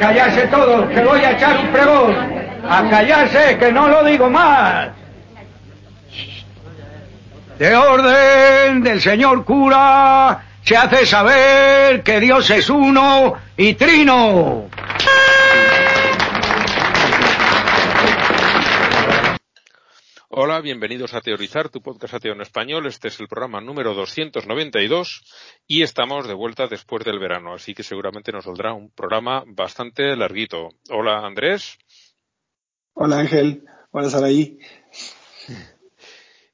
Callarse todos, que voy a echar un pregón. A callarse, que no lo digo más. De orden del señor cura se hace saber que Dios es uno y trino. Hola, bienvenidos a Teorizar, tu podcast ateo en español. Este es el programa número 292 y estamos de vuelta después del verano, así que seguramente nos saldrá un programa bastante larguito. Hola, Andrés. Hola, Ángel. Hola, Saraí.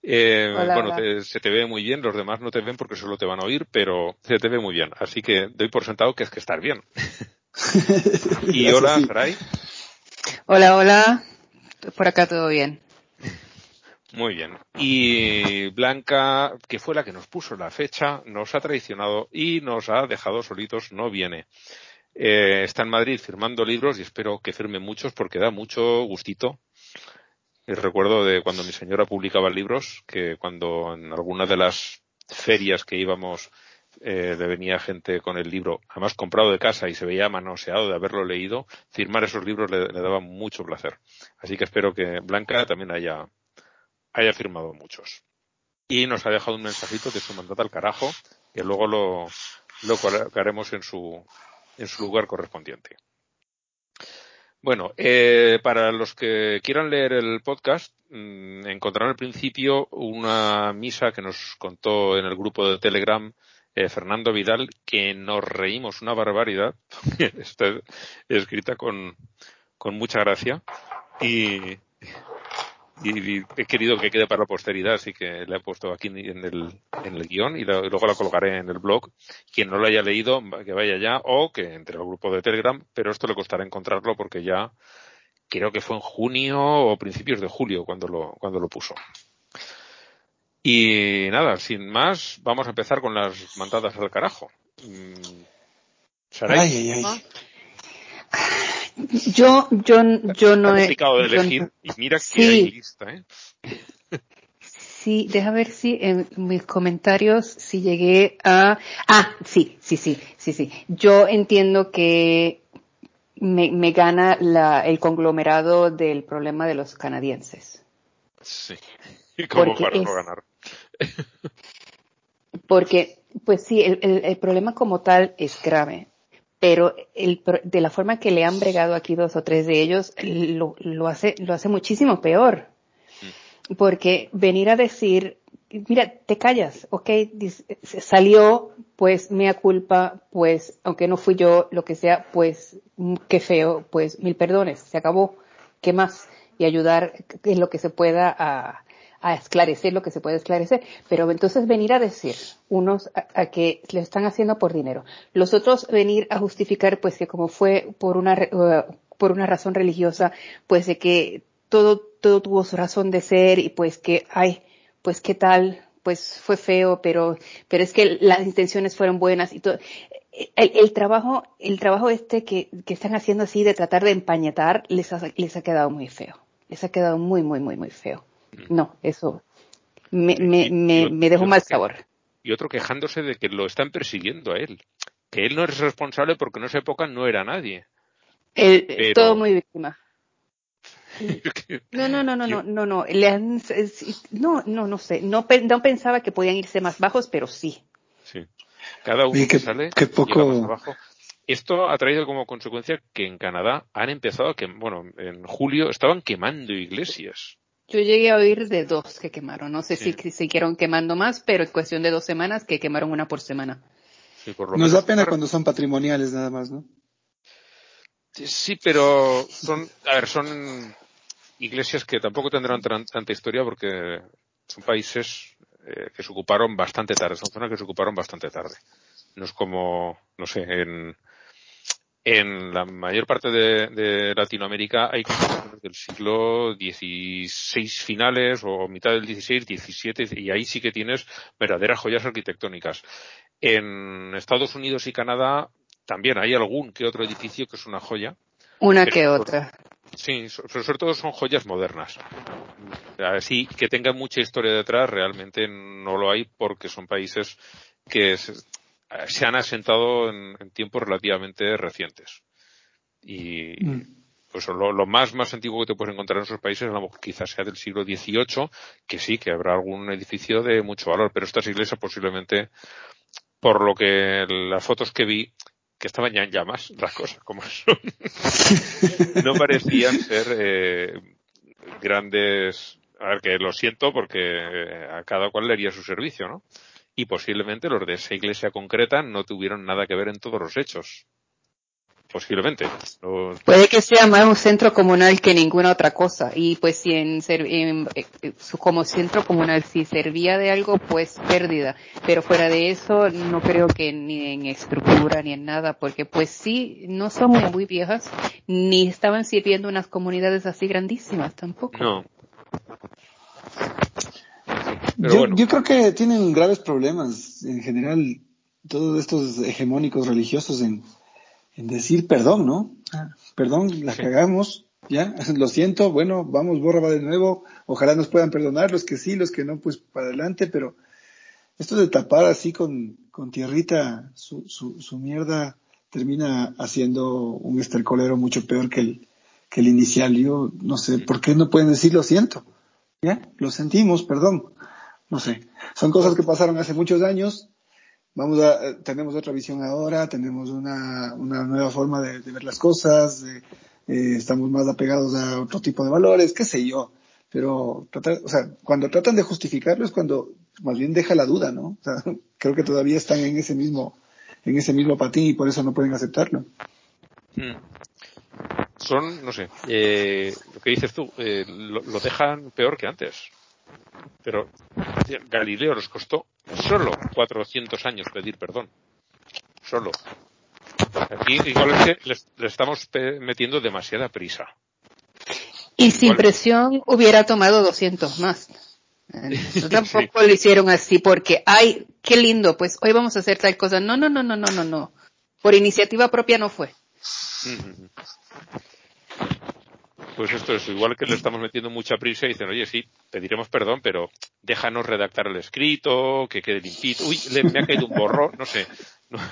Eh, bueno, se te ve muy bien, los demás no te ven porque solo te van a oír, pero se te ve muy bien. Así que doy por sentado que es que estar bien. y hola, Saray. Hola, hola. Por acá todo bien. Muy bien. Y Blanca, que fue la que nos puso la fecha, nos ha traicionado y nos ha dejado solitos, no viene. Eh, está en Madrid firmando libros y espero que firme muchos porque da mucho gustito. Y recuerdo de cuando mi señora publicaba libros, que cuando en alguna de las ferias que íbamos eh, le venía gente con el libro, además comprado de casa y se veía manoseado de haberlo leído, firmar esos libros le daba mucho placer. Así que espero que Blanca también haya, haya firmado muchos. Y nos ha dejado un mensajito de su mandato al carajo, que luego lo, lo colocaremos en su, en su lugar correspondiente. Bueno, eh, para los que quieran leer el podcast, mmm, encontrarán al principio una misa que nos contó en el grupo de Telegram eh, Fernando Vidal, que nos reímos una barbaridad. Está escrita con, con mucha gracia. Y, y, he querido que quede para la posteridad, así que le he puesto aquí en el, en el guion y, luego la colocaré en el blog. Quien no lo haya leído, que vaya ya o que entre al grupo de Telegram, pero esto le costará encontrarlo porque ya creo que fue en junio o principios de julio cuando lo, cuando lo puso. Y nada, sin más, vamos a empezar con las mandadas al carajo. Mm, ay, ay. Yo, yo, yo no he... complicado de elegir y mira que hay lista, ¿eh? Sí, deja ver si en mis comentarios si llegué a... Ah, sí, sí, sí, sí, sí. Yo entiendo que me, me gana la, el conglomerado del problema de los canadienses. Sí. ¿Y cómo para no ganar? porque, pues sí, el, el, el problema como tal es grave pero el, de la forma que le han bregado aquí dos o tres de ellos, lo, lo hace, lo hace muchísimo peor. Mm. Porque venir a decir, mira, te callas, ok, salió, pues mea culpa, pues aunque no fui yo, lo que sea, pues qué feo, pues mil perdones, se acabó, ¿qué más? Y ayudar en lo que se pueda a, a esclarecer lo que se puede esclarecer, pero entonces venir a decir unos a, que lo están haciendo por dinero, los otros venir a justificar pues que como fue por una uh, por una razón religiosa, pues de que todo todo tuvo su razón de ser y pues que ay, pues qué tal, pues fue feo, pero pero es que las intenciones fueron buenas y todo el, el, trabajo, el trabajo este que, que están haciendo así de tratar de empañetar les ha, les ha quedado muy feo. Les ha quedado muy, muy, muy, muy feo. No, eso me, me, me, me dejó mal sabor. Y otro quejándose de que lo están persiguiendo a él. Que él no es responsable porque en esa época no era nadie. El, Pero... Todo muy víctima. No, no, no, no, no, no, no, le han, no, no, no sé, no, no pensaba que podían irse más bajos, pero sí. Sí. Cada uno que, sale que poco... más abajo. Esto ha traído como consecuencia que en Canadá han empezado a que, bueno, en julio estaban quemando iglesias. Yo llegué a oír de dos que quemaron. No sé sí. si siguieron quemando más, pero en cuestión de dos semanas que quemaron una por semana. Sí, por lo Nos da pena cuando son patrimoniales nada más, ¿no? Sí, pero son, a ver, son iglesias que tampoco tendrán tanta historia porque son países eh, que se ocuparon bastante tarde, son zonas que se ocuparon bastante tarde. No es como, no sé, en, en la mayor parte de, de Latinoamérica hay construcciones del siglo XVI finales o mitad del XVI, XVII y ahí sí que tienes verdaderas joyas arquitectónicas. En Estados Unidos y Canadá también hay algún que otro edificio que es una joya. Una que otra. Sí, sobre todo son joyas modernas. Así que tengan mucha historia detrás, realmente no lo hay porque son países que se han asentado en, en tiempos relativamente recientes. Y Mm. pues lo, lo más más antiguo que te puedes encontrar en esos países a lo mejor quizás sea del siglo XVIII, que sí, que habrá algún edificio de mucho valor, pero estas iglesias posiblemente, por lo que las fotos que vi, que estaban ya en llamas, las cosas como son, no parecían ser eh, grandes, a ver que lo siento porque eh, a cada cual le haría su servicio, ¿no? Y posiblemente los de esa iglesia concreta no tuvieron nada que ver en todos los hechos. Posiblemente. No- Puede que sea más un centro comunal que ninguna otra cosa. Y pues si en, ser- en- eh, eh, como centro comunal si servía de algo, pues pérdida. Pero fuera de eso, no creo que ni en estructura ni en nada, porque pues sí, no son muy, muy viejas, ni estaban sirviendo unas comunidades así grandísimas tampoco. no. Pero Yo, bueno. yo creo que tienen graves problemas en general todos estos hegemónicos religiosos en, en decir perdón, ¿no? Ah, Perdón, la Sí. cagamos, ya, lo siento, bueno, vamos, borra va de nuevo, ojalá nos puedan perdonar, los que sí, los que no, pues para adelante, pero esto de tapar así con, con tierrita su, su, su mierda termina haciendo un estercolero mucho peor que el, que el inicial. Yo no sé, ¿por qué no pueden decir lo siento? ¿Ya? Lo sentimos, perdón. No sé. Son cosas que pasaron hace muchos años. Vamos a, eh, tenemos otra visión ahora, tenemos una, una nueva forma de, ver las cosas, eh, estamos más apegados a otro tipo de valores, qué sé yo. Pero, tratar, o sea, cuando tratan de justificarlo es cuando más bien deja la duda, ¿no? O sea, creo que todavía están en ese mismo, en ese mismo patín y por eso no pueden aceptarlo. Mm. Son, no sé, eh, lo que dices tú, eh, lo dejan peor que antes. Pero Galileo les costó solo 400 años pedir perdón. Solo. Aquí igual es que les- le estamos metiendo demasiada prisa. Y sin Igual. presión hubiera tomado 200 más. Eh, Eso tampoco lo hicieron así porque, ay, qué lindo, pues hoy vamos a hacer tal cosa. No, no, no, no, no, no, no. Por iniciativa propia no fue. Mm. Pues esto es igual que le estamos metiendo mucha prisa y dicen, oye, sí, pediremos perdón, pero déjanos redactar el escrito, que quede limpito. Uy, le, me ha caído un borro, no sé. No.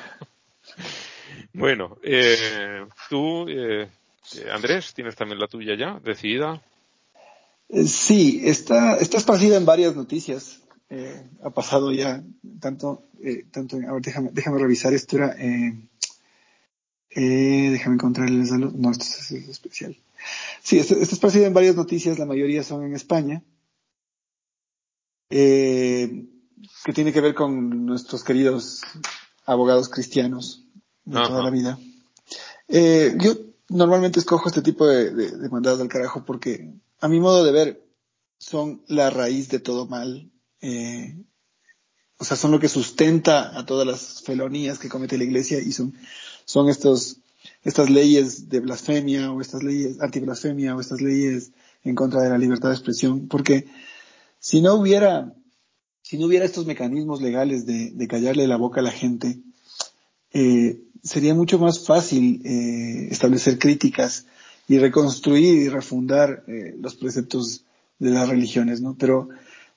Bueno, eh, tú, eh, eh, Andrés, ¿tienes también la tuya ya decidida? Eh, Sí, está, está esparcida en varias noticias. Eh, ha pasado ya tanto, eh, tanto, a ver, déjame, déjame revisar, esto era, eh, eh, déjame encontrarles, a los- no, esto es, es especial. Sí, está, está esparcida en varias noticias, la mayoría son en España, eh, que tiene que ver con nuestros queridos abogados cristianos de Ajá. toda la vida. Eh, yo normalmente escojo este tipo de, de, de mandados al carajo porque, a mi modo de ver, son la raíz de todo mal. Eh, o sea, son lo que sustenta a todas las felonías que comete la iglesia y son, son estos, estas leyes de blasfemia o estas leyes anti-blasfemia o estas leyes en contra de la libertad de expresión. Porque si no hubiera, si no hubiera estos mecanismos legales de, callarle la boca a la gente, eh, sería mucho más fácil eh, establecer críticas y reconstruir y refundar eh, los preceptos de las religiones, ¿no? Pero,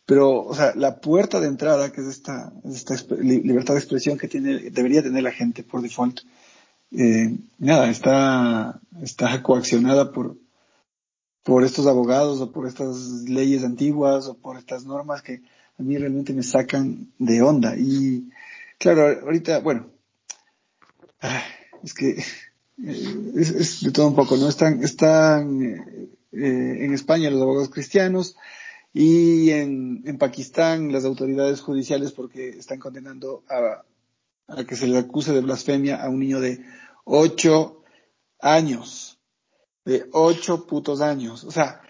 pero, o sea, la puerta de entrada, que es esta, es esta libertad de expresión que tiene, debería tener la gente por default, eh, nada, está, está coaccionada por, por estos abogados o por estas leyes antiguas o por estas normas que a mí realmente me sacan de onda. Y claro, ahorita, bueno, ah, es que eh, es, es de todo un poco, ¿no? Están, están eh, en España los abogados cristianos y en, en Pakistán las autoridades judiciales porque están condenando a, a que se le acuse de blasfemia a un niño de ocho años. De ocho putos años. O sea,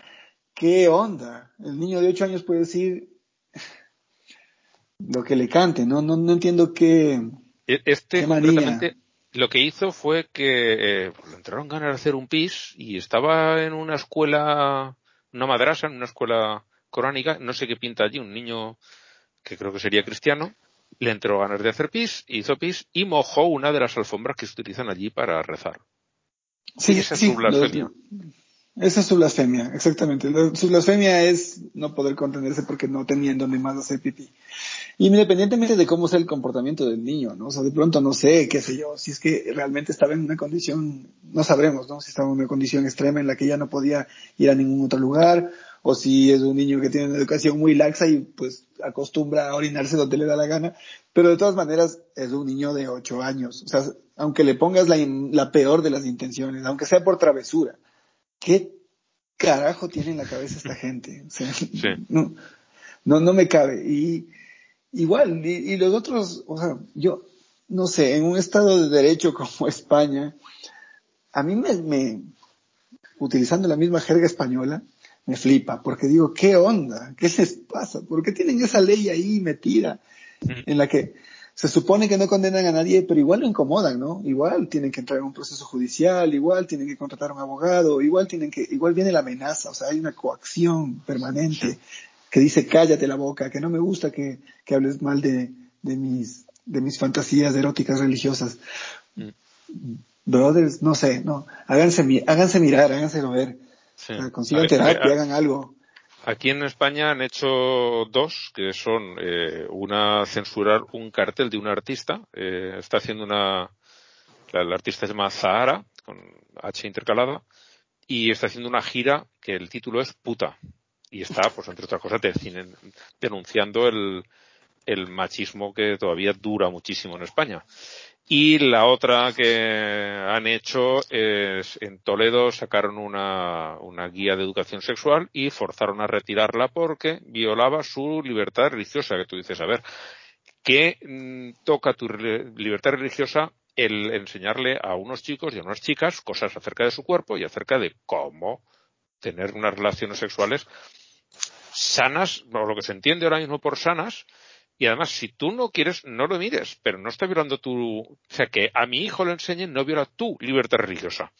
¿qué onda? El niño de ocho años puede decir lo que le cante, ¿no? No, no entiendo qué, E- Este Qué manía. lo que hizo fue que eh, pues, le entraron ganas de hacer un pis y estaba en una escuela, una madrasa, en una escuela coránica, no sé qué pinta allí, un niño que creo que sería cristiano, le entró ganas de hacer pis, hizo pis y mojó una de las alfombras que se utilizan allí para rezar. Sí, Y esa es su blasfemia. lo- Esa es su blasfemia, exactamente. Su blasfemia es no poder contenerse porque no tenían donde más hacer pipí. Independientemente de cómo sea el comportamiento del niño, ¿no? O sea, de pronto no sé, qué sé yo, si es que realmente estaba en una condición, no sabremos, ¿no? Si estaba en una condición extrema en la que ya no podía ir a ningún otro lugar, o si es un niño que tiene una educación muy laxa y pues acostumbra a orinarse donde le da la gana, pero de todas maneras es un niño de ocho años. O sea, aunque le pongas la, la peor de las intenciones, aunque sea por travesura, ¿qué carajo tiene en la cabeza esta gente? O sea, no, no, no me cabe. Y igual, y, los otros, o sea, yo, no sé, en un estado de derecho como España, a mí me, me utilizando la misma jerga española, me flipa, porque digo, ¿qué onda? ¿Qué les pasa? ¿Por qué tienen esa ley ahí metida en la que se supone que no condenan a nadie, pero igual lo incomodan, ¿no? Igual tienen que entrar en un proceso judicial, igual tienen que contratar a un abogado, igual tienen que, igual viene la amenaza, o sea, hay una coacción permanente que dice cállate la boca, que no me gusta que, que hables mal de, de mis, de mis fantasías eróticas religiosas. Mm. Brothers, no sé, no, háganse, háganse mirar, háganse ver, consigan terapia, hagan algo. Aquí en España han hecho dos, que son eh, una censurar un cartel de un artista. Eh, está haciendo una, la, artista se llama Zahara, con H intercalada, y está haciendo una gira que el título es Puta. Y está, pues entre otras cosas, denunciando el, el machismo que todavía dura muchísimo en España. Y la otra que han hecho es en Toledo sacaron una, una guía de educación sexual y forzaron a retirarla porque violaba su libertad religiosa. Que tú dices, a ver, ¿qué mm, toca tu libertad religiosa el enseñarle a unos chicos y a unas chicas cosas acerca de su cuerpo y acerca de cómo tener unas relaciones sexuales sanas, o lo que se entiende ahora mismo por sanas, y además, si tú no quieres, no lo mires, pero no está violando tu, o sea, que a mi hijo lo enseñen no viola tu libertad religiosa.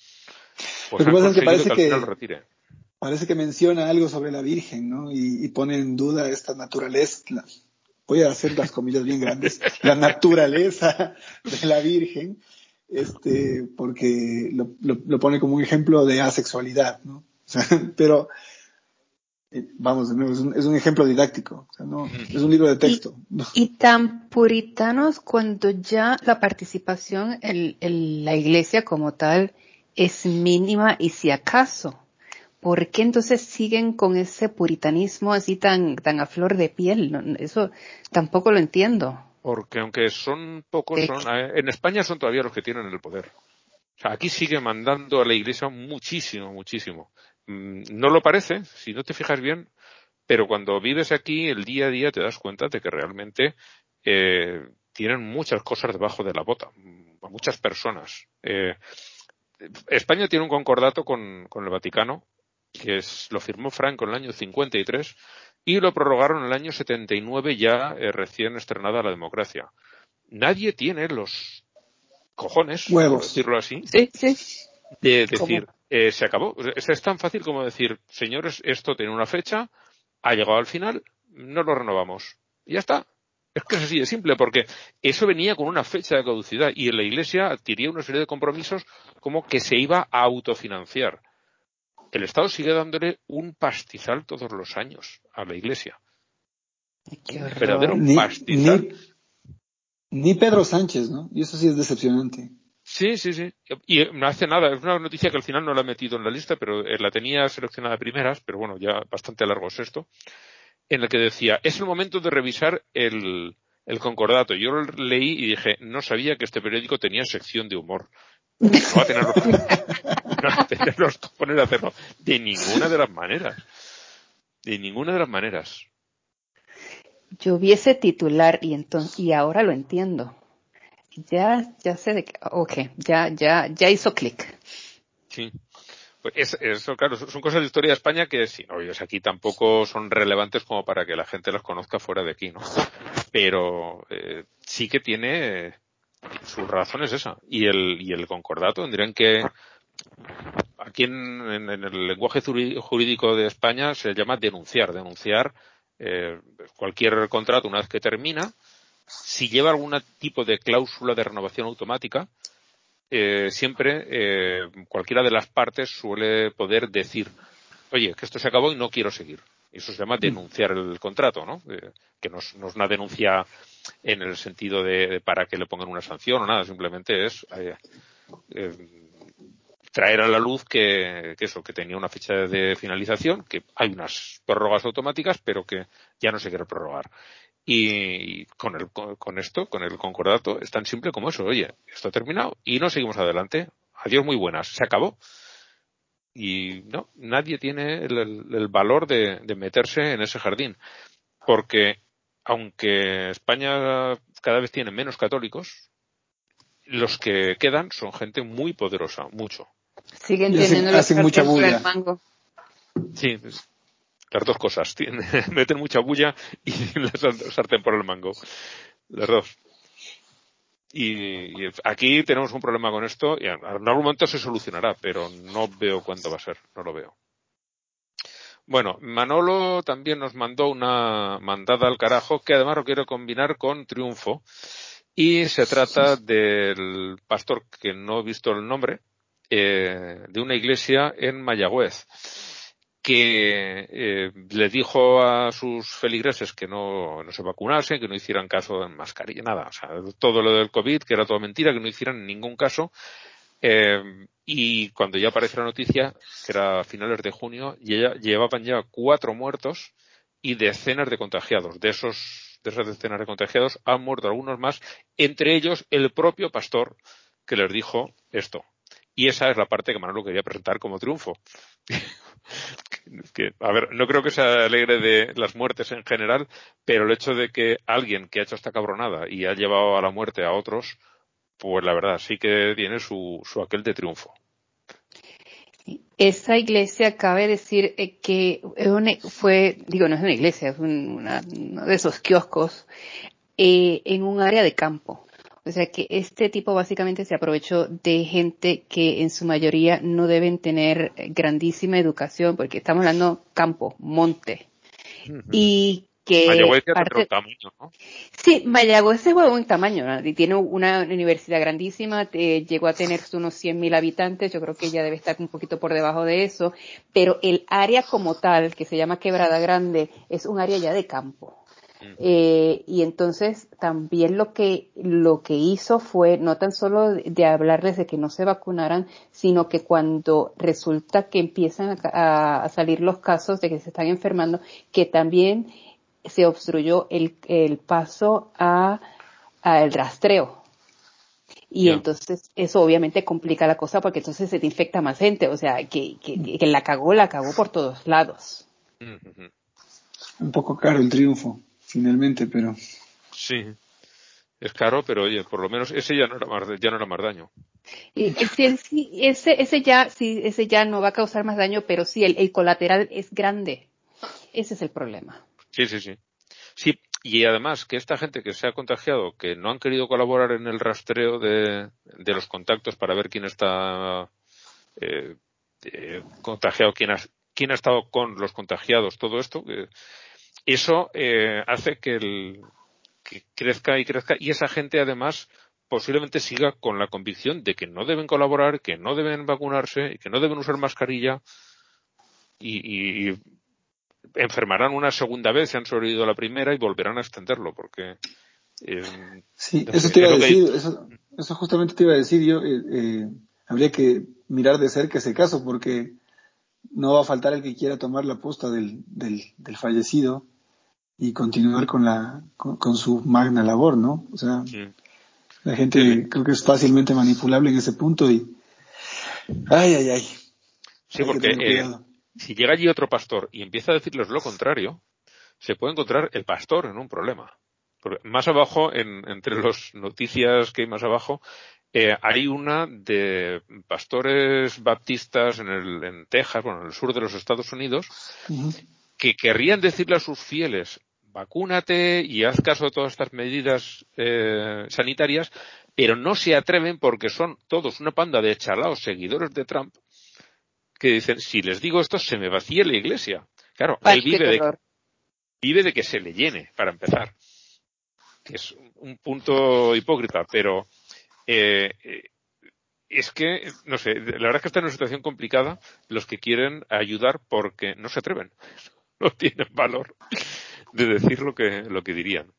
Pues lo que parece que, parece que menciona algo sobre la Virgen, ¿no? Y, pone en duda esta naturaleza, voy a hacer las comillas bien grandes, la naturaleza de la Virgen, este, porque lo, lo pone como un ejemplo de asexualidad, ¿no? O sea, pero, vamos, es un, es un ejemplo didáctico, no, es un libro de texto. Y, tan puritanos cuando ya la participación en, la iglesia como tal es mínima y si acaso. ¿Por qué entonces siguen con ese puritanismo así tan, tan a flor de piel? Eso tampoco lo entiendo. Porque aunque son pocos, son, en España son todavía los que tienen el poder. O sea, aquí sigue mandando a la iglesia muchísimo, muchísimo. Mm, no lo parece, si no te fijas bien, pero cuando vives aquí el día a día te das cuenta de que realmente eh, tienen muchas cosas debajo de la bota, a muchas personas. Eh, España tiene un concordato con, con el Vaticano, que es, lo firmó Franco en el año 53 y lo prorrogaron en el año 79 ya eh, recién estrenada la democracia. Nadie tiene los cojones, por decirlo así, sí, sí. de decir, eh, se acabó. Es, tan fácil como decir, señores, esto tiene una fecha, ha llegado al final, no lo renovamos. Y ya está. Es que es así de simple, porque eso venía con una fecha de caducidad y en la Iglesia adquiría una serie de compromisos como que se iba a autofinanciar. El Estado sigue dándole un pastizal todos los años a la Iglesia. Un pastizal. ni Pedro Sánchez, ¿no? Y eso sí es decepcionante. Sí, sí, sí. Y no hace nada. Es una noticia que al final no la he metido en la lista, pero eh, la tenía seleccionada de primeras, pero bueno, ya bastante largo es esto, en el que decía, es el momento de revisar el, el concordato. Yo lo leí y dije, no sabía que este periódico tenía sección de humor. No va a tener los, no va a tener los a hacerlo. De ninguna de las maneras. De ninguna de las maneras. Yo vi ese titular y entonces, y ahora lo entiendo. Ya, ya sé de qué. Ok, ya, ya, ya hizo clic. Sí. Pues eso, claro, son cosas de historia de España que, sí, no, aquí tampoco son relevantes como para que la gente las conozca fuera de aquí, ¿no? Pero eh, sí que tiene sus razones esa. Y el, y el concordato tendrían que, aquí en, el lenguaje jurídico de España se llama denunciar, denunciar eh, cualquier contrato una vez que termina si lleva algún tipo de cláusula de renovación automática, eh, siempre eh, cualquiera de las partes suele poder decir, oye, que esto se acabó y no quiero seguir. Eso se llama denunciar el contrato, ¿no? Eh, que no es, no es, una denuncia en el sentido de, de, para que le pongan una sanción o nada, simplemente es traer a la luz que, que, eso, que tenía una fecha de finalización, que hay unas prórrogas automáticas, pero que ya no se quiere prorrogar. Y con, el, con esto, con el concordato, es tan simple como eso. Oye, esto ha terminado y no seguimos adelante. Adiós, muy buenas. Se acabó y no, nadie tiene el, el, el valor de, de, meterse en ese jardín. Porque aunque España cada vez tiene menos católicos, los que quedan son gente muy poderosa, mucho. Siguen teniendo hacen, hacen mucha bulla. mango. Sí, las dos cosas. Meten mucha bulla y la sartén por el mango. Las dos. Y, aquí tenemos un problema con esto y en algún momento se solucionará, pero no veo cuándo va a ser, no lo veo. Bueno, Manolo también nos mandó una mandada al carajo que además lo quiero combinar con Triunfo y se trata del pastor que no he visto el nombre eh, de una iglesia en Mayagüez que eh, le dijo a sus feligreses que no, se vacunasen, que no hicieran caso de mascarilla, nada, o sea, todo lo del COVID, que era toda mentira, que no hicieran ningún caso. Eh, y cuando ya aparece la noticia, que era a finales de junio, llevaban ya cuatro muertos y decenas de contagiados. De esos, de esas decenas de contagiados han muerto algunos más, entre ellos el propio pastor que les dijo esto. Y esa es la parte que Manolo quería presentar como triunfo. a ver, no creo que se alegre de las muertes en general, pero el hecho de que alguien que ha hecho esta cabronada y ha llevado a la muerte a otros, pues la verdad sí que tiene su, su aquel de triunfo. Esa iglesia cabe decir eh, que fue, digo, no es una iglesia, es un, una, uno de esos kioscos eh, en un área de campo. O sea que este tipo básicamente se aprovechó de gente que en su mayoría no deben tener grandísima educación, porque estamos hablando campo, monte. Uh -huh. Y que Mayagüez parte... otro tamaño, ¿no? Sí, Mayagüez es buen tamaño, ¿no? y tiene una universidad grandísima, te, llegó a tener unos 100.000 habitantes, yo creo que ya debe estar un poquito por debajo de eso, pero el área como tal, que se llama Quebrada Grande, es un área ya de campo. Eh, y entonces también lo que, lo que hizo fue no tan solo de hablarles de que no se vacunaran, sino que cuando resulta que empiezan a, a salir los casos de que se están enfermando, que también se obstruyó el, el paso a, al rastreo. Y yeah. entonces eso obviamente complica la cosa porque entonces se te infecta más gente, o sea, que, que, que la cagó, la cagó por todos lados. Un poco caro el triunfo finalmente, pero. Sí. Es caro, pero oye, por lo menos ese ya no era más, ya no era más daño. Y, ese, ese, ese ya, sí, ese ya no va a causar más daño, pero sí, el, el colateral es grande. Ese es el problema. Sí, sí, sí. Sí, y además que esta gente que se ha contagiado, que no han querido colaborar en el rastreo de, de los contactos para ver quién está eh, eh, contagiado, quién ha, quién ha estado con los contagiados, todo esto, eh, eso eh, hace que, el, que crezca y crezca y esa gente además posiblemente siga con la convicción de que no deben colaborar, que no deben vacunarse y que no deben usar mascarilla y, y enfermarán una segunda vez, se han sobrevivido la primera y volverán a extenderlo porque eh, sí, eso te iba a decir, que... eso, eso, justamente te iba a decir yo, eh, eh, habría que mirar de cerca ese caso porque no va a faltar el que quiera tomar la posta del, del, del fallecido y continuar con la con, con, su magna labor, ¿no? O sea, sí. la gente creo que es fácilmente manipulable en ese punto y ay ay ay. Sí, hay porque eh, si llega allí otro pastor y empieza a decirles lo contrario, se puede encontrar el pastor en un problema. Porque más abajo, en, entre las noticias que hay más abajo, eh, hay una de pastores baptistas en, el, en Texas, bueno, en el sur de los Estados Unidos, uh -huh. Que querrían decirle a sus fieles, vacúnate y haz caso de todas estas medidas eh, sanitarias, pero no se atreven porque son todos una panda de chalaos seguidores de Trump que dicen, si les digo esto, se me vacía la iglesia. Claro, él vive de, vive de que se le llene, para empezar. Que es un punto hipócrita, pero eh, es que, no sé, la verdad es que está en una situación complicada los que quieren ayudar porque no se atreven, no tienen valor de decir lo que, lo que dirían.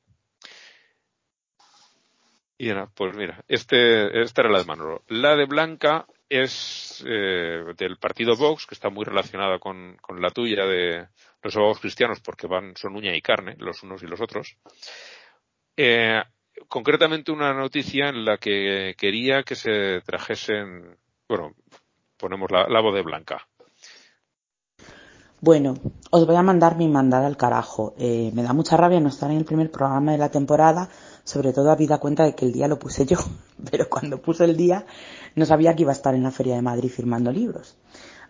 Y era, pues mira, este, esta era la de Manolo. La de Blanca es eh, del partido Vox, que está muy relacionada con, con la tuya de los abogados cristianos, porque van, son uña y carne, los unos y los otros. Eh, concretamente una noticia en la que quería que se trajesen, bueno, ponemos la, la voz de Blanca. Bueno, os voy a mandar mi mandada al carajo. Eh, me da mucha rabia no estar en el primer programa de la temporada, sobre todo habida cuenta de que el día lo puse yo, pero cuando puse el día no sabía que iba a estar en la Feria de Madrid firmando libros.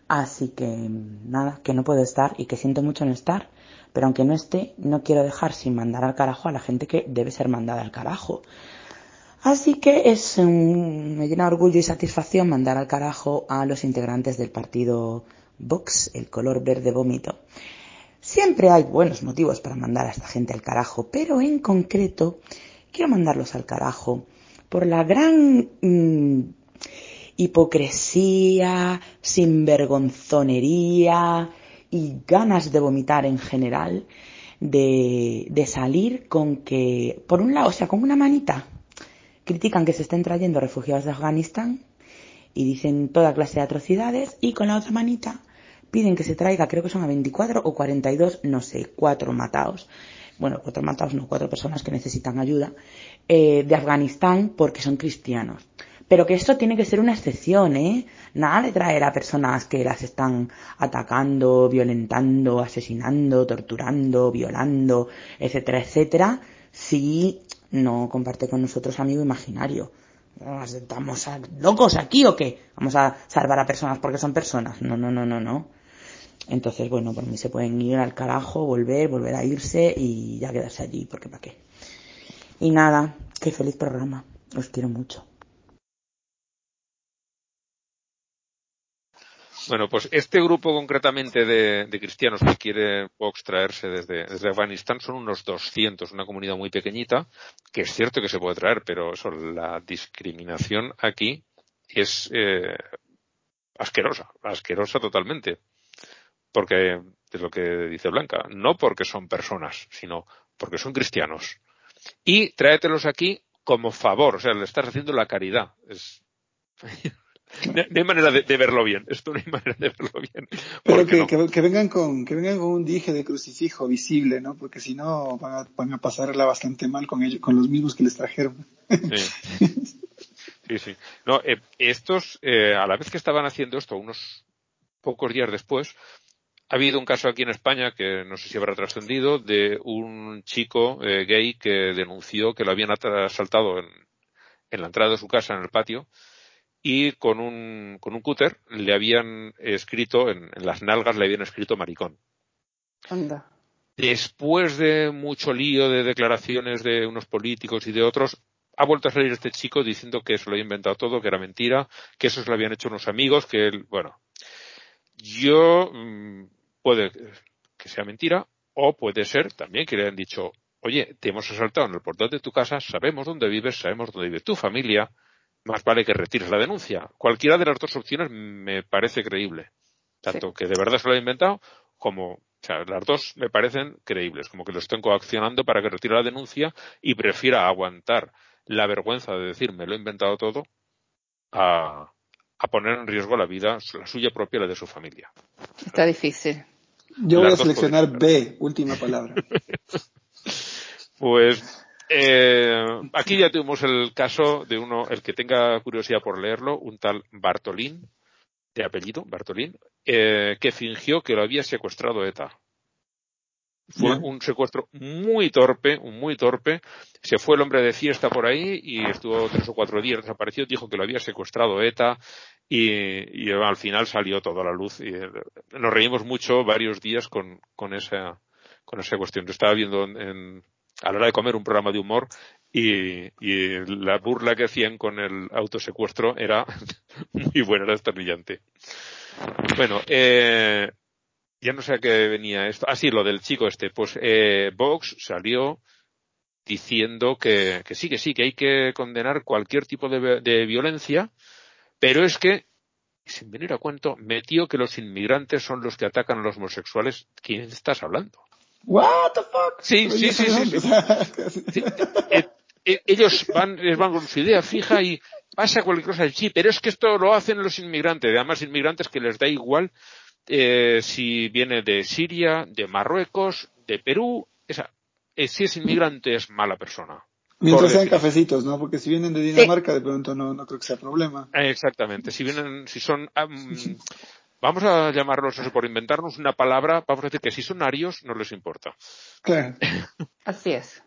Así que nada, que no puedo estar y que siento mucho no estar, pero aunque no esté, no quiero dejar sin mandar al carajo a la gente que debe ser mandada al carajo. Así que es un, me llena orgullo y satisfacción mandar al carajo a los integrantes del partido Vox, el color verde vómito. Siempre hay buenos motivos para mandar a esta gente al carajo, pero en concreto quiero mandarlos al carajo por la gran mm, hipocresía, sinvergonzonería y ganas de vomitar en general de, de salir con que, por un lado, o sea, con una manita, critican que se estén trayendo refugiados de Afganistán y dicen toda clase de atrocidades y con la otra manita piden que se traiga, creo que son a 24 o 42, no sé, cuatro matados, bueno, cuatro matados, no, cuatro personas que necesitan ayuda, eh, de Afganistán porque son cristianos. Pero que esto tiene que ser una excepción, ¿eh? Nada de traer a personas que las están atacando, violentando, asesinando, torturando, violando, etcétera, etcétera, si no comparte con nosotros amigo imaginario. ¿Estamos locos aquí o qué? ¿Vamos a salvar a personas porque son personas? No, no, no, no, no. Entonces, bueno, por mí se pueden ir al carajo, volver, volver a irse y ya quedarse allí, porque para qué. Y nada, qué feliz programa. Os quiero mucho. Bueno, pues este grupo concretamente de, cristianos que quiere Vox traerse desde, desde, Afganistán son unos 200, una comunidad muy pequeñita, que es cierto que se puede traer, pero eso, la discriminación aquí es eh, asquerosa, asquerosa totalmente. Porque, es lo que dice Blanca, no porque son personas, sino porque son cristianos. Y tráetelos aquí como favor, o sea, le estás haciendo la caridad. Es, no, hay manera de, verlo bien. Esto no hay manera de verlo bien. Pero que, vengan con, que vengan con un dije de crucifijo visible, ¿no? Porque si no van a, van a pasarla bastante mal con ellos, con los mismos que les trajeron. Sí. Sí, sí. No, eh, estos, eh, a la vez que estaban haciendo esto, unos pocos días después, ha habido un caso aquí en España que no sé si habrá trascendido de un chico eh, gay que denunció que lo habían asaltado en, en la entrada de su casa, en el patio, y con un, con un cúter le habían escrito, en, las nalgas le habían escrito maricón. Anda. Después de mucho lío de declaraciones de unos políticos y de otros, ha vuelto a salir este chico diciendo que se lo había inventado todo, que era mentira, que eso se lo habían hecho unos amigos, que él, bueno, yo mm, puede que sea mentira o puede ser también que le hayan dicho, oye, te hemos asaltado en el portal de tu casa, sabemos dónde vives, sabemos dónde vive tu familia, más vale que retires la denuncia. Cualquiera de las dos opciones me parece creíble. Tanto que de verdad se lo ha inventado como, o sea, las dos me parecen creíbles, como que lo estén coaccionando para que retire la denuncia y prefiera aguantar la vergüenza de decir me lo he inventado todo a, a poner en riesgo la vida, la suya propia y la de su familia. Está difícil. Yo voy a seleccionar B, última palabra. pues eh, aquí ya tuvimos el caso de uno, el que tenga curiosidad por leerlo, un tal Bartolín, de apellido, Bartolín, eh, que fingió que lo había secuestrado ETA. Fue un secuestro muy torpe, muy torpe. Se fue el hombre de fiesta por ahí y estuvo tres o cuatro días desaparecido. Dijo que lo había secuestrado ETA y, al final salió todo a la luz. Y eh, nos reímos mucho varios días con, con esa, con esa cuestión. Estaba viendo en, a la hora de comer un programa de humor y, y la burla que hacían con el autosecuestro era muy buena, era esternillante. Bueno, eh, ya no sé a qué venía esto. Ah, sí, lo del chico este. Pues eh, Vox salió diciendo que, que sí, que sí, que hay que condenar cualquier tipo de, de violencia, Pero es que, sin venir a cuento, metió que los inmigrantes son los que atacan a los homosexuales. ¿Quién estás hablando? What the fuck? Sí, sí, sí, sí, sí. Eh, eh, ellos van, les van con su idea fija y pasa cualquier cosa. Sí, pero es que esto lo hacen los inmigrantes. Además, inmigrantes que les da igual eh, si viene de Siria, de Marruecos, de Perú. Esa, eh, si es inmigrante es mala persona. Mientras sean cafecitos, ¿no? Porque si vienen de Dinamarca, de pronto no, no creo que sea problema. Exactamente. Si vienen, si son, vamos a llamarlos eso, por inventarnos una palabra, vamos a decir que si son arios, no les importa. Claro. Así es.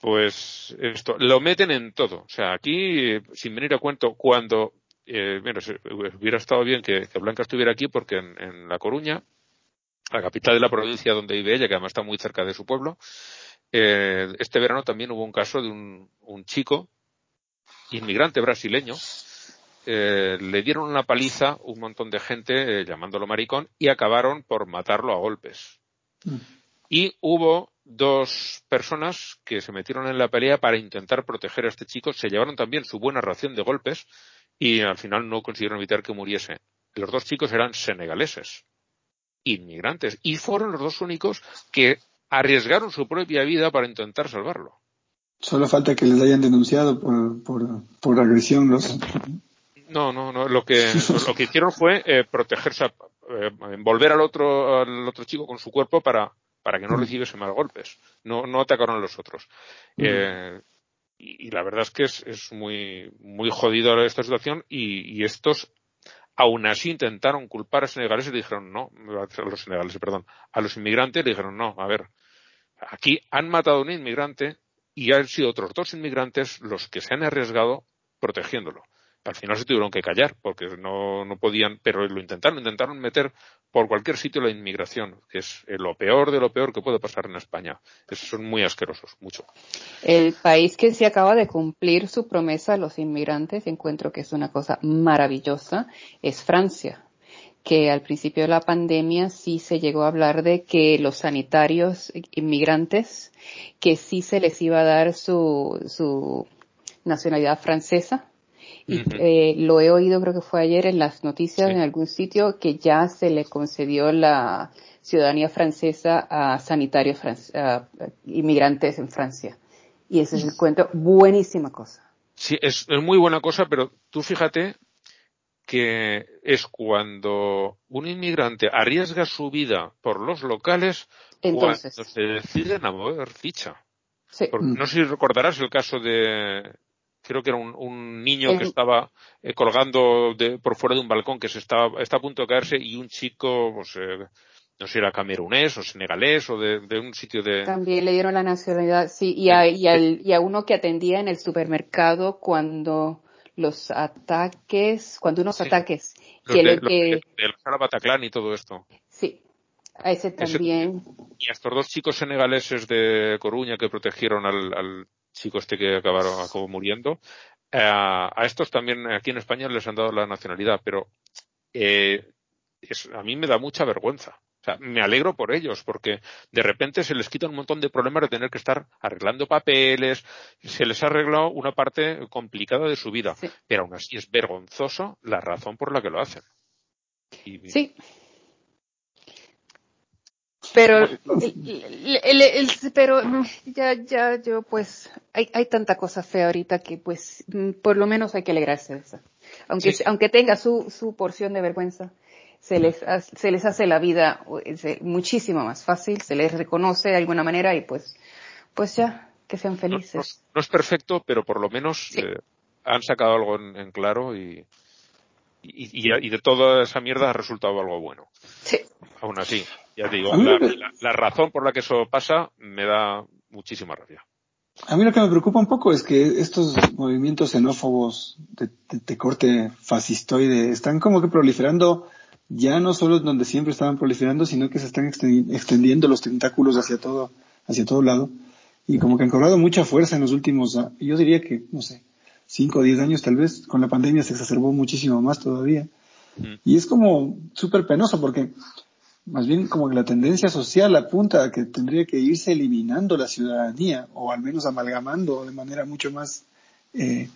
Pues esto, lo meten en todo. O sea, aquí, sin venir a cuento, cuando, eh, bueno, hubiera estado bien que, Blanca estuviera aquí porque en, La Coruña, la capital de la provincia donde vive ella, que además está muy cerca de su pueblo, eh, este verano también hubo un caso de un, chico, inmigrante brasileño, eh, le dieron una paliza un montón de gente llamándolo maricón y acabaron por matarlo a golpes. Mm. Y hubo dos personas que se metieron en la pelea para intentar proteger a este chico, se llevaron también su buena ración de golpes y al final no consiguieron evitar que muriese. Los dos chicos eran senegaleses, inmigrantes, y fueron los dos únicos que arriesgaron su propia vida para intentar salvarlo. Solo falta que les hayan denunciado por, por, por agresión los... No, no, no. Lo que, lo que hicieron fue eh, protegerse, eh, envolver al otro, al otro chico con su cuerpo para, para que no recibiese más golpes. No, no atacaron a los otros. Eh, y, la verdad es que es, es muy, muy jodido esta situación y, estos aún así intentaron culpar a los senegaleses y dijeron no, a los senegaleses, perdón, a los inmigrantes le dijeron no, a ver, aquí han matado a un inmigrante y han sido otros dos inmigrantes los que se han arriesgado protegiéndolo al final se tuvieron que callar porque no, no podían, pero lo intentaron, intentaron meter por cualquier sitio la inmigración, que es lo peor de lo peor que puede pasar en España. Esos son muy asquerosos, mucho. El país que se acaba de cumplir su promesa a los inmigrantes, encuentro que es una cosa maravillosa, es Francia que al principio de la pandemia sí se llegó a hablar de que los sanitarios inmigrantes, que sí se les iba a dar su, su nacionalidad francesa, y eh, lo he oído, creo que fue ayer en las noticias en algún sitio, que ya se le concedió la ciudadanía francesa a sanitarios inmigrantes en Francia. Y ese es el cuento, buenísima cosa. Sí, es, muy buena cosa, pero tú fíjate que es cuando un inmigrante arriesga su vida por los locales Entonces. cuando se deciden a mover ficha. Sí. no sé si recordarás el caso de creo que era un, niño que estaba eh, colgando de, por fuera de un balcón que se estaba, está a punto de caerse y un chico, pues, eh, no sé si era camerunés o senegalés o de, un sitio de... También le dieron la nacionalidad, sí, y a, y, al, y a uno que atendía en el supermercado cuando los ataques, cuando unos ataques... que, de, que... Bataclan y todo esto. Sí, a ese también. y a estos dos chicos senegaleses de Coruña que protegieron al, al chico este que acabaron acabó muriendo. Eh, a estos también aquí en España les han dado la nacionalidad, pero eh, a mí me da mucha vergüenza. O sea, me alegro por ellos, porque de repente se les quita un montón de problemas de tener que estar arreglando papeles, se les ha arreglado una parte complicada de su vida, pero aún así es vergonzoso la razón por la que lo hacen. sí, pero, el, pero mm, ya, ya, yo pues, hay, hay tanta cosa fea ahorita que pues, mm, por lo menos hay que alegrarse de eso. Aunque, aunque tenga su, su porción de vergüenza, se les, se les hace la vida eh, muchísimo más fácil, se les reconoce de alguna manera y pues, pues ya, que sean felices. No, es perfecto, pero por lo menos eh, han sacado algo en, claro y, y, y, de toda esa mierda ha resultado algo bueno. Sí. Aún así, ya te digo, la, razón por la que eso pasa me da muchísima rabia. A mí lo que me preocupa un poco es que estos movimientos xenófobos de, corte fascistoide están como que proliferando ya no solo donde siempre estaban proliferando, sino que se están extendiendo los tentáculos hacia todo, hacia todo lado. Y como que han cobrado mucha fuerza en los últimos, yo diría que, no sé, cinco o diez años tal vez, con la pandemia se exacerbó muchísimo más todavía. Mm. Y es como súper penoso porque más bien como que la tendencia social apunta a que tendría que irse eliminando la ciudadanía o al menos amalgamando de manera mucho más eh,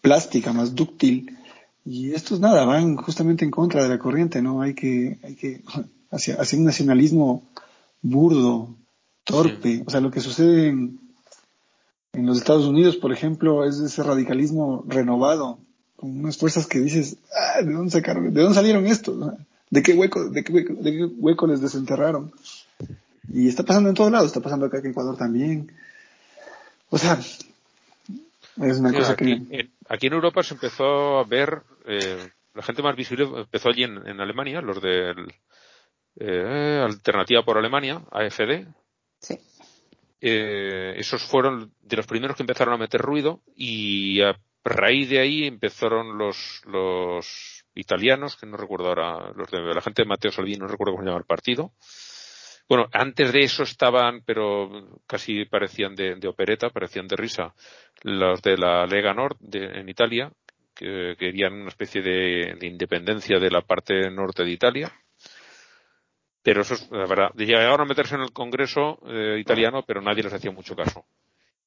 plástica, más dúctil. Y esto es nada, van justamente en contra de la corriente, ¿no? Hay que, hay que, hacia, hacia un nacionalismo burdo, torpe. O sea, lo que sucede en, en los Estados Unidos, por ejemplo, es ese radicalismo renovado, con unas fuerzas que dices, ah, ¿de dónde sacaron, de dónde salieron estos? ¿De qué hueco, de qué hueco, de qué hueco les desenterraron? Y está pasando en todos lados, está pasando acá en Ecuador también. O sea, es una cosa aquí, que... aquí en Europa se empezó a ver, eh, la gente más visible empezó allí en, en Alemania, los de eh, Alternativa por Alemania, AFD. Sí. Eh, esos fueron de los primeros que empezaron a meter ruido y a raíz de ahí empezaron los, los italianos, que no recuerdo ahora, los de la gente de Matteo Salvini, no recuerdo cómo se llama el partido, bueno, antes de eso estaban, pero casi parecían de, opereta, parecían de risa, los de la Lega Nord en Italia, que querían una especie de, independencia de la parte norte de Italia. Pero eso es, la verdad, llegaron a meterse en el Congreso eh, italiano, pero nadie les hacía mucho caso.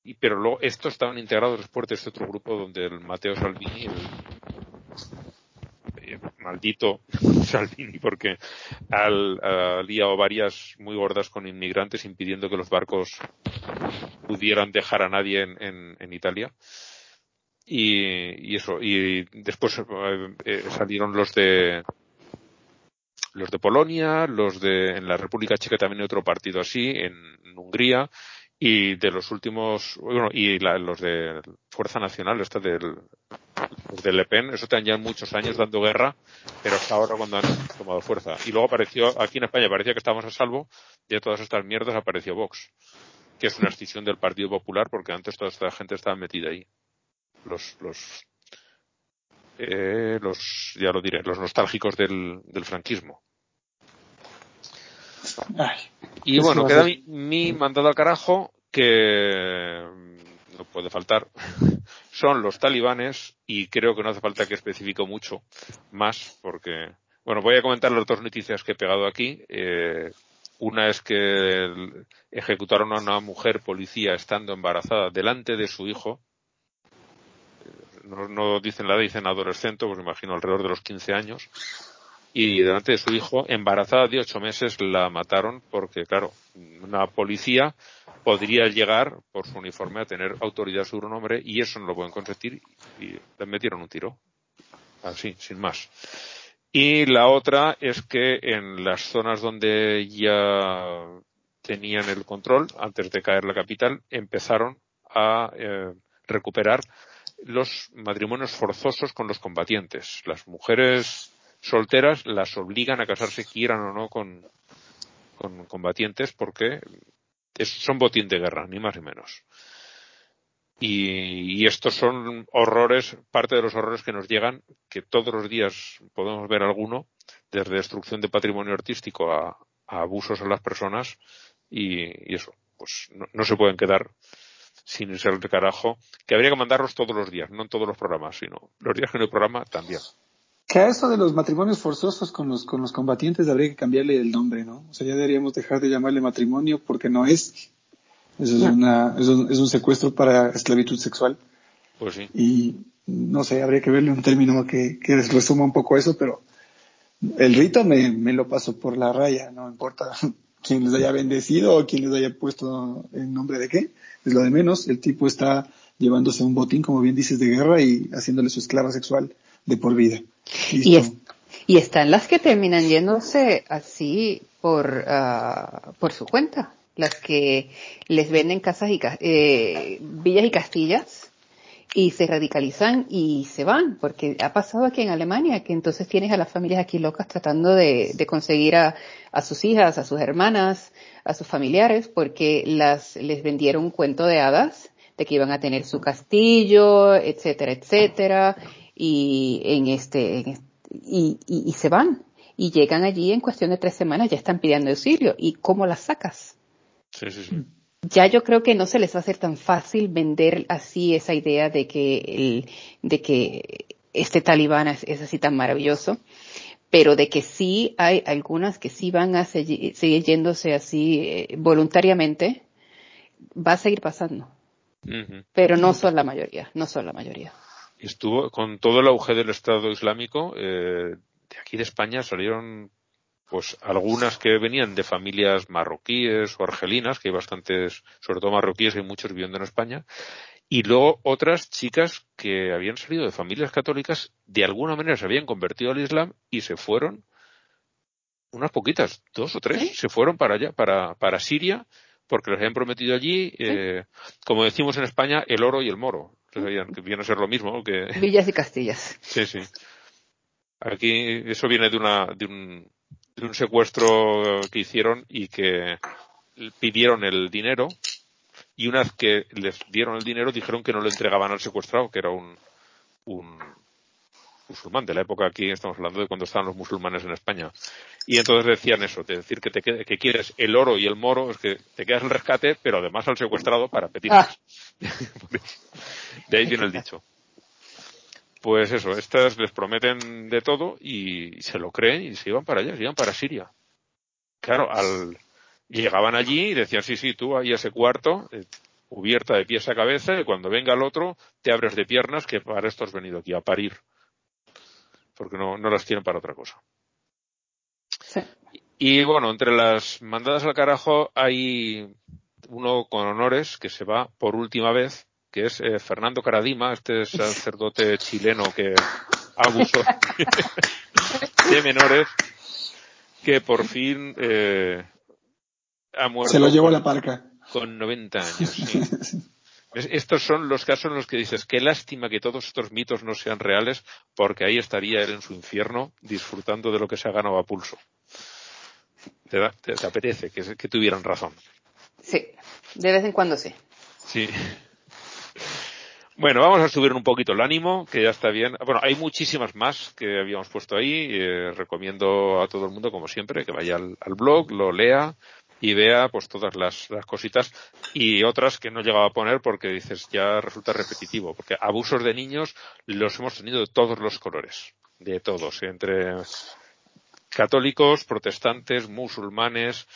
Y, pero luego, estos estaban integrados después de este otro grupo donde el Matteo Salvini, el, eh, maldito Salvini porque ha liado varias muy gordas con inmigrantes impidiendo que los barcos pudieran dejar a nadie en, Italia. Y, eso, y después eh, eh, salieron los de los de Polonia, los de en la República Checa también hay otro partido así, en, Hungría, y de los últimos, bueno, y los de Fuerza Nacional, esta del de Le Pen, eso te ya muchos años dando guerra, pero hasta ahora cuando han tomado fuerza. Y luego apareció, aquí en España parecía que estábamos a salvo, y de todas estas mierdas apareció Vox, que es una escisión del Partido Popular, porque antes toda esta gente estaba metida ahí. Los, los, eh, los, ya lo diré, los nostálgicos del, del franquismo. Y bueno, queda mi, mi mandado al carajo, que no puede faltar, son los talibanes y creo que no hace falta que especifico mucho más porque, bueno, voy a comentar las dos noticias que he pegado aquí. Eh, una es que ejecutaron a una mujer policía estando embarazada delante de su hijo. No, no dicen la edad, dicen adolescente, pues me imagino alrededor de los 15 años. Y delante de su hijo, embarazada de ocho meses, la mataron porque, claro, una policía podría llegar por su uniforme a tener autoridad sobre un hombre y eso no lo pueden consentir y le metieron un tiro. Así, sin más. Y la otra es que en las zonas donde ya tenían el control, antes de caer la capital, empezaron a eh, recuperar los matrimonios forzosos con los combatientes. Las mujeres solteras las obligan a casarse quieran o no con, con combatientes porque son botín de guerra, ni más ni menos. Y, estos son horrores, parte de los horrores que nos llegan, que todos los días podemos ver alguno, desde destrucción de patrimonio artístico a, abusos a las personas, y, eso, pues no, se pueden quedar sin ser de carajo, que habría que mandarlos todos los días, no en todos los programas, sino los días que no hay programa también. Que a eso de los matrimonios forzosos con los, con los combatientes habría que cambiarle el nombre, ¿no? O sea, ya deberíamos dejar de llamarle matrimonio porque no es. Eso es, una, es, un, es un secuestro para esclavitud sexual. Pues sí. Y no sé, habría que verle un término que, que resuma un poco eso, pero el rito me, me lo paso por la raya, no importa quién les haya bendecido o quién les haya puesto en nombre de qué, es lo de menos. El tipo está llevándose un botín, como bien dices, de guerra y haciéndole su esclava sexual de por vida. Y, y están las que terminan yéndose así por, uh, por su cuenta, las que les venden casas y eh, villas y castillas y se radicalizan y se van, porque ha pasado aquí en Alemania que entonces tienes a las familias aquí locas tratando de, de conseguir a, a, sus hijas, a sus hermanas, a sus familiares, porque las les vendieron un cuento de hadas de que iban a tener su castillo, etcétera, etcétera, y en este, y, y, se van. Y llegan allí en cuestión de tres semanas ya están pidiendo auxilio. Y cómo las sacas sí, sí, sí. ya yo creo que no se les va a hacer tan fácil vender así esa idea de que el, de que este talibán es, así tan maravilloso pero de que sí hay algunas que sí van a seguir, yéndose así eh, voluntariamente va a seguir pasando. Pero no son la mayoría no son la mayoría estuvo con todo el auge del Estado Islámico, eh, de aquí de España salieron pues algunas que venían de familias marroquíes o argelinas, que hay bastantes, sobre todo marroquíes, hay muchos viviendo en España, y luego otras chicas que habían salido de familias católicas, de alguna manera se habían convertido al Islam y se fueron, unas poquitas, dos o tres, se fueron para allá, para, para Siria, porque les habían prometido allí, eh, como decimos en España, el oro y el moro. Que viene a ser lo mismo que... Villas y Castillas. Sí, sí. Aquí eso viene de una, de un, de un secuestro que hicieron y que pidieron el dinero y una vez que les dieron el dinero dijeron que no lo entregaban al secuestrado, que era un, un musulmán de la época aquí estamos hablando de cuando estaban los musulmanes en España. Y entonces decían eso, de decir que te que quieres el oro y el moro, es que te quedas el rescate, pero además al secuestrado para pedir ah. de ahí viene el dicho. Pues eso, estas les prometen de todo y se lo creen y se iban para allá, se iban para Siria. Claro, al, llegaban allí y decían, sí, sí, tú ahí ese cuarto, eh, cubierta de pies a cabeza, y cuando venga el otro, te abres de piernas, que para esto has venido aquí, a parir. Porque no, no las quieren para otra cosa. Sí. Y bueno, entre las mandadas al carajo hay uno con honores que se va por última vez, que es eh, Fernando Caradima, este sacerdote chileno que abusó de menores, que por fin eh, se lo llevó a la parca. Con 90 años, Estos son los casos en los que dices, qué lástima que todos estos mitos no sean reales, porque ahí estaría él en su infierno disfrutando de lo que se ha ganado a pulso. Te, apetece que, que tuvieran razón. Sí, de vez en cuando sí. Sí. Bueno, vamos a subir un poquito el ánimo, que ya está bien. Bueno, hay muchísimas más que habíamos puesto ahí. Eh, recomiendo a todo el mundo, como siempre, que vaya al, blog, lo lea, y vea pues todas las, cositas y otras que no llegaba a poner porque dices ya resulta repetitivo porque abusos de niños los hemos tenido de todos los colores de todos entre católicos protestantes musulmanes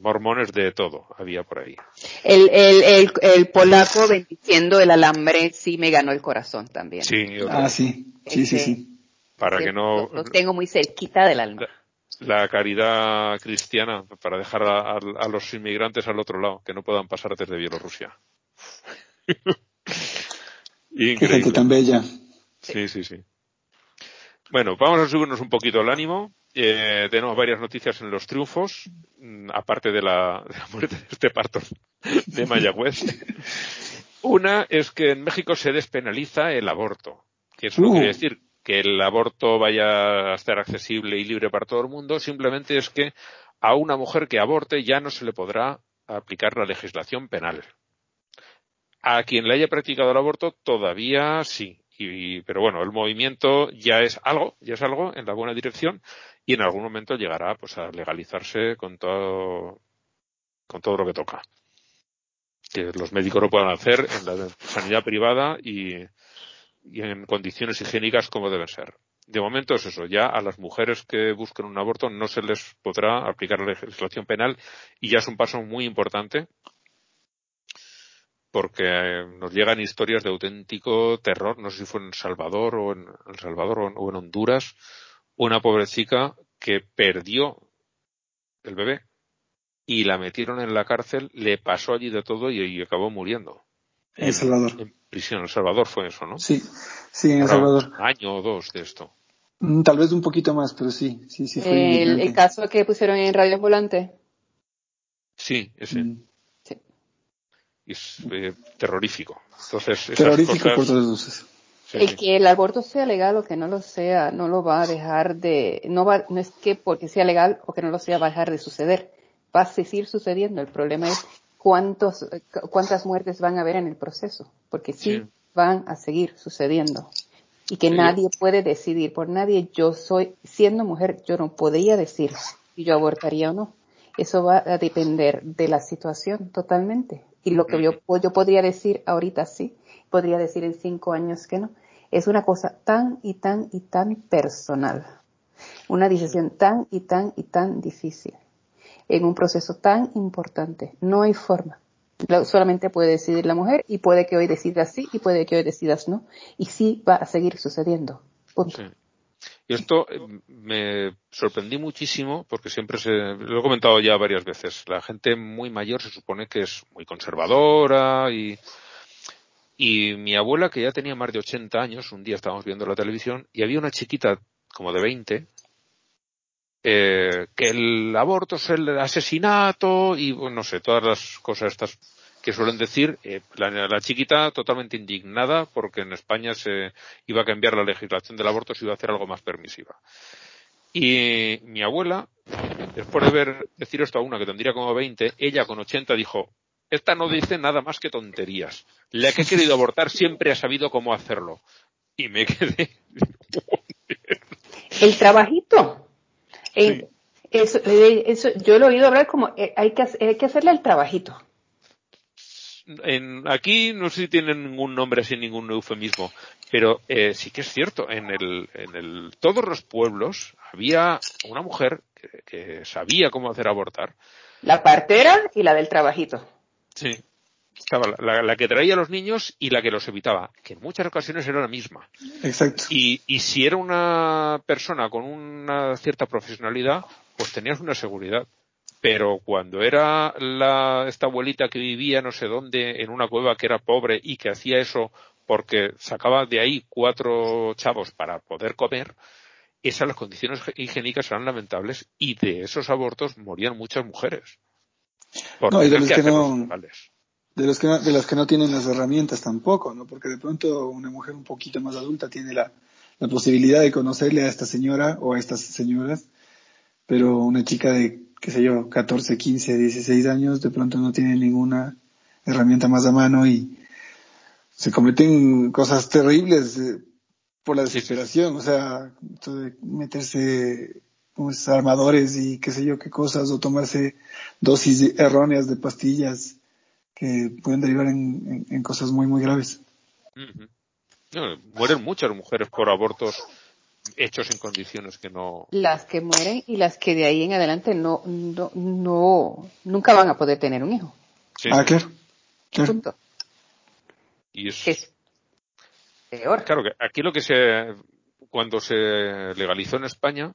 mormones de todo había por ahí. El, el, el, polaco bendiciendo el alambre sí me ganó el corazón también. Sí, ah, sí, sí, sí, sí. Para que no... Lo tengo muy cerquita del alma la caridad cristiana para dejar a, los inmigrantes al otro lado, que no puedan pasar desde Bielorrusia. Qué gente tan bella. Sí, sí, sí. Bueno, vamos a subirnos un poquito el ánimo. Eh, tenemos varias noticias en los triunfos, mm, aparte de la, de la muerte de este parto de Mayagüez. Una es que en México se despenaliza el aborto, que eso uh. quiere decir que el aborto vaya a estar accesible y libre para todo el mundo, simplemente es que a una mujer que aborte ya no se le podrá aplicar la legislación penal. A quien le haya practicado el aborto todavía sí. pero bueno, el movimiento ya es algo, ya es algo en la buena dirección y en algún momento llegará pues a legalizarse con todo, con todo lo que toca. Que los médicos lo puedan hacer en la sanidad privada y, y en condiciones higiénicas como deben ser. De momento es eso, ya a las mujeres que busquen un aborto no se les podrá aplicar la legislación penal y ya es un paso muy importante porque nos llegan historias de auténtico terror, no sé si fue en Salvador o en El Salvador o en Honduras, una pobrecita que perdió el bebé y la metieron en la cárcel, le pasó allí de todo y, acabó muriendo. En El Salvador prisión. El Salvador fue eso, ¿no? Sí, sí, en El Salvador. Un año o dos de esto. Mm, tal vez un poquito más, pero sí, sí, sí fue. El, caso que pusieron en Radio Volante. Sí, ese. Mm. Sí. Es eh, terrorífico. Entonces, terrorífico por todas luces. El que el aborto sea legal o que no lo sea, no lo va a dejar de, no va, no es que porque sea legal o que no lo sea va a dejar de suceder, va a seguir sucediendo. El problema es cuántos, cuántas muertes van a haber en el proceso, porque sí, van a seguir sucediendo y que nadie puede decidir por nadie. Yo soy, siendo mujer, yo no podría decir si yo abortaría o no. Eso va a depender de la situación totalmente. Y lo que yo, yo podría decir ahorita sí, podría decir en cinco años que no. Es una cosa tan y tan y tan personal. Una decisión tan y tan y tan difícil en un proceso tan importante. No hay forma. solamente puede decidir la mujer y puede que hoy decidas sí y puede que hoy decidas no. Y sí va a seguir sucediendo. Punto. Y esto eh, me sorprendí muchísimo porque siempre se, lo he comentado ya varias veces. La gente muy mayor se supone que es muy conservadora y, y mi abuela que ya tenía más de 80 años, un día estábamos viendo la televisión y había una chiquita como de 20 eh, que el aborto es el asesinato y no sé, todas las cosas estas que suelen decir eh, la, chiquita totalmente indignada porque en España se iba a cambiar la legislación del aborto, se iba a hacer algo más permisiva. Y mi abuela, después de ver decir esto a una que tendría como 20, ella con 80 dijo, esta no dice nada más que tonterías. La que ha querido abortar siempre ha sabido cómo hacerlo. Y me quedé. El trabajito. Eh, eso, yo lo he oído hablar como eh, hay, que, hay que hacerle el trabajito. En, aquí no sé si tienen ningún nombre sin ningún eufemismo, pero eh, sí que es cierto. En el, en el, todos los pueblos había una mujer que, sabía cómo hacer abortar. La partera y la del trabajito. Sí. Estaba la, la, que traía a los niños y la que los evitaba, que en muchas ocasiones era la misma. Exacto. Y, y si era una persona con una cierta profesionalidad, pues tenías una seguridad. Pero cuando era la, esta abuelita que vivía no sé dónde, en una cueva que era pobre y que hacía eso porque sacaba de ahí cuatro chavos para poder comer, esas las condiciones higiénicas eran lamentables y de esos abortos morían muchas mujeres. No, y de los que, no, de los que de los que no tienen las herramientas tampoco, ¿no? Porque de pronto una mujer un poquito más adulta tiene la, la posibilidad de conocerle a esta señora o a estas señoras, pero una chica de, qué sé yo, 14, 15, 16 años de pronto no tiene ninguna herramienta más a mano y se cometen cosas terribles eh, por la desesperación, o sea, meterse pues, armadores y qué sé yo qué cosas, o tomarse dosis erróneas de pastillas que pueden derivar en, cosas muy, muy graves. mueren muchas mujeres por abortos hechos en condiciones que no. Las que mueren y las que de ahí en adelante no, no, no nunca van a poder tener un hijo. Ah, claro. Punto. Y es, peor. Claro que aquí lo que se, cuando se legalizó en España,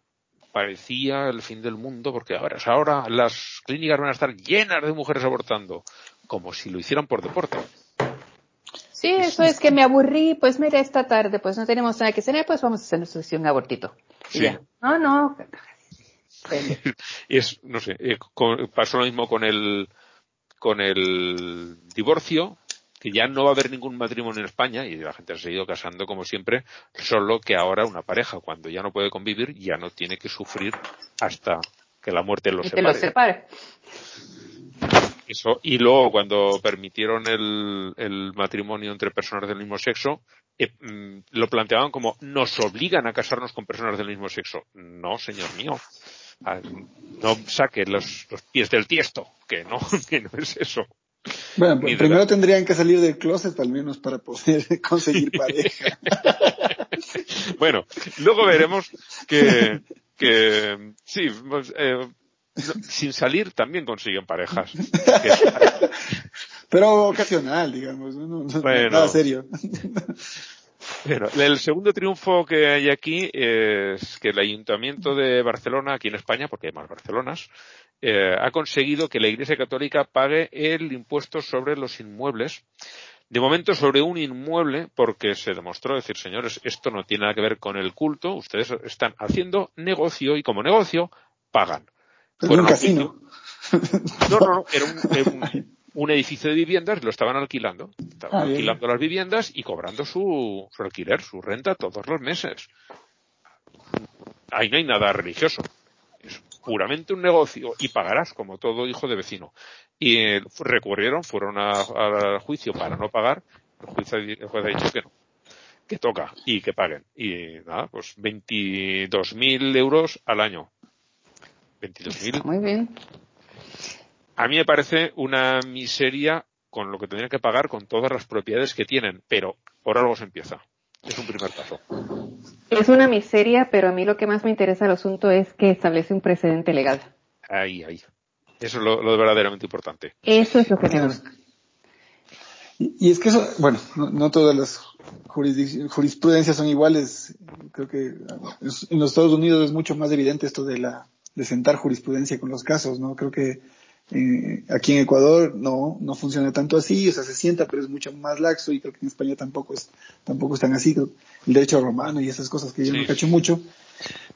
parecía el fin del mundo porque ahora, ahora las clínicas van a estar llenas de mujeres abortando como si lo hicieran por deporte. Sí, eso es que me aburrí, pues mira, esta tarde pues no tenemos nada que hacer, pues vamos a hacer un abortito. Sí. No, no. es, no sé, eh, pasó lo mismo con el, con el divorcio, que ya no va a haber ningún matrimonio en España y la gente ha seguido casando como siempre, solo que ahora una pareja cuando ya no puede convivir ya no tiene que sufrir hasta que la muerte los separe. Separe. Eso, y luego cuando permitieron el, el matrimonio entre personas del mismo sexo, eh, mm, lo planteaban como nos obligan a casarnos con personas del mismo sexo. No, señor mío. Ah, no saque los, los pies del tiesto, que no, que no es eso. Bueno, pues primero tendrían que salir del closet al menos para poder conseguir pareja. bueno, luego veremos que, que sí, pues, eh, sin salir también consiguen parejas. Pero ocasional, digamos, no, nada serio. Bueno, el segundo triunfo que hay aquí es que el Ayuntamiento de Barcelona, aquí en España, porque hay más Barcelonas, eh, ha conseguido que la Iglesia Católica pague el impuesto sobre los inmuebles. De momento sobre un inmueble, porque se demostró decir, señores, esto no tiene nada que ver con el culto, ustedes están haciendo negocio y como negocio pagan un casino. No, no, no, era un, edificio de viviendas, lo estaban alquilando. Estaban ah, alquilando las viviendas y cobrando su, su alquiler, su renta todos los meses. Ahí no hay nada religioso. Es puramente un negocio y pagarás como todo hijo de vecino. Y eh, recurrieron, fueron al juicio para no pagar. El, juez ha dicho que no, que toca y que paguen. Y nada, pues 22.000 euros al año 22.000. Muy bien. A mí me parece una miseria con lo que tendrían que pagar con todas las propiedades que tienen, pero por algo se empieza. Es un primer paso. Es una miseria, pero a mí lo que más me interesa el asunto es que establece un precedente legal. Ahí, ahí. Eso es lo, verdaderamente importante. Eso es lo que me Y, es que eso, bueno, no, todas las jurisprudencias son iguales. Creo que en los Estados Unidos es mucho más evidente esto de la de sentar jurisprudencia con los casos, ¿no? Creo que eh, aquí en Ecuador no, no funciona tanto así, o sea, se sienta, pero es mucho más laxo y creo que en España tampoco es, tampoco están así, el derecho romano y esas cosas que yo no cacho mucho.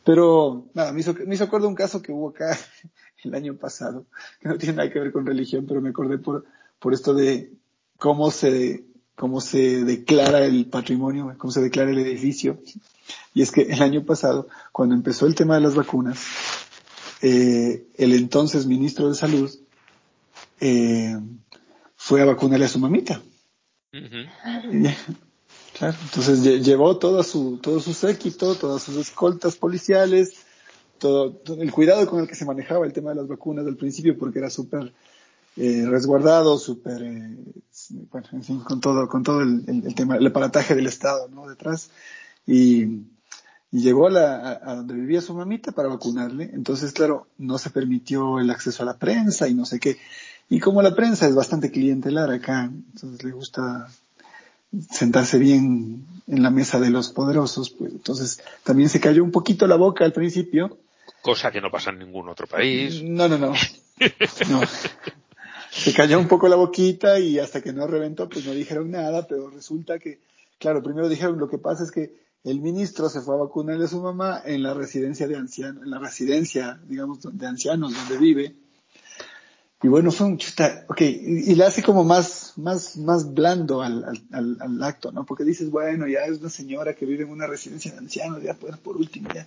Pero, nada, me hizo, me hizo acuerdo un caso que hubo acá el año pasado, que no tiene nada que ver con religión, pero me acordé por, por esto de cómo se, cómo se declara el patrimonio, cómo se declara el edificio. Y es que el año pasado, cuando empezó el tema de las vacunas, eh, el entonces ministro de Salud eh, fue a vacunarle a su mamita. Claro, entonces llevó todo su, todo su séquito, todas sus escoltas policiales, todo, el cuidado con el que se manejaba el tema de las vacunas al principio porque era súper eh, resguardado, súper, eh, bueno, en fin, con todo, con todo el, el, tema, el aparataje del Estado, ¿no? Detrás. Y, y llegó a, la, a, donde vivía su mamita para vacunarle. Entonces, claro, no se permitió el acceso a la prensa y no sé qué. Y como la prensa es bastante clientelar acá, entonces le gusta sentarse bien en la mesa de los poderosos, pues entonces también se cayó un poquito la boca al principio. Cosa que no pasa en ningún otro país. No, no, no. no. Se cayó un poco la boquita y hasta que no reventó, pues no dijeron nada, pero resulta que, claro, primero dijeron lo que pasa es que el ministro se fue a vacunarle a su mamá en la residencia de ancianos, en la residencia, digamos, de ancianos donde vive. Y bueno, fue un chuta, ok, y, le hace como más, más, más blando al, al, al, acto, ¿no? Porque dices, bueno, ya es una señora que vive en una residencia de ancianos, ya pues por último, ya,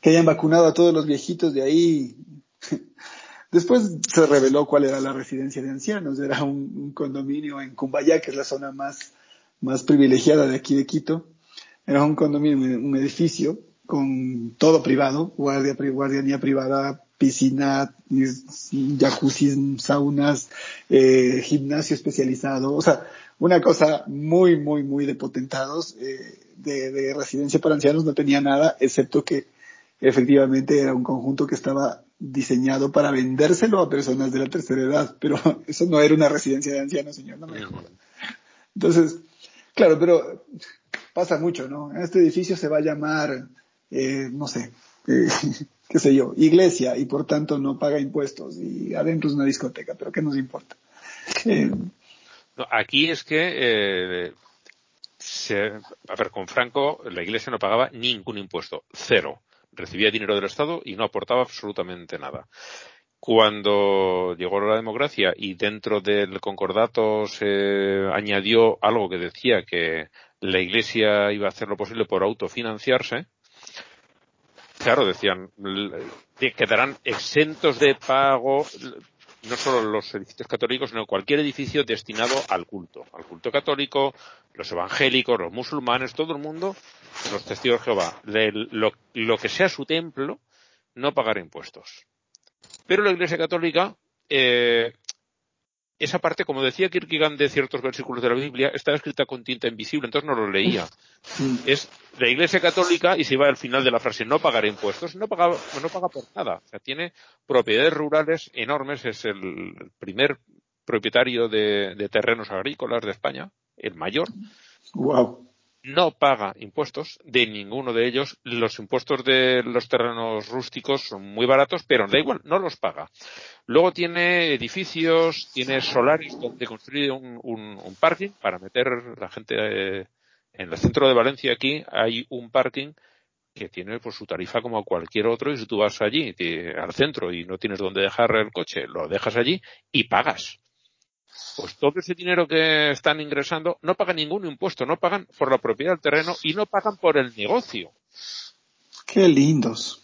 que hayan vacunado a todos los viejitos de ahí. Después se reveló cuál era la residencia de ancianos, era un, un condominio en Cumbayá, que es la zona más, más privilegiada de aquí de Quito era un condominio, un edificio con todo privado, guardia, guardianía privada, piscina, jacuzzi, saunas, eh, gimnasio especializado, o sea, una cosa muy, muy, muy de potentados, eh, de, de, residencia para ancianos no tenía nada, excepto que efectivamente era un conjunto que estaba diseñado para vendérselo a personas de la tercera edad, pero eso no era una residencia de ancianos, señor, no me Entonces, claro, pero pasa mucho, ¿no? Este edificio se va a llamar, eh, no sé, eh, qué sé yo, iglesia y por tanto no paga impuestos y adentro es una discoteca, pero ¿qué nos importa? Eh, aquí es que, eh, a ver, con Franco la iglesia no pagaba ningún impuesto, cero. Recibía dinero del Estado y no aportaba absolutamente nada cuando llegó la democracia y dentro del concordato se añadió algo que decía que la Iglesia iba a hacer lo posible por autofinanciarse, claro, decían, quedarán exentos de pago no solo los edificios católicos, sino cualquier edificio destinado al culto, al culto católico, los evangélicos, los musulmanes, todo el mundo, los testigos de Jehová, lo, lo que sea su templo, no pagar impuestos. Pero la Iglesia Católica eh, esa parte, como decía Kierkegaard de ciertos versículos de la Biblia, estaba escrita con tinta invisible, entonces no lo leía. Es la Iglesia Católica, y si va al final de la frase, no pagará impuestos, no paga, no paga por nada. O sea, tiene propiedades rurales enormes, es el primer propietario de, de terrenos agrícolas de España, el mayor. Wow no paga impuestos de ninguno de ellos. Los impuestos de los terrenos rústicos son muy baratos, pero da igual, no los paga. Luego tiene edificios, tiene solares donde construye un, un, parking para meter la gente eh, en el centro de Valencia aquí hay un parking que tiene pues su tarifa como cualquier otro y si tú vas allí al centro y no tienes dónde dejar el coche, lo dejas allí y pagas pues todo ese dinero que están ingresando no pagan ningún impuesto, no pagan por la propiedad del terreno y no pagan por el negocio. Qué lindos.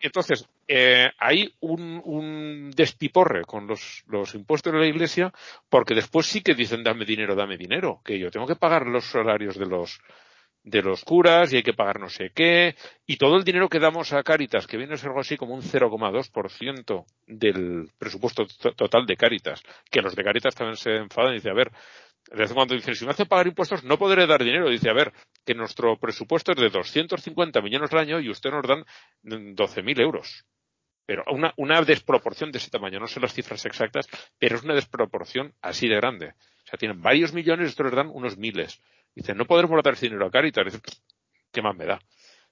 Entonces, eh, hay un, un, despiporre con los, los impuestos de la iglesia porque después sí que dicen dame dinero, dame dinero, que yo tengo que pagar los salarios de los, de los curas y hay que pagar no sé qué, y todo el dinero que damos a Cáritas, que viene a ser algo así como un 0,2% del presupuesto total de Cáritas, que los de Cáritas también se enfadan y dicen, a ver, desde cuando dicen, si me hace pagar impuestos no podré dar dinero, dice, a ver, que nuestro presupuesto es de 250 millones al año y usted nos dan 12.000 euros. Pero una, una desproporción de ese tamaño, no sé las cifras exactas, pero es una desproporción así de grande. O sea, tienen varios millones, esto les dan unos miles. Dicen, no podremos votar ese dinero a Caritas. Dicen, ¿qué más me da?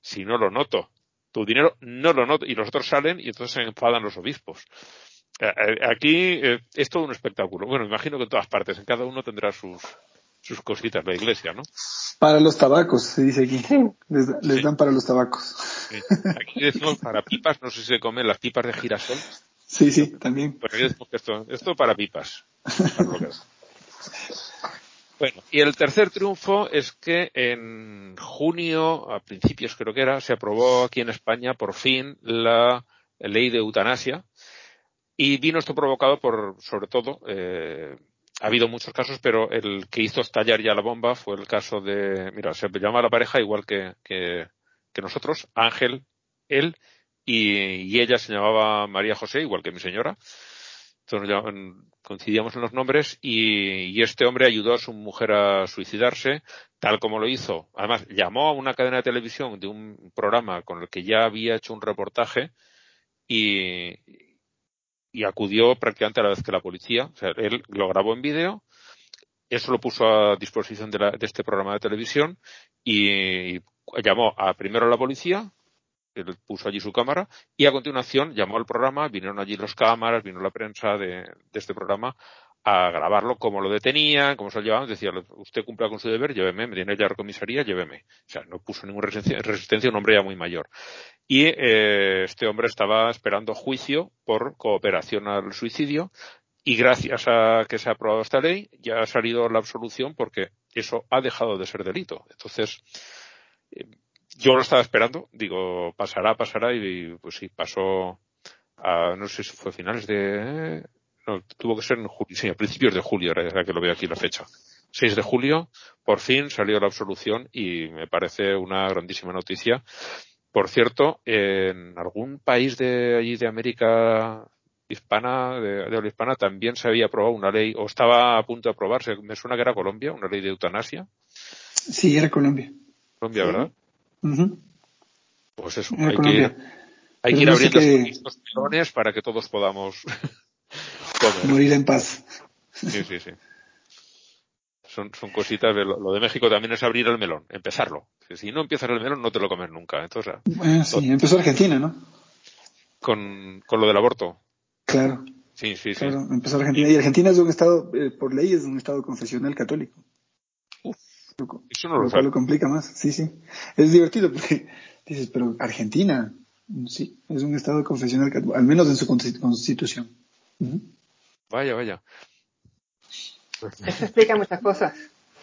Si no lo noto. Tu dinero no lo noto. Y los otros salen y entonces se enfadan los obispos. Eh, eh, aquí eh, es todo un espectáculo. Bueno, imagino que en todas partes, en cada uno tendrá sus, sus cositas, la iglesia, ¿no? Para los tabacos, se dice aquí. Les, les dan para los tabacos. Sí. Aquí decimos para pipas, no sé si se comen las pipas de girasol. Sí, sí, también. Pero aquí decimos que esto, esto para pipas. Para lo que es. Bueno, y el tercer triunfo es que en junio, a principios creo que era, se aprobó aquí en España por fin la ley de eutanasia. Y vino esto provocado por, sobre todo, eh, ha habido muchos casos, pero el que hizo estallar ya la bomba fue el caso de, mira, se llama la pareja igual que, que, nosotros, Ángel, él, y, y, ella se llamaba María José, igual que mi señora. Entonces coincidíamos en los nombres y, y, este hombre ayudó a su mujer a suicidarse, tal como lo hizo. Además, llamó a una cadena de televisión de un programa con el que ya había hecho un reportaje y, y acudió prácticamente a la vez que la policía. O sea, él lo grabó en vídeo, eso lo puso a disposición de, la, de este programa de televisión y, llamó a primero a la policía, él puso allí su cámara y a continuación llamó al programa, vinieron allí los cámaras, vino la prensa de, de este programa a grabarlo, cómo lo detenían, cómo se lo llevaban, decía, usted cumpla con su deber, lléveme, me tiene ya la comisaría, lléveme. O sea, no puso ninguna resistencia, resistencia un hombre ya muy mayor. Y eh, este hombre estaba esperando juicio por cooperación al suicidio y gracias a que se ha aprobado esta ley ya ha salido la absolución porque eso ha dejado de ser delito. Entonces, eh, yo lo estaba esperando, digo, pasará, pasará y pues sí, pasó a, no sé si fue a finales de, no, tuvo que ser en julio, sí, a principios de julio, era que lo veo aquí la fecha. 6 de julio, por fin salió la absolución y me parece una grandísima noticia. Por cierto, en algún país de allí de América hispana, de, de habla hispana, también se había aprobado una ley, o estaba a punto de aprobarse, me suena que era Colombia, una ley de eutanasia. Sí, era Colombia. Colombia, ¿verdad? Uh -huh. Pues eso, hay que, hay que ir abriendo qué- estos melones para que todos podamos comer. Morir en paz. Sí, sí, sí. Son, son cositas de lo, lo de México también es abrir el melón, empezarlo. Que Si no empiezas el melón no te lo comes nunca. Entonces, Bueno, sí, empezó Argentina, ¿no? con, con lo del aborto. Claro, Sí, sí, sí. claro, empezó Argentina. Y Argentina es un estado, eh, por ley, es un estado confesional católico. Lo, Eso no lo lo lo complica más. Sí, sí. Es divertido porque dices, pero Argentina, sí, es un estado confesional al menos en su consti- constitución. Vaya, vaya. Eso explica muchas cosas.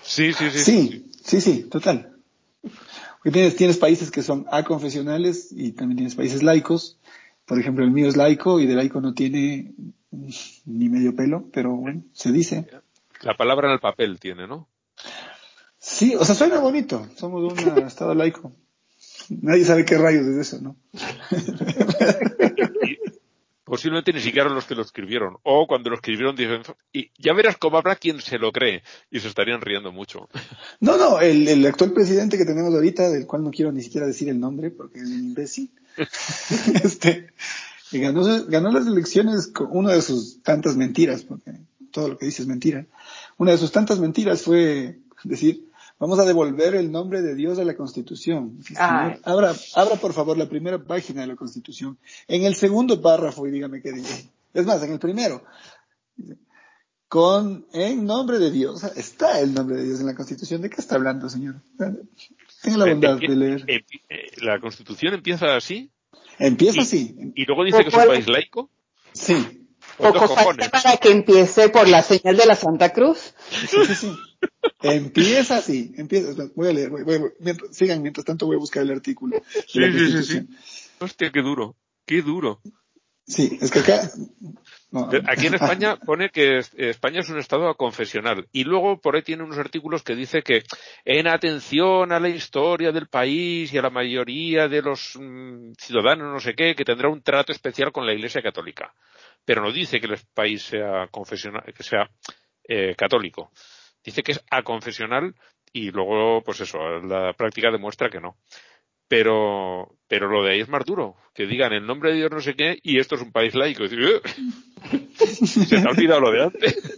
Sí, sí, sí. Sí, sí, sí, total. Porque tienes, tienes países que son aconfesionales y también tienes países laicos. Por ejemplo, el mío es laico y de laico no tiene ni medio pelo, pero bueno, se dice. La palabra en el papel tiene, ¿no? Sí, o sea, suena bonito. Somos un estado laico. Nadie sabe qué rayos es eso, ¿no? Posiblemente ni siquiera los que lo escribieron. O cuando lo escribieron dicen, y ya verás cómo habrá quien se lo cree. Y se estarían riendo mucho. No, no, el, el actual presidente que tenemos ahorita, del cual no quiero ni siquiera decir el nombre porque es un imbécil, este, ganó, ganó las elecciones con una de sus tantas mentiras, porque todo lo que dice es mentira. Una de sus tantas mentiras fue decir, vamos a devolver el nombre de Dios a la Constitución. Señor, abra, abra por favor la primera página de la Constitución. En el segundo párrafo y dígame qué dice. Es más, en el primero. Con, en nombre de Dios, está el nombre de Dios en la Constitución. ¿De qué está hablando, señor? Tenga la bondad de leer. Eh, eh, La constitución empieza así Empieza y- así. y luego dice que es un país laico. Sí. Poco falta para que empiece por la señal de la Santa Cruz. Sí, sí, sí. Empieza así. Empieza. Voy a leer. voy- voy- mientras- sigan, mientras tanto voy a buscar el artículo. Sí, sí, sí. Hostia, qué duro. Qué duro. Sí, es que acá. no. Aquí en España pone que es- España es un estado confesional y luego por ahí tiene unos artículos que dice que en atención a la historia del país y a la mayoría de los mm, ciudadanos no sé qué que tendrá un trato especial con la Iglesia Católica, pero no dice que el país sea confesional, que sea eh, católico. Dice que es aconfesional y luego pues eso, la práctica demuestra que no. Pero, pero lo de ahí es más duro. Que digan el nombre de Dios no sé qué y esto es un país laico. "Eh". Se te ha olvidado lo de antes.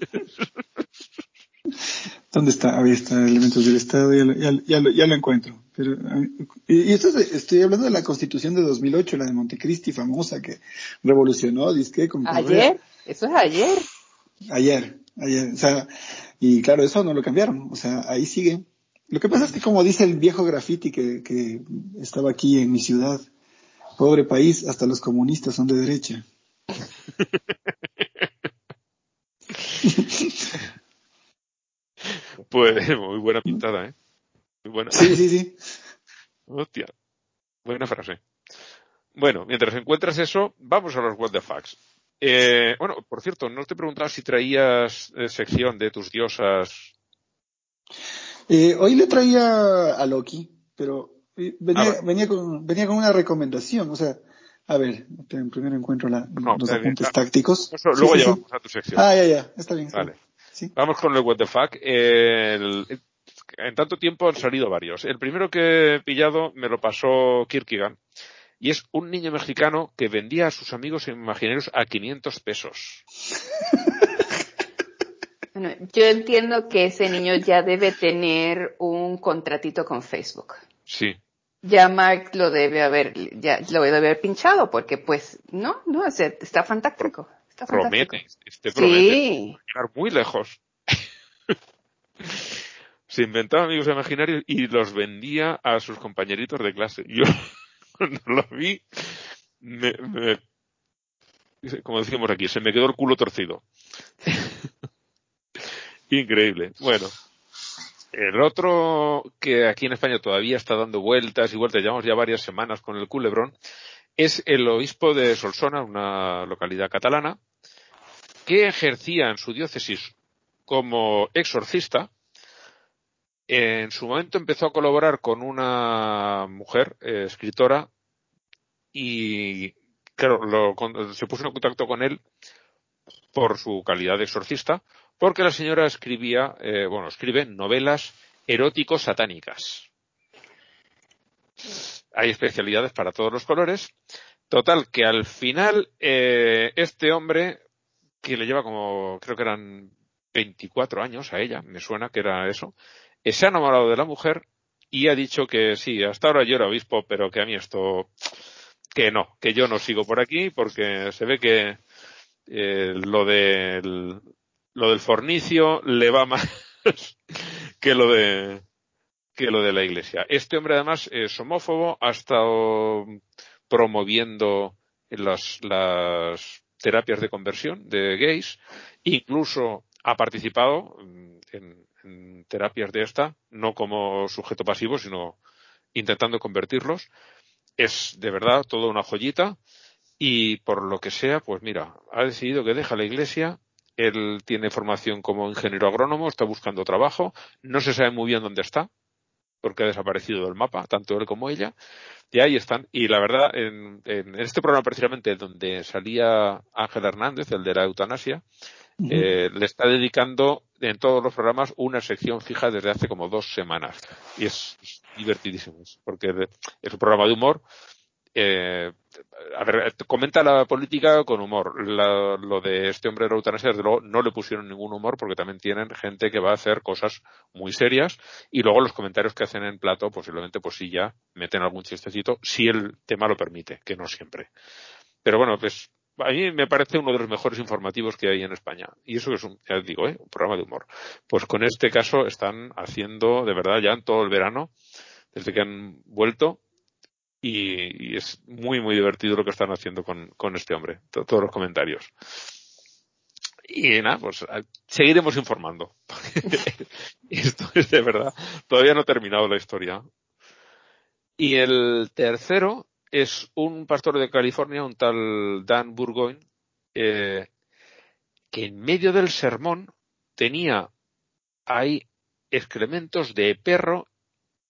¿Dónde está? Ahí está, elementos del Estado, ya lo, ya, lo, ya lo encuentro. Pero, y, esto estoy hablando de la Constitución de 2008, la de Montecristi, famosa, que revolucionó, disque, como Ayer, eso es ayer. Ayer, ayer, o sea, y claro, eso no lo cambiaron, o sea, ahí sigue. Lo que pasa es que como dice el viejo graffiti que, que estaba aquí en mi ciudad, pobre país, hasta los comunistas son de derecha. pues muy buena pintada, ¿eh? Muy buena. Sí, sí, sí. Hostia. Buena frase. Bueno, mientras encuentras eso, vamos a los what the facts. Eh, bueno, por cierto, no te he preguntado si traías eh, sección de tus diosas. Eh, hoy le traía a Loki, pero eh, venía, ah, venía, con, venía con una recomendación, o sea, a ver, primero encuentro la, los apuntes tácticos. luego llevamos a tu sección. Ah, ya, ya, está bien. vale. Vamos con el what the fuck. en tanto tiempo han salido varios. El primero que he pillado me lo pasó Kierkegaard y es un niño mexicano que vendía a sus amigos imaginarios a 500 pesos. Bueno, yo entiendo que ese niño ya debe tener un contratito con Facebook. Sí. Ya Mark lo debe haber, ya lo debe haber pinchado porque pues, no, no, está fantástico. Está promete, este promete sí. llegar muy lejos. Se inventaba amigos imaginarios y los vendía a sus compañeritos de clase. Yo cuando lo vi, me, como decimos aquí, se me quedó el culo torcido. Increíble. Bueno, el otro que aquí en España todavía está dando vueltas y vueltas, llevamos ya varias semanas con el culebrón, es el obispo de Solsona, una localidad catalana, que ejercía en su diócesis como exorcista. En su momento empezó a colaborar con una mujer, eh, escritora, y claro, se puso en contacto con él por su calidad de exorcista, porque la señora escribía, eh, bueno, escribe novelas eróticos satánicas. Hay especialidades para todos los colores. Total, que al final eh, este hombre, que le lleva como, creo que eran 24 años a ella, me suena que era eso, se ha enamorado de la mujer y ha dicho que sí, hasta ahora yo era obispo, pero que a mí esto, que no, que yo no sigo por aquí porque se ve que lo del lo del fornicio le va más que lo de que lo de la iglesia. Este hombre además es homófobo, ha estado promoviendo las, las terapias de conversión de gays, incluso ha participado en, en terapias de esta, no como sujeto pasivo, sino intentando convertirlos. Es de verdad toda una joyita. Y por lo que sea, pues mira, ha decidido que deja la iglesia. Él tiene formación como ingeniero agrónomo, está buscando trabajo, no se sabe muy bien dónde está, porque ha desaparecido del mapa, tanto él como ella, y ahí están. Y la verdad, en, este programa precisamente donde salía Ángel Hernández, el de la eutanasia, eh, le está dedicando en todos los programas una sección fija desde hace como dos semanas. Y es, divertidísimo, porque es un programa de humor eh, a ver, comenta la política con humor. lo de este hombre de la eutanasia, desde luego, no le pusieron ningún humor porque también tienen gente que va a hacer cosas muy serias y luego los comentarios que hacen en plato posiblemente pues sí ya meten algún chistecito si el tema lo permite, que no siempre. Pero bueno, pues a mí me parece uno de los mejores informativos que hay en España. Y eso es un, ya digo, ¿eh? un programa de humor. Pues con este caso están haciendo, de verdad, ya en todo el verano, desde que han vuelto, y, es muy, muy divertido lo que están haciendo con, con este hombre, todos los comentarios. Y nada, pues seguiremos informando. Esto es de verdad. Todavía no ha terminado la historia. Y el tercero es un pastor de California, un tal Dan Burgoyne, eh, que en medio del sermón tenía ahí excrementos de perro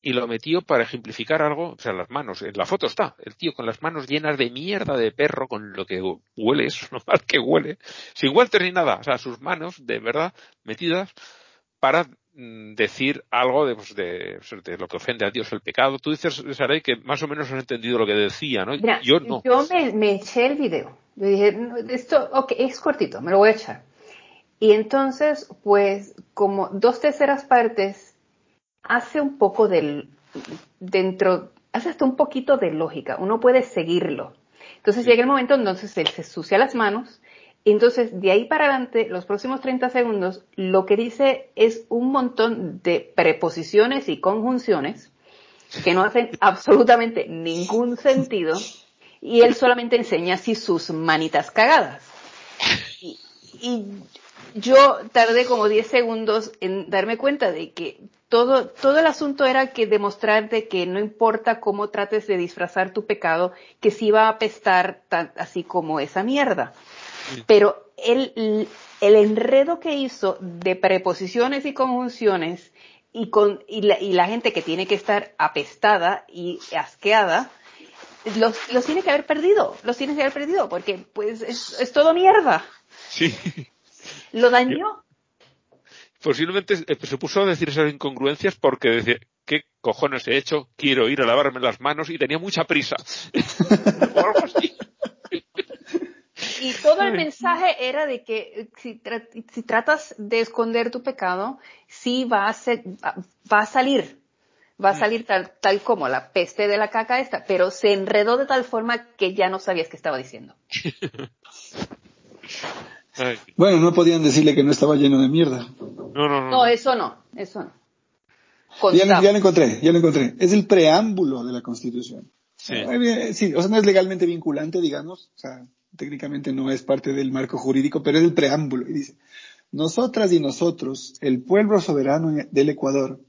y lo metió para ejemplificar algo, o sea, las manos, en la foto está, el tío con las manos llenas de mierda de perro, con lo que huele, eso no mal que huele, sin guantes ni nada, o sea, sus manos, de verdad, metidas para mm, decir algo de, pues, de, lo que ofende a Dios el pecado. Tú dices, Saray, que más o menos has entendido lo que decía, ¿no? yo no. Yo me, eché el video. Yo dije, esto, ok, es cortito, me lo voy a echar. Y entonces, pues, como dos terceras partes, hace un poco del, dentro, hace hasta un poquito de lógica. Uno puede seguirlo. Entonces llega el momento entonces él se sucia las manos. Entonces, de ahí para adelante, los próximos 30 segundos, lo que dice es un montón de preposiciones y conjunciones que no hacen absolutamente ningún sentido y él solamente enseña así sus manitas cagadas. Y, y yo tardé como 10 segundos en darme cuenta de que todo, todo el asunto era que demostrarte que no importa cómo trates de disfrazar tu pecado, que sí va a apestar tan, así como esa mierda. Pero el, el enredo que hizo de preposiciones y conjunciones y, con, y, la, y la gente que tiene que estar apestada y asqueada, los, los tiene que haber perdido, los tiene que haber perdido, porque pues es, es todo mierda. Sí. Lo dañó. Posiblemente se puso a decir esas incongruencias porque decía, ¿qué cojones he hecho? Quiero ir a lavarme las manos y tenía mucha prisa. o algo así. Y todo el mensaje era de que si, tra si, tratas de esconder tu pecado, sí va a, ser, va a salir. Va a salir tal, tal como la peste de la caca esta, pero se enredó de tal forma que ya no sabías qué estaba diciendo. Ay. Bueno, no podían decirle que no estaba lleno de mierda. No, no, no. No, eso no, eso no. Ya lo, ya lo encontré, ya lo encontré. Es el preámbulo de la Constitución. Sí. Eh, sí, o sea, no es legalmente vinculante, digamos, o sea, técnicamente no es parte del marco jurídico, pero es el preámbulo y dice, nosotras y nosotros, el pueblo soberano del Ecuador,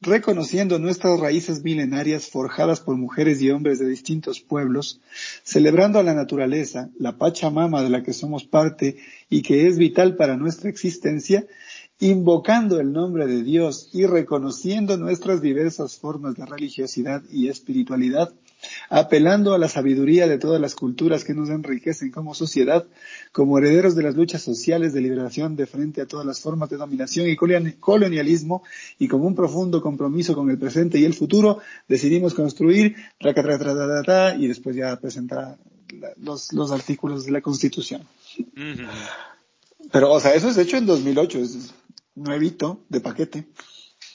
reconociendo nuestras raíces milenarias forjadas por mujeres y hombres de distintos pueblos, celebrando a la naturaleza, la Pachamama de la que somos parte y que es vital para nuestra existencia, invocando el nombre de Dios y reconociendo nuestras diversas formas de religiosidad y espiritualidad, apelando a la sabiduría de todas las culturas que nos enriquecen como sociedad, como herederos de las luchas sociales de liberación de frente a todas las formas de dominación y colonialismo, y como un profundo compromiso con el presente y el futuro, decidimos construir, y después ya presentar los, los artículos de la Constitución. Uh -huh. Pero, o sea, eso es hecho en 2008, es nuevito, de paquete.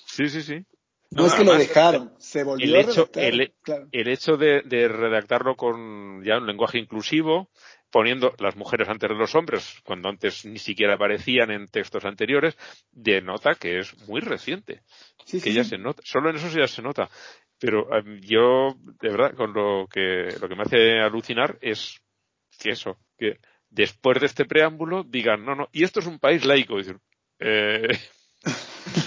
Sí, sí, sí. No, no es que lo dejaron, se volvió el hecho, a redactar. El, claro. el hecho de, de, redactarlo con ya un lenguaje inclusivo, poniendo las mujeres antes de los hombres, cuando antes ni siquiera aparecían en textos anteriores, denota que es muy reciente. Sí, que sí, ya sí. se nota, solo en eso ya se nota. Pero um, yo, de verdad, con lo que, lo que me hace alucinar es que eso, que después de este preámbulo digan, no, no, y esto es un país laico, decir, eh,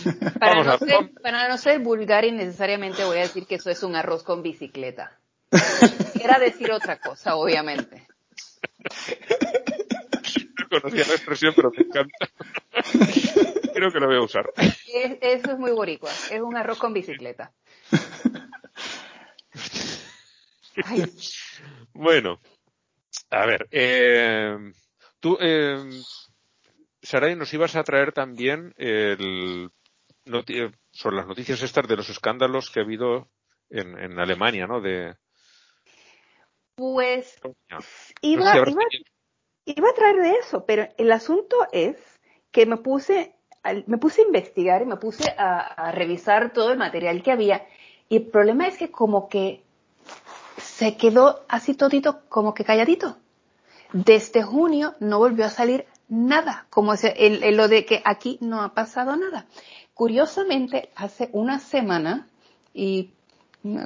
para, no ser, para no ser vulgar innecesariamente voy a decir que eso es un arroz con bicicleta. Era decir otra cosa, obviamente. no conocía la expresión, pero me encanta. Creo que lo voy a usar. Es- eso es muy boricua. Es un arroz con bicicleta. Ay, Bueno, a ver, eh, tú, eh, Saray, nos ibas a traer también el, sobre las noticias estas de los escándalos que ha habido en, en Alemania, ¿no? De, pues no iba, sé si habrás iba, iba a traer de eso, pero el asunto es que me puse, me puse a investigar y me puse a, a revisar todo el material que había. Y el problema es que como que se quedó así todito, como que calladito. Desde junio no volvió a salir nada, como se- el, el- lo de que aquí no ha pasado nada. Curiosamente, hace una semana y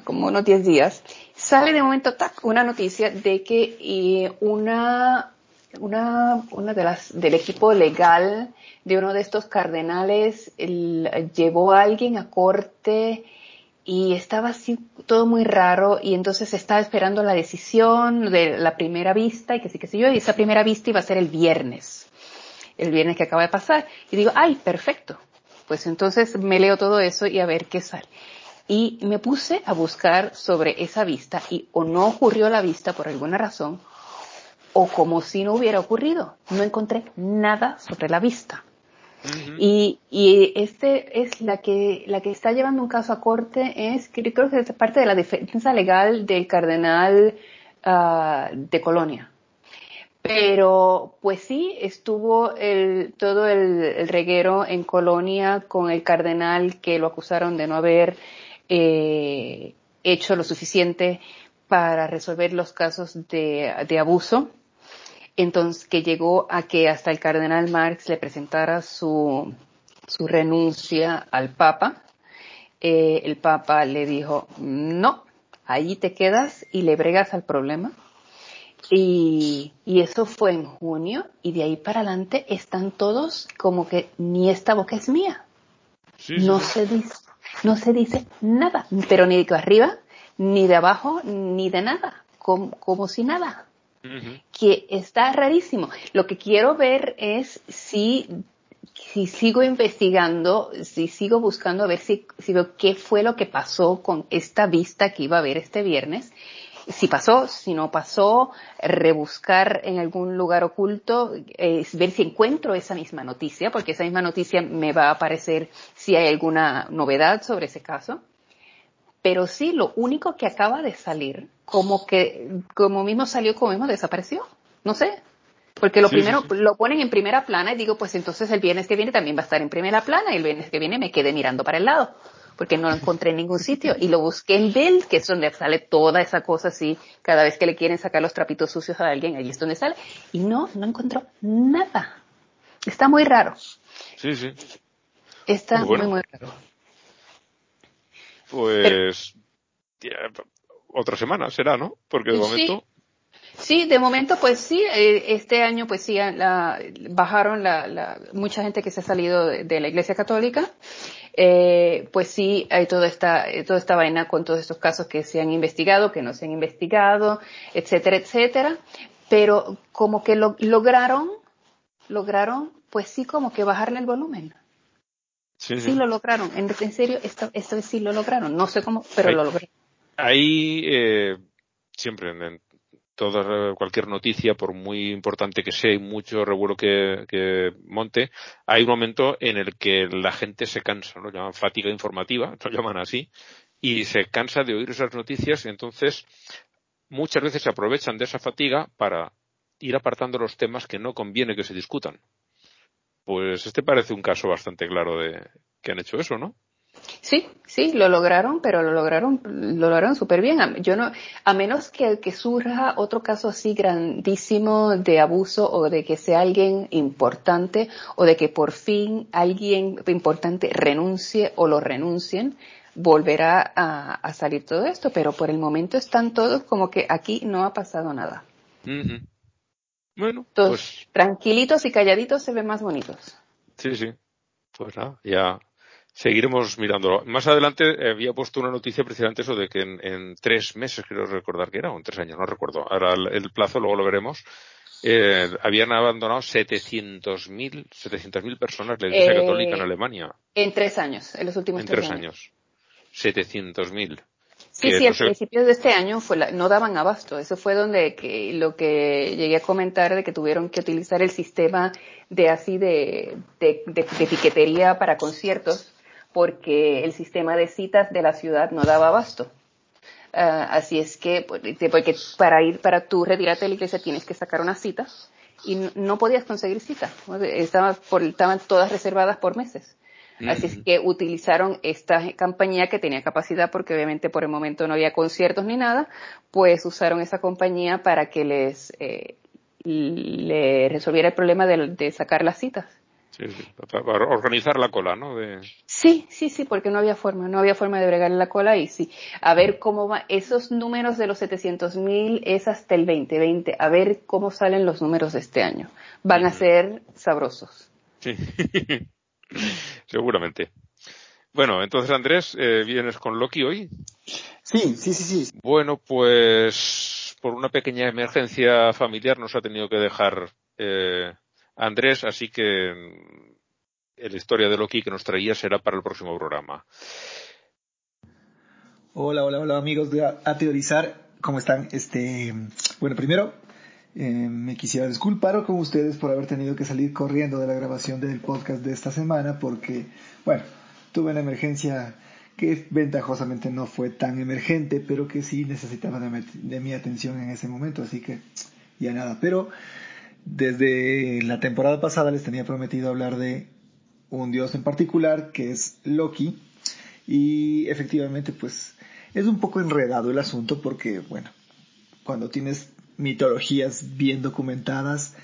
como unos 10 días, sale de momento tac, una noticia de que eh, una, una, una de las, del equipo legal de uno de estos cardenales llevó a alguien a corte y estaba así todo muy raro y entonces estaba esperando la decisión de la primera vista y que sí que sé yo, y esa primera vista iba a ser el viernes, el viernes que acaba de pasar. Y digo, ay, perfecto. Pues entonces me leo todo eso y a ver qué sale. Y me puse a buscar sobre esa vista y o no ocurrió la vista por alguna razón o como si no hubiera ocurrido. No encontré nada sobre la vista. Y, y este es la que, la que está llevando un caso a corte es, creo que es parte de la defensa legal del cardenal ah, de Colonia. Pero, pues sí, estuvo el, todo el, reguero en Colonia con el cardenal que lo acusaron de no haber eh, hecho lo suficiente para resolver los casos de, de, abuso. Entonces, que llegó a que hasta el cardenal Marx le presentara su, su renuncia al Papa. Eh, el Papa le dijo, no, allí te quedas y le bregas al problema. Y, y, eso fue en junio y de ahí para adelante están todos como que ni esta boca es mía. no se dice, no se dice nada, pero ni de arriba, ni de abajo, ni de nada, como, como si nada. Que está rarísimo. Lo que quiero ver es si, si sigo investigando, si sigo buscando a ver si, si veo qué fue lo que pasó con esta vista que iba a haber este viernes si pasó, si no pasó, rebuscar en algún lugar oculto, eh, ver si encuentro esa misma noticia, porque esa misma noticia me va a aparecer si hay alguna novedad sobre ese caso. Pero sí, lo único que acaba de salir, como que, como mismo salió, como mismo desapareció. No sé. Porque lo primero lo ponen en primera plana y digo, pues entonces el viernes que viene también va a estar en primera plana y el viernes que viene me quedé mirando para el lado porque no lo encontré en ningún sitio. Y lo busqué en Bild, que es donde sale toda esa cosa así, cada vez que le quieren sacar los trapitos sucios a alguien, ahí es donde sale. Y no, no encontró nada. Está muy raro. Sí, sí. Está muy, muy raro. Pues otra semana será, ¿no? Porque de momento... Sí, de momento, pues sí, eh, este año, pues sí, la, bajaron la, la, mucha gente que se ha salido de la Iglesia Católica eh, pues sí, hay toda esta, eh, toda esta vaina con todos estos casos que se han investigado, que no se han investigado, etcétera, etcétera. Pero como que lo, lograron, lograron, pues sí, como que bajarle el volumen. Sí, sí. lo lograron. En, serio, esto, esto sí lo lograron. No sé cómo, pero lo lograron. Ahí, eh, siempre en, toda cualquier noticia, por muy importante que sea y mucho revuelo que, monte, hay un momento en el que la gente se cansa, lo llaman fatiga informativa, lo llaman así, y se cansa de oír esas noticias y entonces muchas veces se aprovechan de esa fatiga para ir apartando los temas que no conviene que se discutan. Pues este parece un caso bastante claro de que han hecho eso, ¿no? Sí, sí, lo lograron, pero lo lograron, lo lograron súper bien. Yo no, a menos que, que surja otro caso así grandísimo de abuso o de que sea alguien importante o de que por fin alguien importante renuncie o lo renuncien, volverá a, salir todo esto. Pero por el momento están todos como que aquí no ha pasado nada. Bueno, pues... tranquilitos y calladitos se ven más bonitos. Sí, sí. Pues nada, ya seguiremos mirándolo. Más adelante eh, había puesto una noticia precisamente eso de que en, tres meses, quiero recordar que era, o en tres años, no recuerdo. Ahora el, plazo, luego lo veremos. Eh, habían abandonado 700.000 700.000 personas la Iglesia eh, Católica en Alemania. En tres años, en los últimos en tres, años. 700.000. Sí, sí, al principio de este año fue no daban abasto. Eso fue donde que, lo que llegué a comentar de que tuvieron que utilizar el sistema de así de, de, de, de piquetería para conciertos porque el sistema de citas de la ciudad no daba abasto. Ah, así es que, pues, porque para ir, para tú retirarte de la iglesia tienes que sacar una cita y no podías conseguir cita. Estaban, estaban todas reservadas por meses. Así es que utilizaron esta compañía que tenía capacidad, porque obviamente por el momento no había conciertos ni nada, pues usaron esa compañía para que les eh, le resolviera el problema de sacar las citas. Sí, para organizar la cola, ¿no? Sí, sí, sí, porque no había forma, no había forma de bregar la cola y sí. A ver cómo va, esos números de los 700 mil es hasta el 2020, a ver cómo salen los números de este año. Van a ser sabrosos. Sí, seguramente. Bueno, entonces Andrés, eh, ¿vienes con Loki hoy? Sí, sí, sí, sí. Bueno, pues por una pequeña emergencia familiar nos ha tenido que dejar eh, Andrés, así que mm, la historia de Loki que nos traía será para el próximo programa. Hola, hola, hola amigos de A Teorizar, ¿cómo están? Este, bueno, primero eh, me quisiera disculpar con ustedes por haber tenido que salir corriendo de la grabación del podcast de esta semana porque, bueno, tuve una emergencia que ventajosamente no fue tan emergente, pero que sí necesitaba de, de mi atención en ese momento, así que ya nada. Pero Desde la temporada pasada les tenía prometido hablar de un dios en particular, que es Loki, y efectivamente pues es un poco enredado el asunto porque, bueno, cuando tienes mitologías bien documentadas,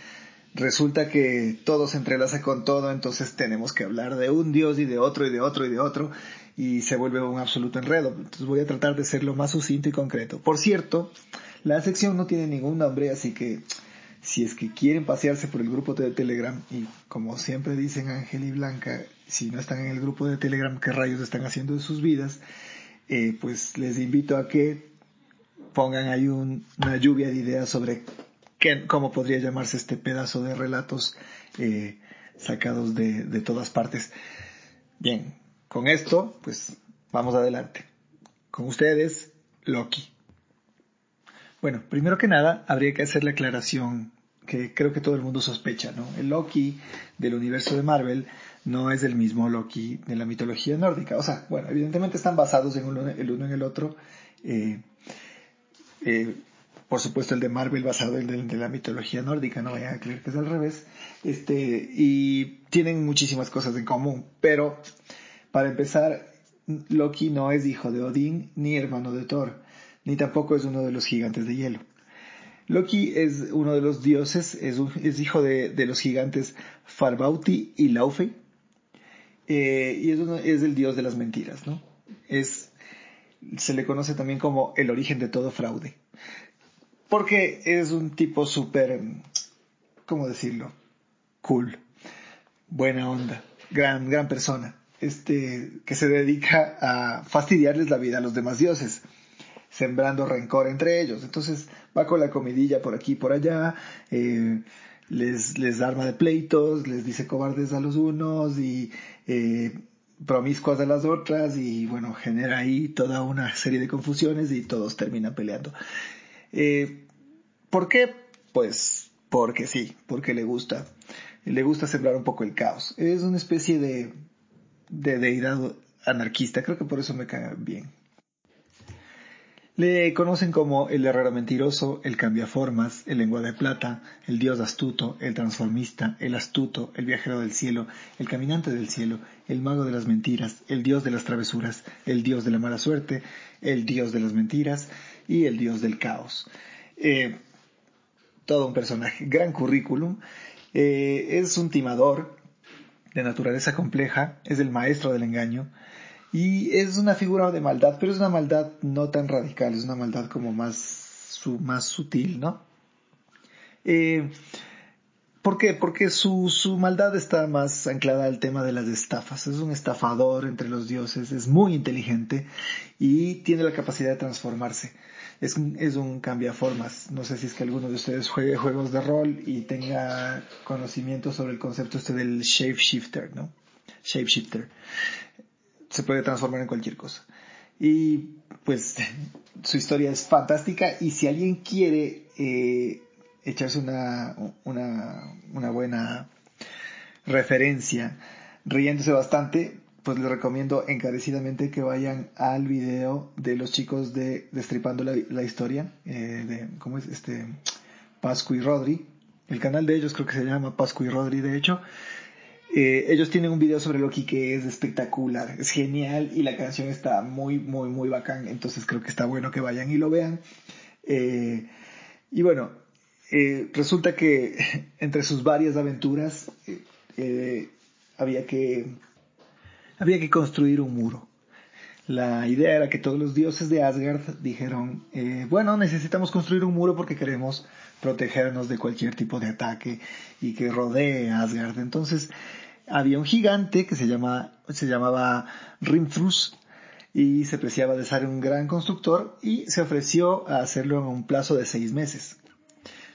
resulta que todo se entrelaza con todo, entonces tenemos que hablar de un dios y de otro y de otro y de otro, y se vuelve un absoluto enredo. Entonces voy a tratar de ser lo más sucinto y concreto. Por cierto, la sección no tiene ningún nombre, así que si es que quieren pasearse por el grupo de Telegram, y como siempre dicen Ángel y Blanca, si no están en el grupo de Telegram, ¿qué rayos están haciendo de sus vidas? Eh, pues les invito a que pongan ahí una lluvia de ideas sobre cómo podría llamarse este pedazo de relatos eh, sacados de, de todas partes. Bien, con esto, pues vamos adelante. Con ustedes, Loki. Bueno, primero que nada, habría que hacer la aclaración que creo que todo el mundo sospecha, ¿no? El Loki del universo de Marvel no es el mismo Loki de la mitología nórdica. O sea, bueno, evidentemente están basados en uno, el uno en el otro. Eh, eh, por supuesto el de Marvel basado en el de la mitología nórdica, no vayan a creer que es al revés. Este, y tienen muchísimas cosas en común, pero para empezar, Loki no es hijo de Odín ni hermano de Thor, ni tampoco es uno de los gigantes de hielo. Loki es uno de los dioses, es, hijo de, los gigantes Farbauti y Laufey, eh, y es, uno, el dios de las mentiras, ¿no? Es, se le conoce también como el origen de todo fraude, porque es un tipo súper, ¿cómo decirlo? Cool, buena onda, gran, gran persona. Este, que se dedica a fastidiarles la vida a los demás dioses, sembrando rencor entre ellos. Entonces va con la comidilla por aquí y por allá, eh, les, les arma de pleitos, les dice cobardes a los unos y eh, promiscuas a las otras y bueno, genera ahí toda una serie de confusiones y todos terminan peleando. Eh, ¿Por qué? Pues porque sí, porque le gusta, le gusta sembrar un poco el caos. Es una especie de de deidad anarquista, creo que por eso me cae bien. Le conocen como el herrero mentiroso, el cambiaformas, el lengua de plata, el dios astuto, el transformista, el astuto, el viajero del cielo, el caminante del cielo, el mago de las mentiras, el dios de las travesuras, el dios de la mala suerte, el dios de las mentiras y el dios del caos. Eh, todo un personaje, gran currículum. Eh, es un timador, de naturaleza compleja, es el maestro del engaño y es una figura de maldad, pero es una maldad no tan radical, es una maldad como más, su, más sutil, ¿no? Eh, ¿Por qué? Porque su, su maldad está más anclada al tema de las estafas. Es un estafador entre los dioses, es muy inteligente y tiene la capacidad de transformarse es, es un cambiaformas. No sé si es que alguno de ustedes juegue juegos de rol y tenga conocimiento sobre el concepto este del shapeshifter, ¿no? Shapeshifter. Se puede transformar en cualquier cosa. Y pues su historia es fantástica y si alguien quiere eh, echarse una, una, buena referencia, riéndose bastante, pues les recomiendo encarecidamente que vayan al video de los chicos de Destripando la, Historia, eh, de, ¿cómo es? Este, Pascu y Rodri. El canal de ellos creo que se llama Pascu y Rodri, de hecho. Eh, ellos tienen un video sobre Loki que es espectacular, es genial y la canción está muy, muy, muy bacán. Entonces creo que está bueno que vayan y lo vean. Eh, y bueno, eh, resulta que entre sus varias aventuras había que había que construir un muro. La idea era que todos los dioses de Asgard dijeron, bueno, necesitamos construir un muro porque queremos protegernos de cualquier tipo de ataque y que rodee Asgard. Entonces había un gigante que se, llama, se llamaba Rimfrus y se preciaba de ser un gran constructor y se ofreció a hacerlo en un plazo de seis meses.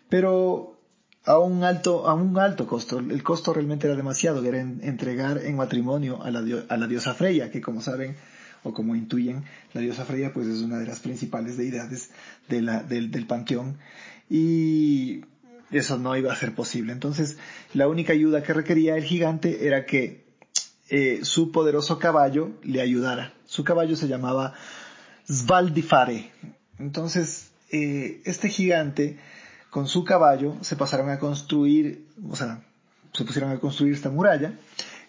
Pero a un alto, a un alto costo. El costo realmente era demasiado, era entregar en matrimonio a la, diosa Freya, que como saben o como intuyen, la diosa Freya pues es una de las principales deidades del, del panteón y eso no iba a ser posible. Entonces, la única ayuda que requería el gigante era que eh, su poderoso caballo le ayudara. Su caballo se llamaba Svaldifare. Entonces, eh, este gigante con su caballo se pasaron a construir, o sea, se pusieron a construir esta muralla.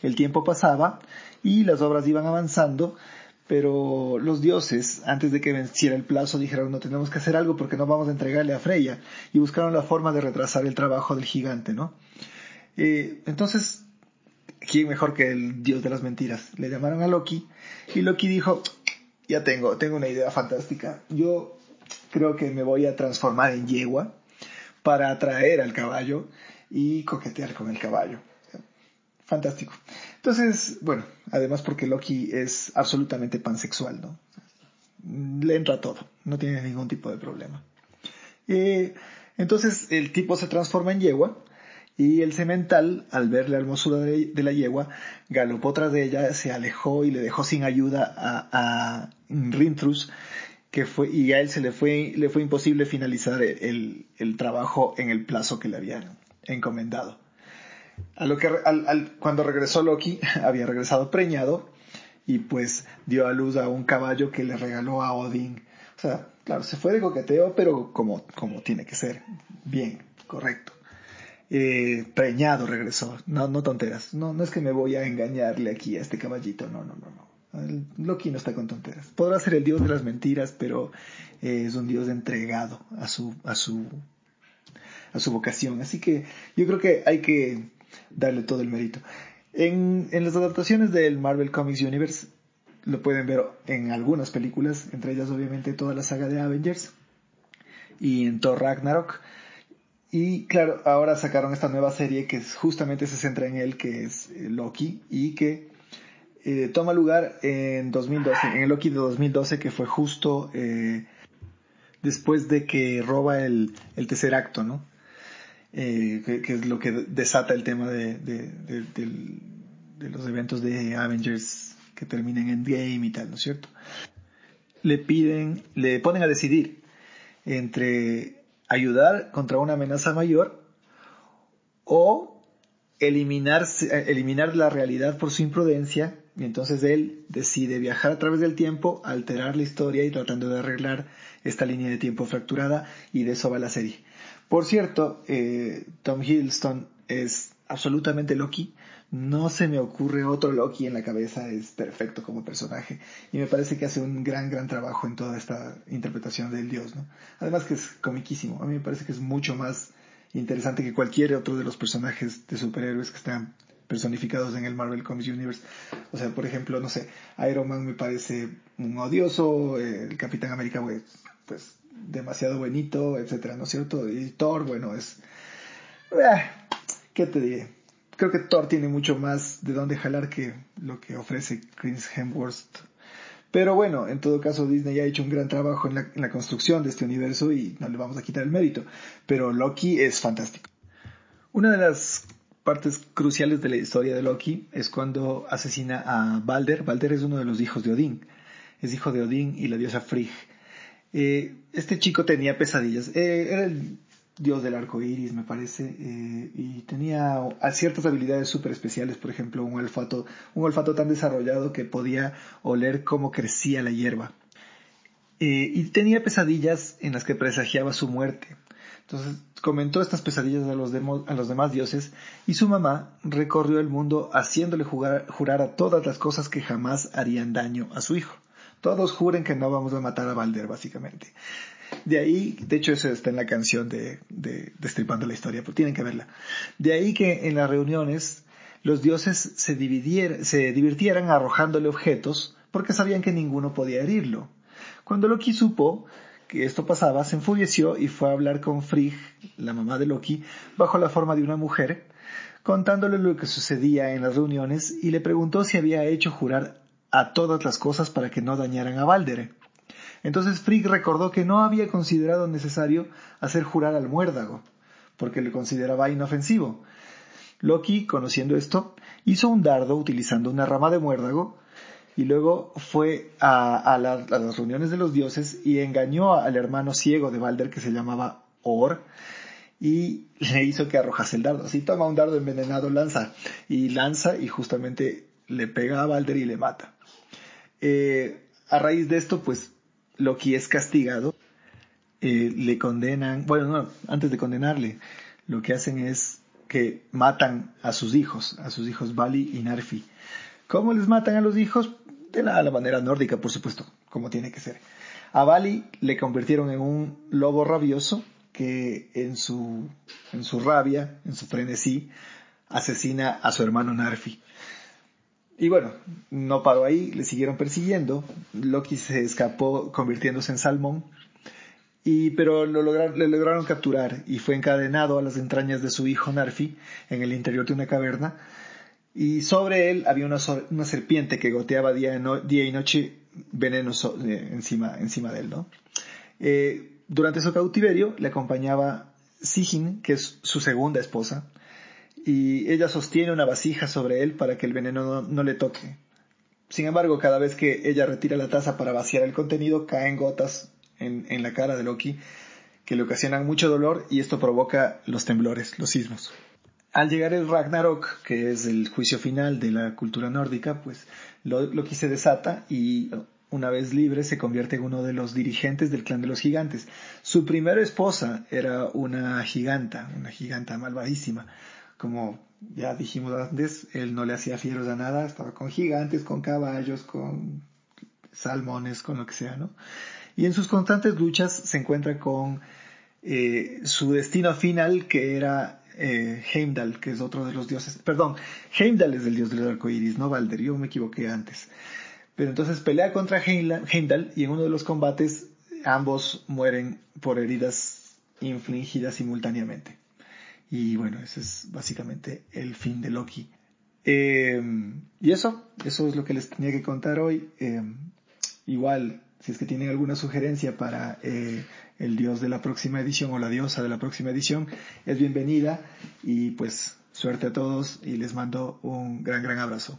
El tiempo pasaba y las obras iban avanzando, pero los dioses, antes de que venciera el plazo, dijeron no tenemos que hacer algo porque no vamos a entregarle a Freya y buscaron la forma de retrasar el trabajo del gigante, ¿no? Eh, entonces, ¿quién mejor que el dios de las mentiras? Le llamaron a Loki y Loki dijo, ya tengo, tengo una idea fantástica. Yo creo que me voy a transformar en yegua para atraer al caballo y coquetear con el caballo. Fantástico. Entonces, bueno, además porque Loki es absolutamente pansexual, ¿no? Le entra todo, no tiene ningún tipo de problema. Entonces el tipo se transforma en yegua y el cemental, al ver la hermosura de, la yegua, galopó tras de ella, se alejó y le dejó sin ayuda a, a Rintrus, que fue, y a él se le fue, le fue imposible finalizar el trabajo en el plazo que le habían encomendado. A lo que, al, cuando regresó Loki, había regresado preñado y pues dio a luz a un caballo que le regaló a Odín. O sea, claro, se fue de coqueteo, pero como, como tiene que ser. Bien, correcto. Eh, preñado regresó. No, no tonteras. No, no es que me voy a engañarle aquí a este caballito. No, no, no, no. Loki no está con tonteras. Podrá ser el dios de las mentiras, pero eh, es un dios entregado a su, a su, a su vocación. Así que yo creo que hay que darle todo el mérito. En, en las adaptaciones del Marvel Comics Universe lo pueden ver en algunas películas, entre ellas obviamente toda la saga de Avengers y en Thor Ragnarok. Y claro, ahora sacaron esta nueva serie que justamente se centra en él, que es eh, Loki, y que eh, toma lugar en 2012, en el Loki de 2012, que fue justo eh, después de que roba el, el tercer acto, ¿no? Eh, que, es lo que desata el tema de, de, de, los eventos de Avengers que terminen en Endgame y tal, ¿no es cierto? Le piden, le ponen a decidir entre ayudar contra una amenaza mayor o eliminar, eliminar la realidad por su imprudencia y entonces él decide viajar a través del tiempo, alterar la historia y tratando de arreglar esta línea de tiempo fracturada y de eso va la serie. Por cierto, eh, Tom Hiddleston es absolutamente Loki. No se me ocurre otro Loki en la cabeza, es perfecto como personaje y me parece que hace un gran, gran trabajo en toda esta interpretación del dios, ¿no? Además que es comiquísimo, a mí me parece que es mucho más interesante que cualquier otro de los personajes de superhéroes que están personificados en el Marvel Comics Universe. O sea, por ejemplo, no sé, Iron Man me parece un odioso, el Capitán América, pues, pues demasiado buenito, etcétera, ¿no es cierto? Y Thor, bueno, es... Eh, ¿Qué te diré? Creo que Thor tiene mucho más de dónde jalar que lo que ofrece Chris Hemsworth. Pero bueno, en todo caso Disney ha hecho un gran trabajo en la, en la construcción de este universo y no le vamos a quitar el mérito. Pero Loki es fantástico. Una de las partes cruciales de la historia de Loki es cuando asesina a Balder. Balder es uno de los hijos de Odín. Es hijo de Odín y la diosa Frigg. Eh, este chico tenía pesadillas. Eh, era el dios del arco iris, me parece, eh, y tenía ciertas habilidades súper especiales, por ejemplo, un olfato, un olfato tan desarrollado que podía oler cómo crecía la hierba. y tenía pesadillas en las que presagiaba su muerte. Entonces comentó estas pesadillas a los, a los demás dioses y su mamá recorrió el mundo haciéndole jurar a todas las cosas que jamás harían daño a su hijo. Todos juren que no vamos a matar a Balder, básicamente. De ahí, de hecho eso está en la canción de, de Destripando la Historia, pero tienen que verla. De ahí que en las reuniones los dioses se, se divirtieran arrojándole objetos porque sabían que ninguno podía herirlo. Cuando Loki supo que esto pasaba, se enfureció y fue a hablar con Frigg, la mamá de Loki, bajo la forma de una mujer, contándole lo que sucedía en las reuniones y le preguntó si había hecho jurar a todas las cosas para que no dañaran a Balder. Entonces Frigg recordó que no había considerado necesario hacer jurar al muérdago, porque le consideraba inofensivo. Loki, conociendo esto, hizo un dardo utilizando una rama de muérdago y luego fue a, las reuniones de los dioses y engañó al hermano ciego de Balder que se llamaba Or y le hizo que arrojase el dardo. Así toma un dardo envenenado, lanza y lanza y justamente le pega a Balder y le mata. Eh, a raíz de esto, pues Loki es castigado eh, le condenan, bueno, no, antes de condenarle, lo que hacen es que matan a sus hijos, a sus hijos Bali y Narfi. ¿Cómo les matan a los hijos? De la, la manera nórdica, por supuesto, como tiene que ser. A Bali le convirtieron en un lobo rabioso que en su, en su rabia, en su frenesí, asesina a su hermano Narfi. Y bueno, no paró ahí, le siguieron persiguiendo. Loki se escapó convirtiéndose en salmón. Y, pero lo lograron, le lograron capturar y fue encadenado a las entrañas de su hijo Narfi en el interior de una caverna. Y sobre él había una, una serpiente que goteaba día, y noche veneno eh, encima, encima de él. ¿no? Eh, durante su cautiverio le acompañaba Sigyn, que es su segunda esposa, y ella sostiene una vasija sobre él para que el veneno no, le toque. Sin embargo, cada vez que ella retira la taza para vaciar el contenido, caen gotas en, la cara de Loki que le ocasionan mucho dolor y esto provoca los temblores, los sismos. Al llegar el Ragnarok, que es el juicio final de la cultura nórdica, pues Loki se desata y una vez libre se convierte en uno de los dirigentes del clan de los gigantes. Su primera esposa era una giganta, una giganta malvadísima, como ya dijimos antes, él no le hacía fieros a nada, estaba con gigantes, con caballos, con salmones, con lo que sea, ¿no? Y en sus constantes luchas se encuentra con eh, su destino final, que era eh, Heimdall, que es otro de los dioses. Perdón, Heimdall es el dios del arco iris, no Balder, yo me equivoqué antes. Pero entonces pelea contra Heimdall y en uno de los combates ambos mueren por heridas infligidas simultáneamente. Y bueno, ese es básicamente el fin de Loki. Eh, y eso, eso es lo que les tenía que contar hoy. Eh, igual, si es que tienen alguna sugerencia para eh, el dios de la próxima edición o la diosa de la próxima edición, es bienvenida. Y pues suerte a todos y les mando un gran, gran abrazo.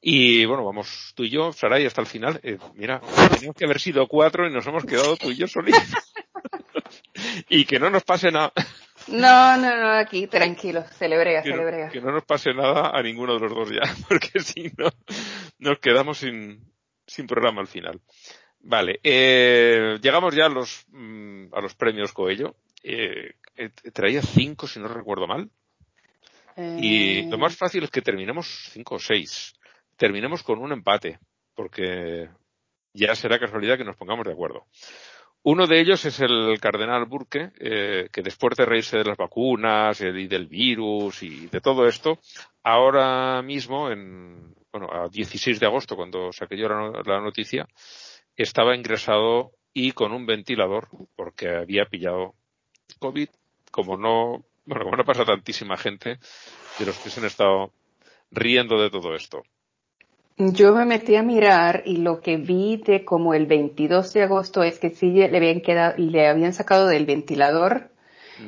Y bueno, vamos tú y yo, Saray, hasta el final. mira, teníamos que haber sido cuatro y nos hemos quedado tú y yo solitos. y que no nos pase nada. No, no, no, aquí tranquilo, celebrea, celebrea. que no nos pase nada a ninguno de los dos ya, porque si no, nos quedamos sin, sin programa al final. Vale, eh, llegamos ya a los, mm, a los premios Coello. Eh, eh, traía cinco, si no recuerdo mal. Y lo más fácil es que terminemos cinco o seis. Terminemos con un empate, porque ya será casualidad que nos pongamos de acuerdo. Uno de ellos es el cardenal Burke, eh, que después de reírse de las vacunas y del virus y de todo esto, ahora mismo, en, bueno, a 16 de agosto, cuando saqué yo la, noticia, estaba ingresado y con un ventilador porque había pillado COVID, como no, bueno, como no pasa tantísima gente de los que se han estado riendo de todo esto. Yo me metí a mirar y lo que vi de como el 22 de agosto es que sí le habían quedado, le habían sacado del ventilador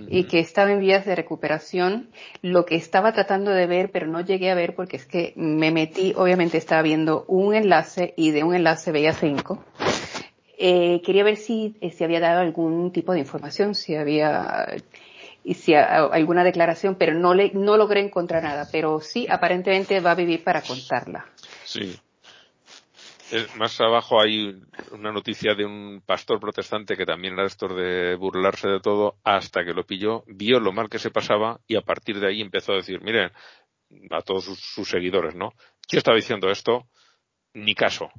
y que estaba en vías de recuperación. Lo que estaba tratando de ver, pero no llegué a ver porque es que me metí, obviamente estaba viendo un enlace y de un enlace veía cinco. Eh, quería ver si, eh, si había dado algún tipo de información, si había y si alguna declaración, pero no le, no logré encontrar nada. Pero sí, aparentemente va a vivir para contarla. Sí. Eh, más abajo hay una noticia de un pastor protestante que también era esto de burlarse de todo hasta que lo pilló, vio lo mal que se pasaba y a partir de ahí empezó a decir, miren, a todos sus, seguidores, ¿no? Yo estaba diciendo esto, ni caso.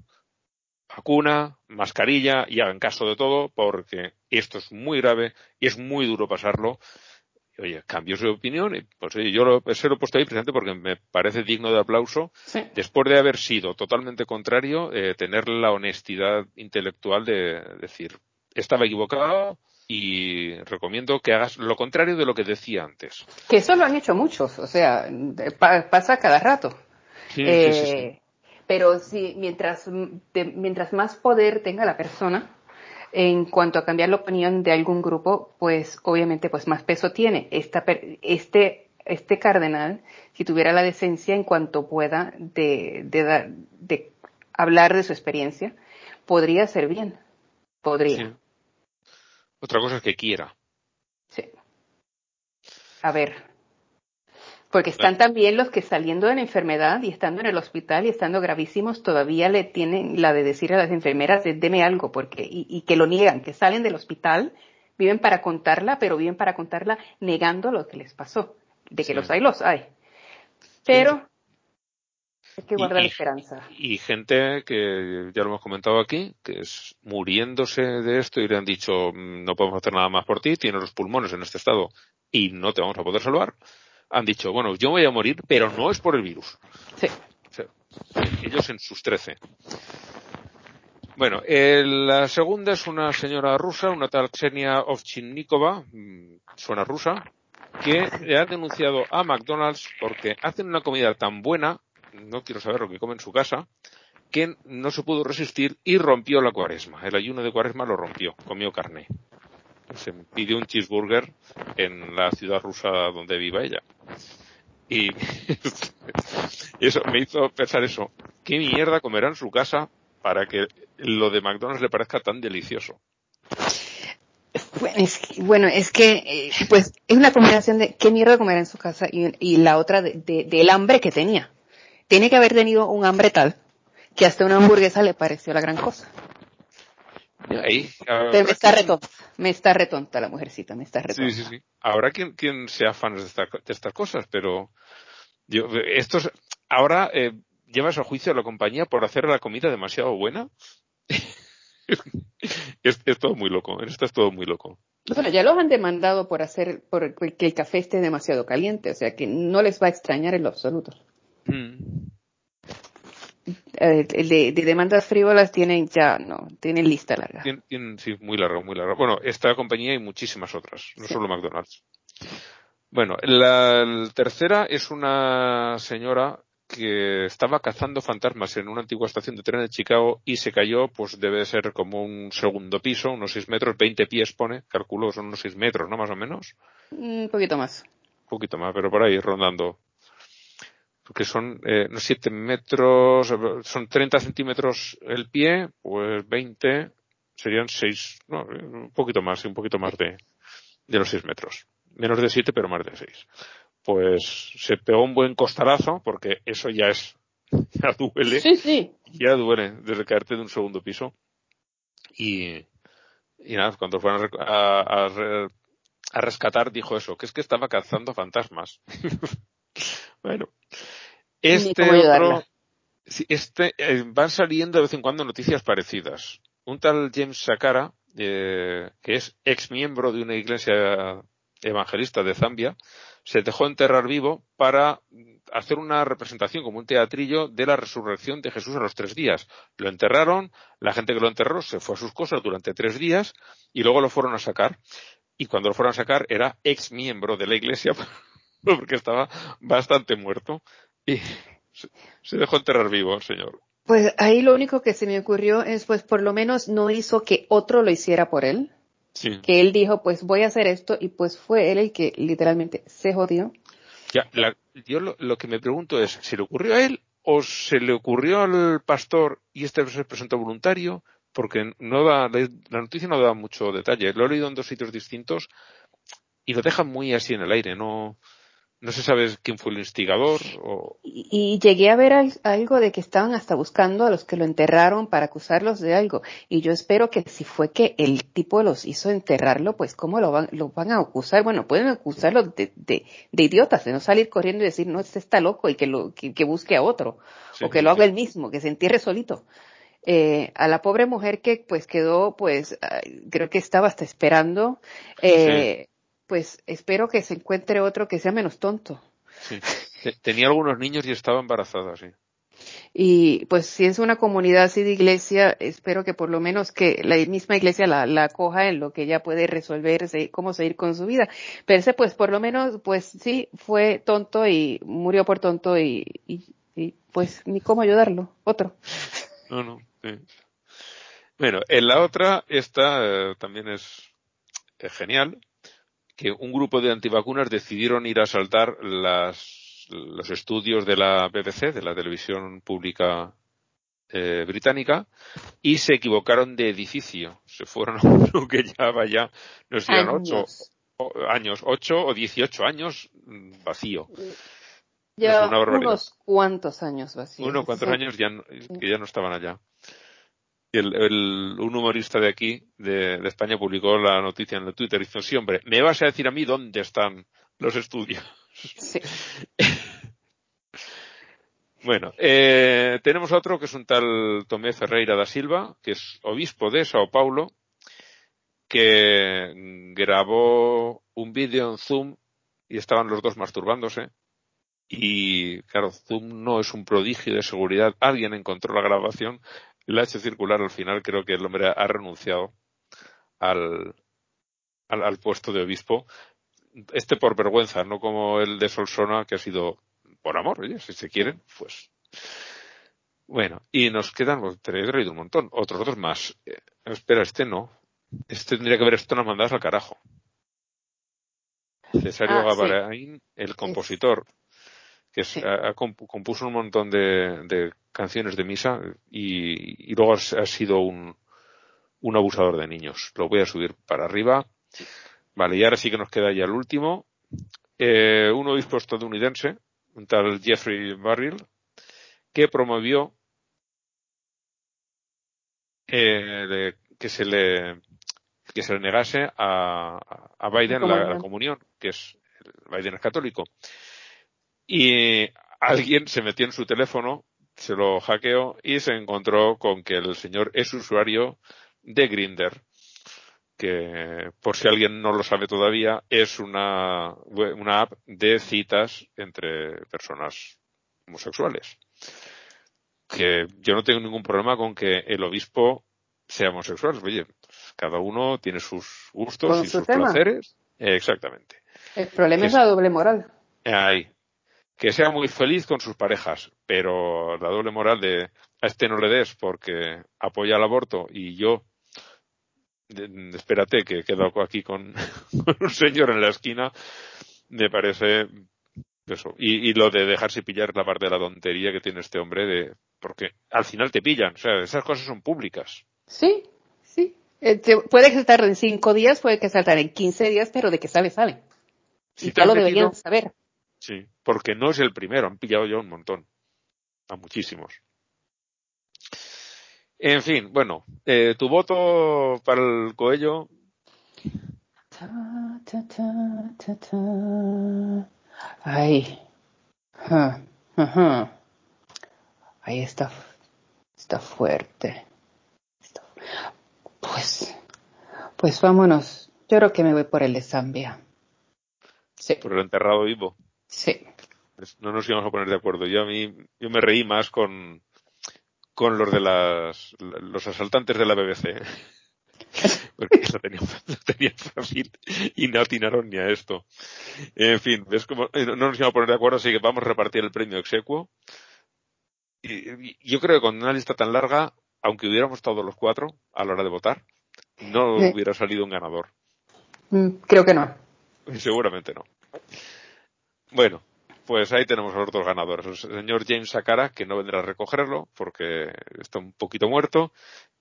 Vacuna, mascarilla y hagan caso de todo porque esto es muy grave y es muy duro pasarlo oye, cambió su opinión y pues yo lo, ese lo he puesto ahí presente porque me parece digno de aplauso. Después de haber sido totalmente contrario, eh, tener la honestidad intelectual de decir, estaba equivocado y recomiendo que hagas lo contrario de lo que decía antes. Que eso lo han hecho muchos, o sea, pasa cada rato. Sí, sí, sí, eh, pero si mientras, mientras más poder tenga la persona, en cuanto a cambiar la opinión de algún grupo, pues obviamente pues más peso tiene. Esta, este, este cardenal, si tuviera la decencia en cuanto pueda de, de, de hablar de su experiencia, podría ser bien. Podría. Otra cosa es que quiera. Sí. A ver, porque están también los que saliendo de la enfermedad y estando en el hospital y estando gravísimos todavía le tienen la de decir a las enfermeras, deme algo, porque, y, que lo niegan, que salen del hospital viven para contarla, pero viven para contarla negando lo que les pasó. De que los hay, los hay. Pero hay que guardar la esperanza. Y gente que ya lo hemos comentado aquí, que es muriéndose de esto y le han dicho mm, no podemos hacer nada más por ti, tienes los pulmones en este estado y no te vamos a poder salvar. Han dicho, bueno, yo voy a morir, pero no es por el virus. Sí. ellos en sus trece. Bueno, la segunda es una señora rusa, una tal Xenia Ovchinnikova, mm, suena rusa, que le ha denunciado a McDonald's porque hacen una comida tan buena, no quiero saber lo que come en su casa, que no se pudo resistir y rompió la cuaresma. El ayuno de cuaresma lo rompió, comió carne. Se pidió un cheeseburger en la ciudad rusa donde viva ella. Y eso me hizo pensar eso. ¿Qué mierda comerá en su casa para que lo de McDonald's le parezca tan delicioso? Bueno, es que, eh, pues, es una combinación de qué mierda comer en su casa y, la otra de, del hambre que tenía. Tiene que haber tenido un hambre tal que hasta una hamburguesa le pareció la gran cosa. Ahí, me está retonta, me está retonta la mujercita, me está retonta. Sí, sí, sí. Habrá quien, quien sea fan de, estas cosas, pero yo, estos, ahora eh, llevas a juicio a la compañía por hacer la comida demasiado buena. es, todo muy loco, esto es todo muy loco. Bueno, ya los han demandado por hacer, por que el café esté demasiado caliente, o sea que no les va a extrañar en lo absoluto. Mm. Eh, el de, demandas frívolas tienen ya, no, tienen lista larga. sí, muy larga, muy larga. Bueno, esta compañía y muchísimas otras, no solo McDonald's. Bueno, la tercera es una señora que estaba cazando fantasmas en una antigua estación de tren de Chicago y se cayó, pues debe ser como un segundo piso, unos seis metros, 20 pies pone, calculo son unos seis metros, ¿no? Más o menos. Un poquito más. Un poquito más, pero por ahí rondando. Porque son, eh, no siete metros, son 30 centímetros el pie, pues 20 serían seis, no, un poquito más, un poquito más de, de los seis metros. Menos de siete, pero más de seis pues se pegó un buen costarazo, porque eso ya es, ya duele. Sí, sí. Ya duele desde caerte de un segundo piso. Y, y nada, cuando fueron a, a, a, rescatar dijo eso, que es que estaba cazando fantasmas. bueno. Este otro, este, eh, van saliendo de vez en cuando noticias parecidas. Un tal James Sakara, eh, que es ex miembro de una iglesia evangelista de Zambia, se dejó enterrar vivo para hacer una representación como un teatrillo de la resurrección de Jesús a los tres días. Lo enterraron, la gente que lo enterró se fue a sus cosas durante tres días y luego lo fueron a sacar. Y cuando lo fueron a sacar era ex miembro de la iglesia porque estaba bastante muerto y se dejó enterrar vivo, señor. Pues ahí lo único que se me ocurrió es, pues por lo menos no hizo que otro lo hiciera por él. Que él dijo, pues voy a hacer esto y pues fue él el que literalmente se jodió. Ya, yo lo, que me pregunto es, ¿se le ocurrió a él o se le ocurrió al pastor y este se presentó voluntario? Porque no da, la noticia no da mucho detalle. Lo he leído en dos sitios distintos y lo dejan muy así en el aire, no, no se sabe quién fue el instigador. O... Y, llegué a ver algo de que estaban hasta buscando a los que lo enterraron para acusarlos de algo. Y yo espero que si fue que el tipo los hizo enterrarlo, pues cómo lo van, lo van a acusar. Bueno, pueden acusarlo de, de, de idiotas, de no salir corriendo y decir, no, este está loco y que, lo, que, busque a otro. o que lo haga él mismo, que se entierre solito. Eh, a la pobre mujer que pues quedó, pues, creo que estaba hasta esperando. Eh, pues espero que se encuentre otro que sea menos tonto. Sí. Tenía algunos niños y estaba embarazada, sí. Y pues si es una comunidad así de iglesia, espero que por lo menos que la misma iglesia la, la coja en lo que ella puede resolver, cómo seguir con su vida. Pero ese pues por lo menos, pues sí, fue tonto y murió por tonto y, y, pues ni cómo ayudarlo, otro. No, no, sí. Bueno, en la otra, esta eh, también es genial, que un grupo de antivacunas decidieron ir a asaltar las, los estudios de la BBC, de la televisión pública eh, británica, y se equivocaron de edificio. Se fueron a uno que ya vaya, no sé, ocho años, ocho o dieciocho años vacío. Ya unos cuantos años vacío. Unos cuantos años ya, que ya no estaban allá. El, el, un humorista de aquí, de, de, España, publicó la noticia en el Twitter diciendo, sí, hombre, me vas a decir a mí dónde están los estudios. Sí. bueno, eh, tenemos otro que es un tal Tomé Ferreira da Silva, que es obispo de Sao Paulo, que grabó un vídeo en Zoom y estaban los dos masturbándose. Y claro, Zoom no es un prodigio de seguridad. Alguien encontró la grabación y la ha hecho circular al final. Creo que el hombre ha renunciado al, al, al puesto de obispo. Este por vergüenza, no como el de Solsona, que ha sido por amor, oye, si se quieren, pues. Bueno, y nos quedan, te he traído un montón, otros dos más. Eh, espera, este no. Este tendría que haber esto nos mandas al carajo. Cesario ah, Gavarain, el compositor, que es, ha, compuso un montón de, de canciones de misa y, y luego ha, ha sido un, un abusador de niños. Lo voy a subir para arriba. Vale, y ahora sí que nos queda ya el último. Eh, un obispo estadounidense, un tal Jeffrey Barril, que promovió eh, que se le que se le negase a, a Biden la, la, comunión, que es Biden es católico. Y alguien se metió en su teléfono, se lo hackeó y se encontró con que el señor es usuario de Grinder que por si alguien no lo sabe todavía, es una, una app de citas entre personas homosexuales. Que yo no tengo ningún problema con que el obispo sea homosexual. Oye, cada uno tiene sus gustos y sus placeres. exactamente. El problema es, la doble moral. Ahí. Que sea muy feliz con sus parejas, pero la doble moral de a este no le des porque apoya el aborto y yo espérate que he quedado aquí con, un señor en la esquina, me parece eso. Y, y, lo de dejarse pillar la parte de la tontería que tiene este hombre de, porque al final te pillan, o sea, esas cosas son públicas. Sí, sí. Eh, puede que saltar en cinco días, puede que saltar en quince días, pero de que sabe, sabe. Si y ya lo deberían saber. Sí, porque no es el primero, han pillado ya un montón. A muchísimos. En fin, bueno, eh, tu voto para el Coello. Ay. Ahí está. Está fuerte. Pues. Pues vámonos. Yo creo que me voy por el de Zambia. Sí. Por el enterrado vivo. Sí. No nos íbamos a poner de acuerdo. Yo a mí, yo me reí más con, con los de las, los asaltantes de la BBC. Porque lo tenían, lo tenían fácil y no atinaron ni a esto. En fin, ves como, eh, no nos íbamos a poner de acuerdo, así que vamos a repartir el premio exequo. Y, yo creo que con una lista tan larga, aunque hubiéramos estado los cuatro a la hora de votar, no hubiera salido un ganador. Mm, creo que no. Seguramente no. Bueno, pues ahí tenemos a los dos ganadores. El señor James Sakara, que no vendrá a recogerlo porque está un poquito muerto,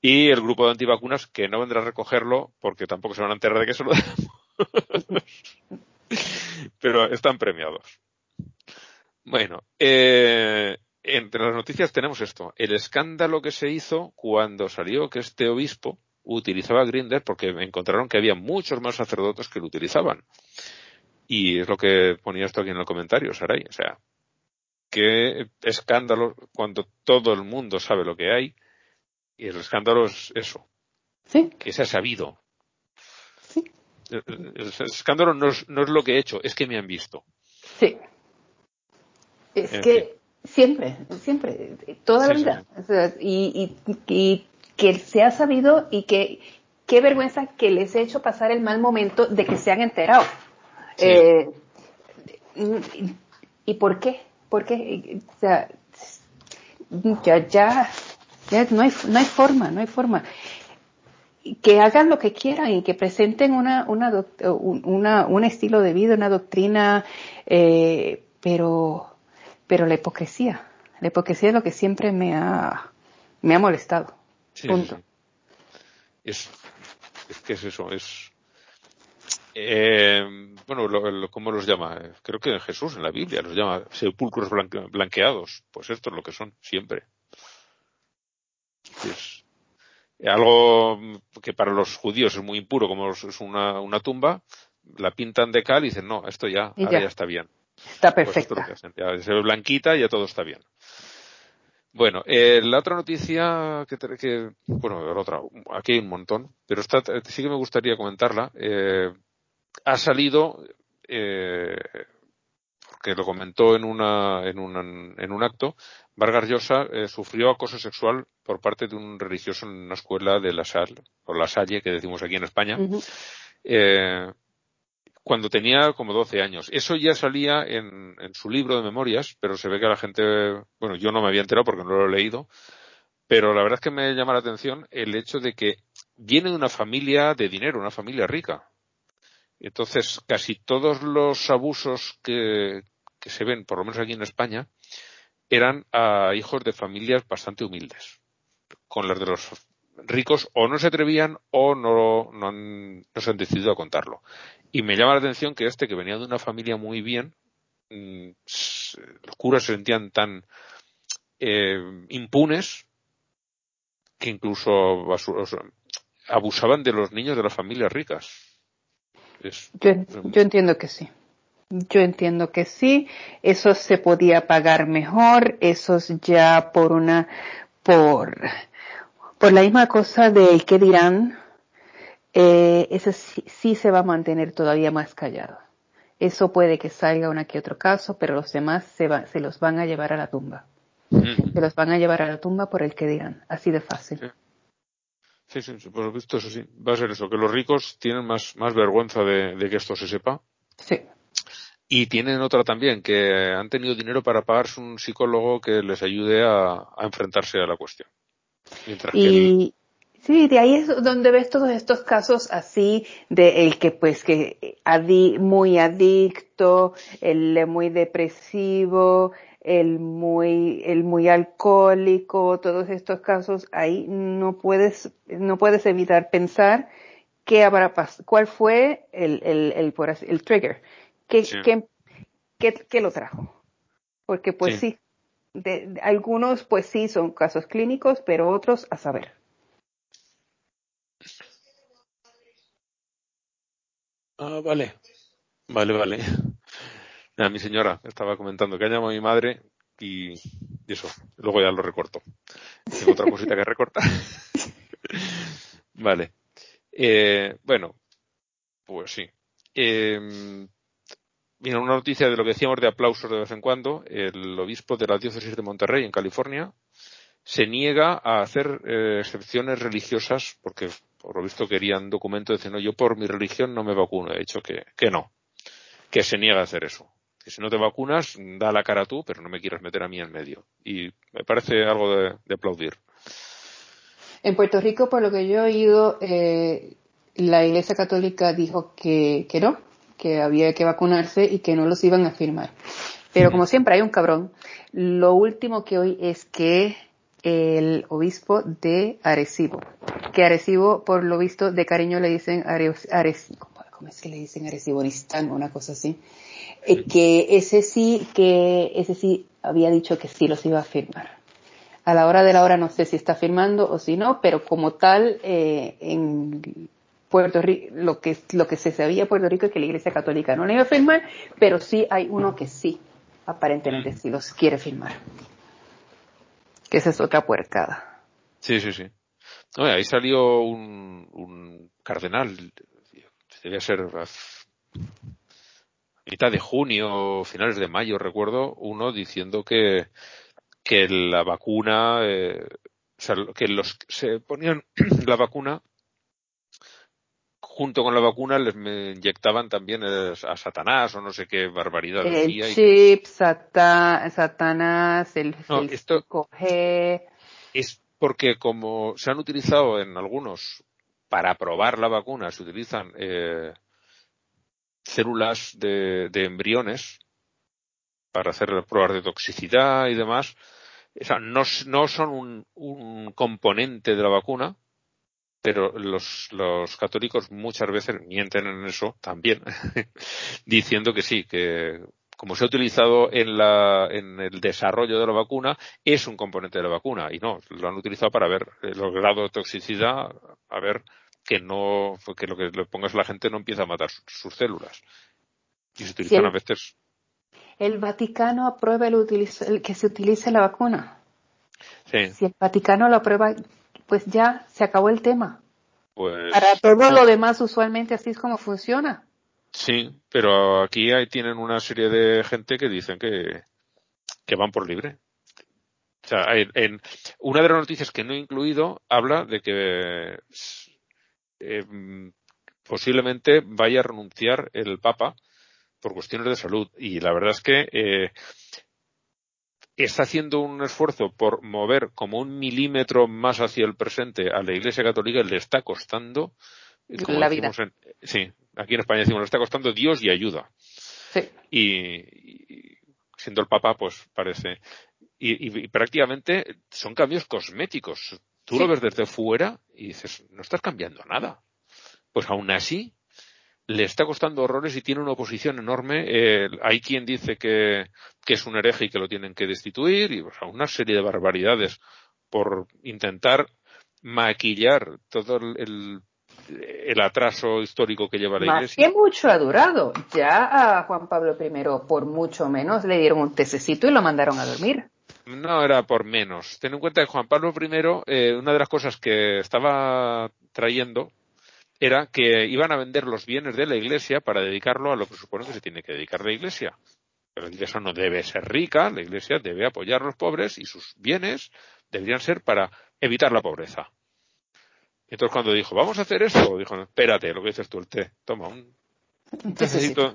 y el grupo de antivacunas, que no vendrá a recogerlo porque tampoco se van a enterar de que se lo demos. Pero están premiados. Bueno, eh, entre las noticias tenemos esto. El escándalo que se hizo cuando salió que este obispo utilizaba Grinder porque encontraron que había muchos más sacerdotes que lo utilizaban. Y es lo que ponía esto aquí en el comentario, Saray. O sea, qué escándalo cuando todo el mundo sabe lo que hay. Y el escándalo es eso. Sí. Que se ha sabido. Sí. El, escándalo no es, no es, lo que he hecho, es que me han visto. Sí. Es en que fin. siempre, siempre, toda la vida. Sí. O sea, y, y, y que se ha sabido y que qué vergüenza que les he hecho pasar el mal momento de que se han enterado. Sí. Eh, ¿Y por qué? ¿Por qué? O sea, ya, ya, ya no hay, no hay forma, no hay forma. Que hagan lo que quieran y que presenten una, una, una, un estilo de vida, una doctrina, eh, pero, pero la hipocresía, la hipocresía es lo que siempre me ha, me ha molestado. Sí, Punto. Sí. Es, es que es eso, es, eh, bueno, lo, lo, ¿cómo los llama? Creo que Jesús en la Biblia los llama sepulcros blanque, blanqueados. Pues esto es lo que son siempre. Es, algo que para los judíos es muy impuro, como es una, una tumba, la pintan de cal y dicen, no, esto ya, ahora ya. está bien. Está pues perfecta. se ve blanquita y ya todo está bien. Bueno, eh, la otra noticia que, que bueno, la otra, aquí hay un montón, pero esta sí que me gustaría comentarla. Eh, ha salido, eh, porque lo comentó en una, en un, en un acto, Vargas Llosa eh, sufrió acoso sexual por parte de un religioso en una escuela de La Salle, o La Salle, que decimos aquí en España. eh, cuando tenía como 12 años. Eso ya salía en, en, su libro de memorias, pero se ve que la gente, bueno, yo no me había enterado porque no lo he leído, pero la verdad es que me llama la atención el hecho de que viene de una familia de dinero, una familia rica. Entonces, casi todos los abusos que, se ven, por lo menos aquí en España, eran a hijos de familias bastante humildes. Con las de los ricos o no se atrevían o no, no, no se han decidido a contarlo. Y me llama la atención que este, que venía de una familia muy bien, mm, los curas se sentían tan eh, impunes que incluso abusaban de los niños de las familias ricas. Yo, yo entiendo que sí. Yo entiendo que sí, eso se podía pagar mejor, eso es ya por una, por, por la misma cosa del que dirán, eh, ese sí, se va a mantener todavía más callado. Eso puede que salga una que otro caso, pero los demás se, va, se los van a llevar a la tumba. Se los van a llevar a la tumba por el que dirán. Así de fácil. Sí, sí, sí por visto eso sí. Va a ser eso, que los ricos tienen más, más vergüenza de, de que esto se sepa. Sí. Y tienen otra también, que han tenido dinero para pagarse un psicólogo que les ayude a, a enfrentarse a la cuestión. Mientras y, Sí, de ahí es donde ves todos estos casos así de el que pues que adi muy adicto, el muy depresivo, el muy el muy alcohólico, todos estos casos ahí no puedes no puedes evitar pensar qué habrá pasado, cuál fue el el el, el trigger, qué, qué, qué, qué lo trajo, porque pues sí, de, de, algunos pues sí son casos clínicos, pero otros a saber. Ah, vale. Vale, vale. A mi señora estaba comentando que ha llamado a mi madre y, eso. Luego ya lo recorto. Tengo otra cosita que recortar. vale. Eh, bueno, pues sí. Eh, mira, una noticia de lo que decíamos de aplausos de vez en cuando. El obispo de la diócesis de Monterrey, en California, se niega a hacer eh, excepciones religiosas porque por lo visto querían documento diciendo yo por mi religión no me vacuno. He dicho que, que no, que se niega a hacer eso. Que si no te vacunas, da la cara tú, pero no me quieras meter a mí en medio. Y me parece algo de, aplaudir. En Puerto Rico, por lo que yo he oído, eh, la Iglesia Católica dijo que, que no, que había que vacunarse y que no los iban a firmar. Pero como siempre hay un cabrón, lo último que hoy es que el obispo de Arecibo. Que Arecibo, por lo visto, de cariño le dicen Arecibo. ¿Cómo es que le dicen Arecibonistán? Una cosa así. Eh, que ese sí, que ese sí había dicho que sí los iba a firmar. A la hora de la hora no sé si está firmando o si no, pero como tal, eh, en Puerto Rico, lo que, lo que se sabía en Puerto Rico es que la Iglesia Católica no le iba a firmar, pero sí hay uno que sí, aparentemente sí los quiere firmar. Que esa es otra puercada. Sí, sí, sí. No, ahí salió un, un cardenal, debía ser mitad de junio, finales de mayo, recuerdo, uno diciendo que, que la vacuna, eh, o sea, que los se ponían la vacuna junto con la vacuna les me inyectaban también a Satanás o no sé qué barbaridad el decía. Chip, y... Sata, Satanás, el, no, el esto 5G. Es porque como se han utilizado en algunos para probar la vacuna, se utilizan eh, células de, de, embriones para hacer pruebas de toxicidad y demás. O sea, no, no son un, un componente de la vacuna, pero los, los católicos muchas veces mienten en eso también, diciendo que sí, que, como se ha utilizado en, la, en el desarrollo de la vacuna, es un componente de la vacuna. Y no, lo han utilizado para ver el grado de toxicidad, a ver que no, que lo que le pongas a la gente no empieza a matar sus, células. Y se utilizan a veces. El Vaticano aprueba el, que se utilice la vacuna. Sí. Si el Vaticano lo aprueba, pues ya se acabó el tema. Pues, Para todo lo demás, usualmente así es como funciona. Sí, pero aquí hay, tienen una serie de gente que dicen que, que van por libre. O sea, en, una de las noticias que no he incluido habla de que eh, posiblemente vaya a renunciar el Papa por cuestiones de salud. Y la verdad es que eh, está haciendo un esfuerzo por mover como un milímetro más hacia el presente a la Iglesia Católica y le está costando. la vida. sí, aquí en España decimos, le está costando Dios y ayuda. Sí. Y, siendo el Papa, pues parece. Y, prácticamente son cambios cosméticos. Tú lo ves desde fuera y dices, no estás cambiando nada. Pues aún así, le está costando horrores y tiene una oposición enorme. Eh, hay quien dice que, que, es un hereje y que lo tienen que destituir y una serie de barbaridades por intentar maquillar todo el, el atraso histórico que lleva la Más Iglesia. que mucho ha durado. Ya a Juan Pablo I, por mucho menos, le dieron un tececito y lo mandaron a dormir. No era por menos. Ten en cuenta que Juan Pablo I, eh, una de las cosas que estaba trayendo era que iban a vender los bienes de la Iglesia para dedicarlo a lo que supone que se tiene que dedicar la Iglesia. Pero la Iglesia no debe ser rica, la Iglesia debe apoyar a los pobres y sus bienes deberían ser para evitar la pobreza. Entonces cuando dijo, vamos a hacer esto, dijo, espérate, lo que dices tú, el té, toma un, tececito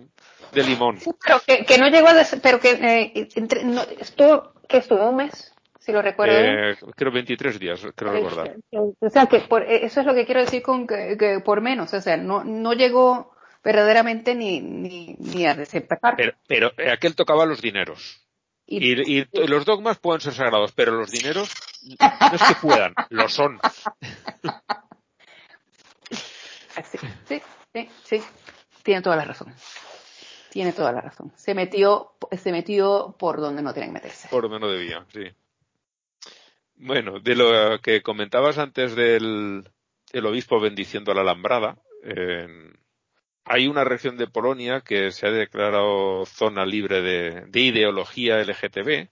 de limón. pero que, no llegó a, pero que eh, entre, no, esto, que estuvo un mes, si lo recuerdo. Eh, creo 23 días, creo recordar. O sea, que por, eso es lo que quiero decir con que, por menos, o sea, no, no llegó verdaderamente ni, ni, ni a desempezar. Pero, pero aquel tocaba los dineros. Y, y, los dogmas pueden ser sagrados, pero los dineros no es que puedan, lo son. Sí, sí, sí, tiene toda la razón. Tiene toda la razón. Se metió, se metió por donde no tiene que meterse. Por donde no debía, sí. Bueno, de lo que comentabas antes del el obispo bendiciendo a la alambrada, hay una región de Polonia que se ha declarado zona libre de, de ideología LGTB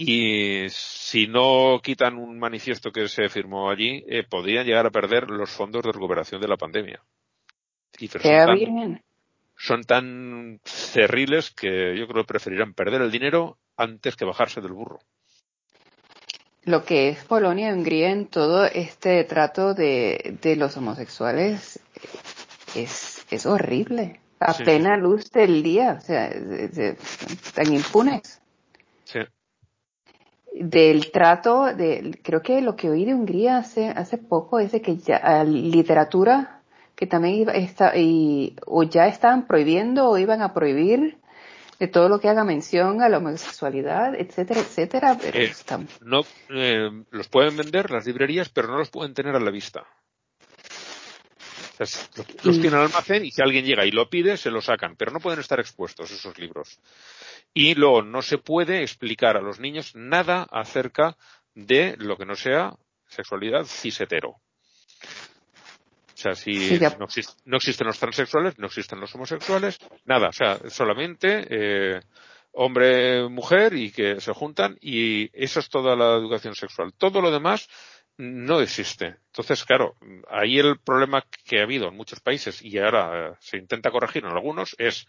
y si no quitan un manifiesto que se firmó allí, eh, podrían llegar a perder los fondos de recuperación de la pandemia. Y son, tan, son tan cerriles que yo creo que preferirán perder el dinero antes que bajarse del burro. Lo que es Polonia y Hungría en todo este trato de, de los homosexuales es, es horrible. A plena luz del día, o sea, tan impunes. Sí del trato de creo que lo que oí de Hungría hace hace poco es de que ya literatura que también iba, está, y, o ya estaban prohibiendo o iban a prohibir de todo lo que haga mención a la homosexualidad, etcétera, etcétera. Pero eh, no eh, los pueden vender las librerías, pero no los pueden tener a la vista. los, los tienen al almacén y si alguien llega y lo pide, se lo sacan, pero no pueden estar expuestos esos libros. Y luego no se puede explicar a los niños nada acerca de lo que no sea sexualidad cisetero. O sea, si no, existen los transexuales, no existen los homosexuales, nada. O sea, solamente eh, hombre, mujer y que se juntan y eso es toda la educación sexual. Todo lo demás no existe. Entonces, claro, ahí el problema que ha habido en muchos países y ahora se intenta corregir en algunos es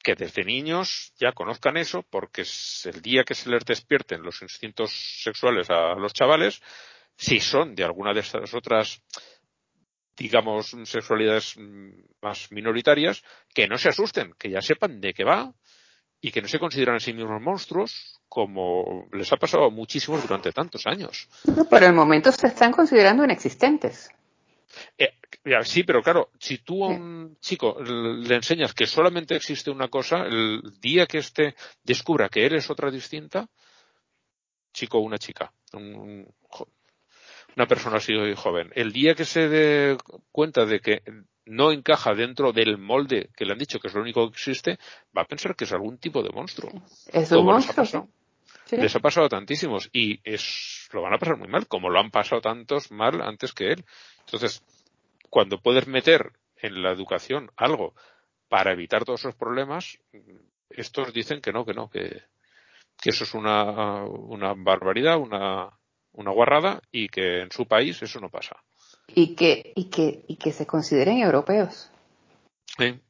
que desde niños ya conozcan eso, porque es el día que se les despierten los instintos sexuales a los chavales, si son de alguna de estas otras, digamos, sexualidades más minoritarias, que no se asusten, que ya sepan de qué va y que no se consideran a sí mismos monstruos como les ha pasado a muchísimos durante tantos años. por el momento se están considerando inexistentes. Eh, sí, pero claro, si tú a un chico le enseñas que solamente existe una cosa, el día que éste descubra que eres otra distinta, chico o una chica, un, una persona así joven. El día que se dé cuenta de que no encaja dentro del molde que le han dicho que es lo único que existe, va a pensar que es algún tipo de monstruo. Es un monstruo. Les ha pasado tantísimos y es, lo van a pasar muy mal, como lo han pasado tantos mal antes que él. Entonces, cuando puedes meter en la educación algo para evitar todos esos problemas, estos dicen que no, que no, que, que eso es una, una barbaridad, una, una guarrada y que en su país eso no pasa. Y que, y que, y que se consideren europeos. Sí.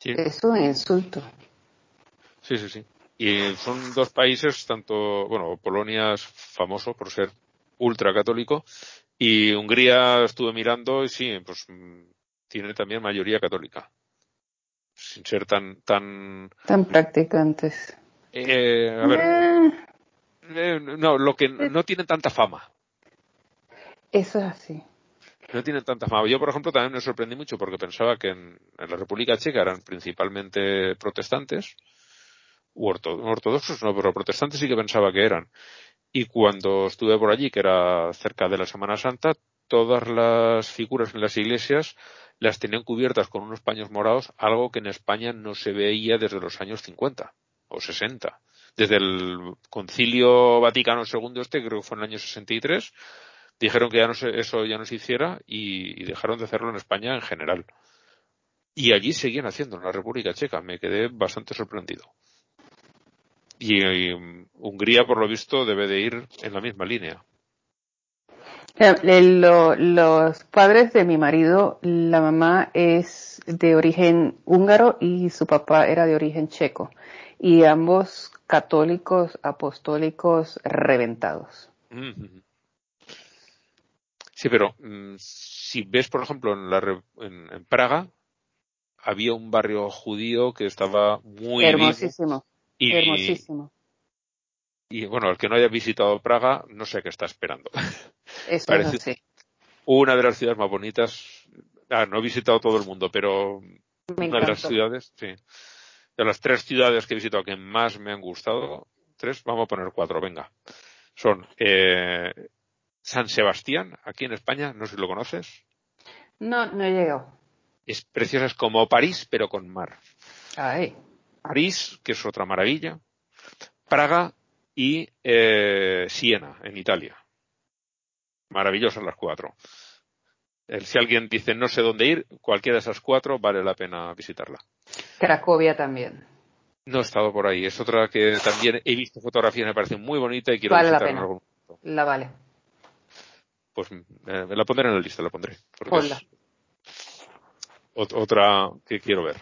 Es un insulto. Sí, sí, sí. Y son dos países, tanto, bueno, Polonia es famoso por ser ultracatólico y Hungría estuve mirando y sí, pues tiene también mayoría católica. Sin ser tan, tan. Tan practicantes. Eh, a ver. Eh. Eh, no, lo que no tienen tanta fama. Eso es así. No tienen tanta fama. Yo, por ejemplo, también me sorprendí mucho porque pensaba que en, en la República Checa eran principalmente protestantes ortodoxos no, pero protestantes sí que pensaba que eran. Y cuando estuve por allí, que era cerca de la Semana Santa, todas las figuras en las iglesias las tenían cubiertas con unos paños morados, algo que en España no se veía desde los años 50 o 60. Desde el Concilio Vaticano II este, creo que fue en el año 63, dijeron que ya no se, eso ya no se hiciera y, dejaron de hacerlo en España en general. Y allí seguían haciendo en la República Checa. Me quedé bastante sorprendido. Y, Hungría, por lo visto, debe de ir en la misma línea. Los padres de mi marido, la mamá es de origen húngaro y su papá era de origen checo. Y ambos católicos apostólicos reventados. Sí, pero mm, si ves, por ejemplo, en, la, en, Praga, había un barrio judío que estaba muy hermosísimo. Y, Hermosísimo. Y bueno, el que no haya visitado Praga, no sé qué está esperando. Eso Parece una de las ciudades más bonitas. Ah, no he visitado todo el mundo, pero una de las ciudades, sí. De las tres ciudades que he visitado que más me han gustado, tres, vamos a poner cuatro, venga. Son eh, San Sebastián, aquí en España, no sé si lo conoces. No, no he llegado. Es preciosa, es como París, pero con mar. Ay. París, que es otra maravilla, Praga y eh, Siena, en Italia. Maravillosas las cuatro. Si alguien dice no sé dónde ir, cualquiera de esas cuatro vale la pena visitarla. Cracovia también. No he estado por ahí. Es otra que también he visto fotografías, me parece muy bonita y quiero vale visitar la pena. en algún momento. La vale. Pues eh, la pondré en la lista, la pondré. otra que quiero ver.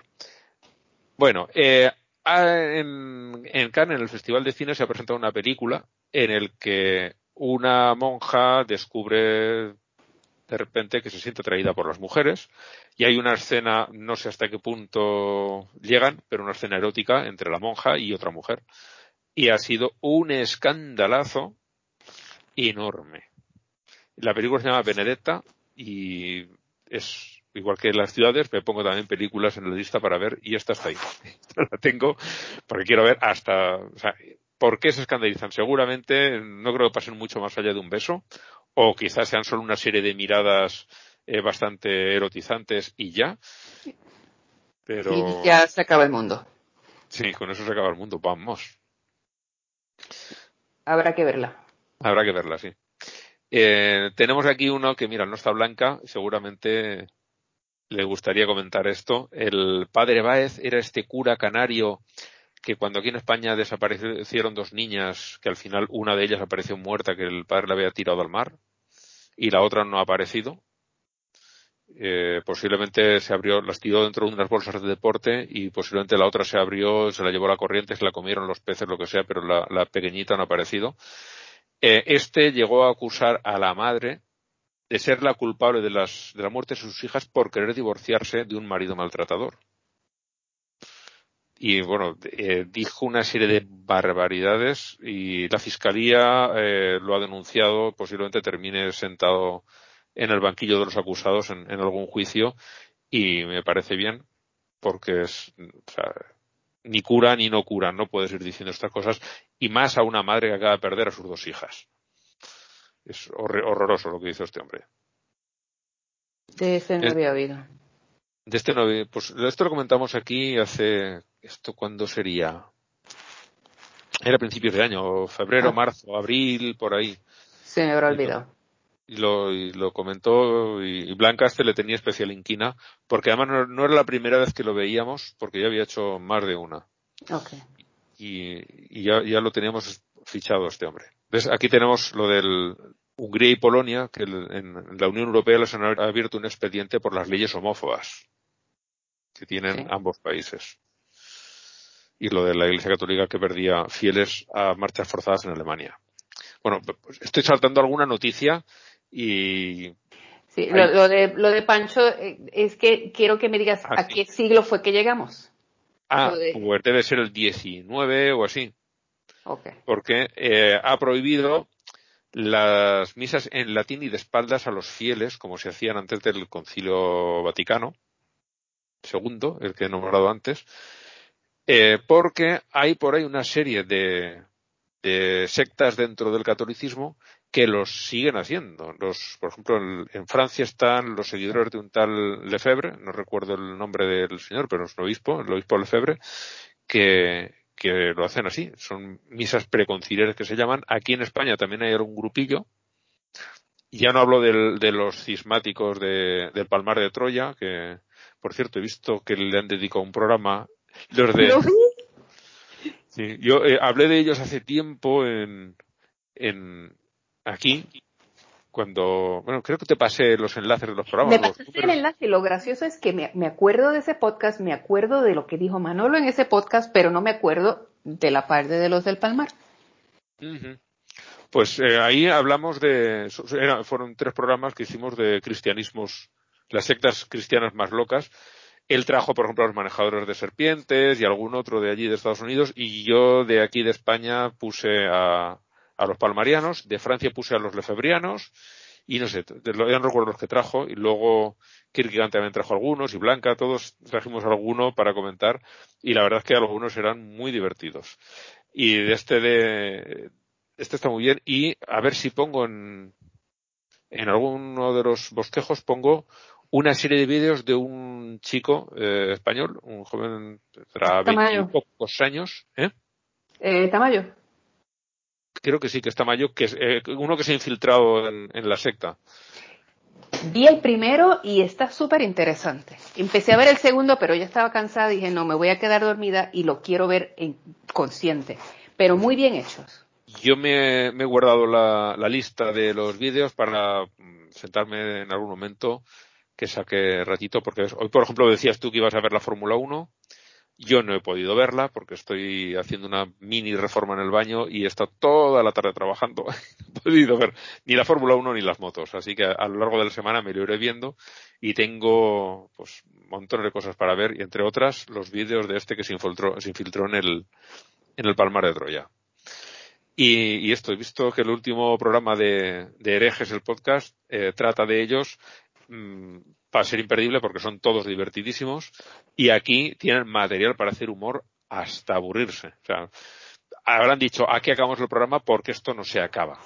Bueno, eh, en, en Cannes, en el Festival de Cine, se ha presentado una película en el que una monja descubre de repente que se siente atraída por las mujeres y hay una escena, no sé hasta qué punto llegan, pero una escena erótica entre la monja y otra mujer. Y ha sido un escandalazo enorme. La película se llama Benedetta y es igual que las ciudades, me pongo también películas en la lista para ver y esta está ahí. la tengo porque quiero ver hasta, o sea, ¿por qué se escandalizan? Seguramente no creo que pasen mucho más allá de un beso o quizás sean solo una serie de miradas eh, bastante erotizantes y ya. Pero... Y ya se acaba el mundo. Sí, con eso se acaba el mundo, vamos. Habrá que verla. Habrá que verla, sí. Eh, tenemos aquí uno que, mira, no está blanca, seguramente le gustaría comentar esto. El padre Báez era este cura canario que cuando aquí en España desaparecieron dos niñas, que al final una de ellas apareció muerta, que el padre la había tirado al mar, y la otra no ha aparecido. Eh, posiblemente se abrió, las tiró dentro de unas bolsas de deporte y posiblemente la otra se abrió, se la llevó la corriente, se la comieron los peces, lo que sea, pero la, pequeñita no ha aparecido. Eh, este llegó a acusar a la madre de ser la culpable de, las, de la muerte de sus hijas por querer divorciarse de un marido maltratador. Y bueno, eh, dijo una serie de barbaridades y la fiscalía eh, lo ha denunciado, posiblemente termine sentado en el banquillo de los acusados en, algún juicio y me parece bien porque es, o sea, ni cura ni no cura, no puedes ir diciendo estas cosas y más a una madre que acaba de perder a sus dos hijas. Es horroroso lo que hizo este hombre. De este no había oído. De este no había, pues esto lo comentamos aquí hace, esto cuándo sería? Era principios de año, febrero, ah. marzo, abril, por ahí. Se me habrá olvidado. Y lo, y lo comentó y, Blanca este le tenía especial inquina porque además no, era la primera vez que lo veíamos porque ya había hecho más de una. Okay. Y, y ya, ya, lo teníamos fichado este hombre. Entonces aquí tenemos lo del Hungría y Polonia que en, la Unión Europea les han abierto un expediente por las leyes homófobas que tienen ambos países. Y lo de la Iglesia Católica que perdía fieles a marchas forzadas en Alemania. Bueno, pues estoy saltando alguna noticia y Sí, lo, de, lo de Pancho eh, es que quiero que me digas ah, a qué siglo fue que llegamos. Ah, pues debe ser el 19 o así. Okay. Porque eh, ha prohibido las misas en latín y de espaldas a los fieles, como se hacían antes del Concilio Vaticano segundo, el que he nombrado antes, eh, porque hay por ahí una serie de, de, sectas dentro del catolicismo que los siguen haciendo. Los, por ejemplo, en, Francia están los seguidores de un tal Lefebvre, no recuerdo el nombre del señor, pero es un obispo, el obispo Lefebvre, que, que lo hacen así. Son misas preconciliares que se llaman. Aquí en España también hay un grupillo. Ya no hablo del, de los cismáticos de, del Palmar de Troya, que, por cierto, he visto que le han dedicado un programa. Los de, sí, yo eh, hablé de ellos hace tiempo en, en aquí cuando, bueno, creo que te pasé los enlaces de los programas. Me pasaste el enlace y lo gracioso es que me, me, acuerdo de ese podcast, me acuerdo de lo que dijo Manolo en ese podcast, pero no me acuerdo de la parte de los del Palmar. Pues eh, ahí hablamos de, fueron tres programas que hicimos de cristianismos las sectas cristianas más locas. Él trajo, por ejemplo, a los manejadores de serpientes y algún otro de allí de Estados Unidos y yo de aquí de España puse a, a los palmarianos, de Francia puse a los lefebrianos y no sé, no recuerdo los que trajo y luego Kierkegaard también trajo algunos y Blanca, todos trajimos alguno para comentar y la verdad es que algunos eran muy divertidos. Y de este de, este está muy bien y a ver si pongo en, en alguno de los bosquejos pongo una serie de vídeos de un chico eh, español, un joven de pocos años. ¿eh? ¿eh? Tamayo. Creo que sí, que es Tamayo, que es eh, uno que se ha infiltrado en, la secta. Vi el primero y está súper interesante. Empecé a ver el segundo, pero ya estaba cansada y dije, no, me voy a quedar dormida y lo quiero ver en consciente. Pero muy bien hechos. Yo me, he guardado la, la, lista de los vídeos para mm, sentarme en algún momento que saque ratito, porque hoy, por ejemplo, decías tú que ibas a ver la Fórmula 1. Yo no he podido verla porque estoy haciendo una mini reforma en el baño y he estado toda la tarde trabajando. no he podido ver ni la Fórmula 1 ni las motos. Así que a, lo largo de la semana me lo iré viendo y tengo pues montones de cosas para ver y entre otras los vídeos de este que se infiltró, se infiltró en el, en el Palmar de Troya. Y, esto, he visto que el último programa de, de Herejes, el podcast, eh, trata de ellos Mm, para ser imperdible porque son todos divertidísimos y aquí tienen material para hacer humor hasta aburrirse. O sea, habrán dicho, aquí acabamos el programa porque esto no se acaba.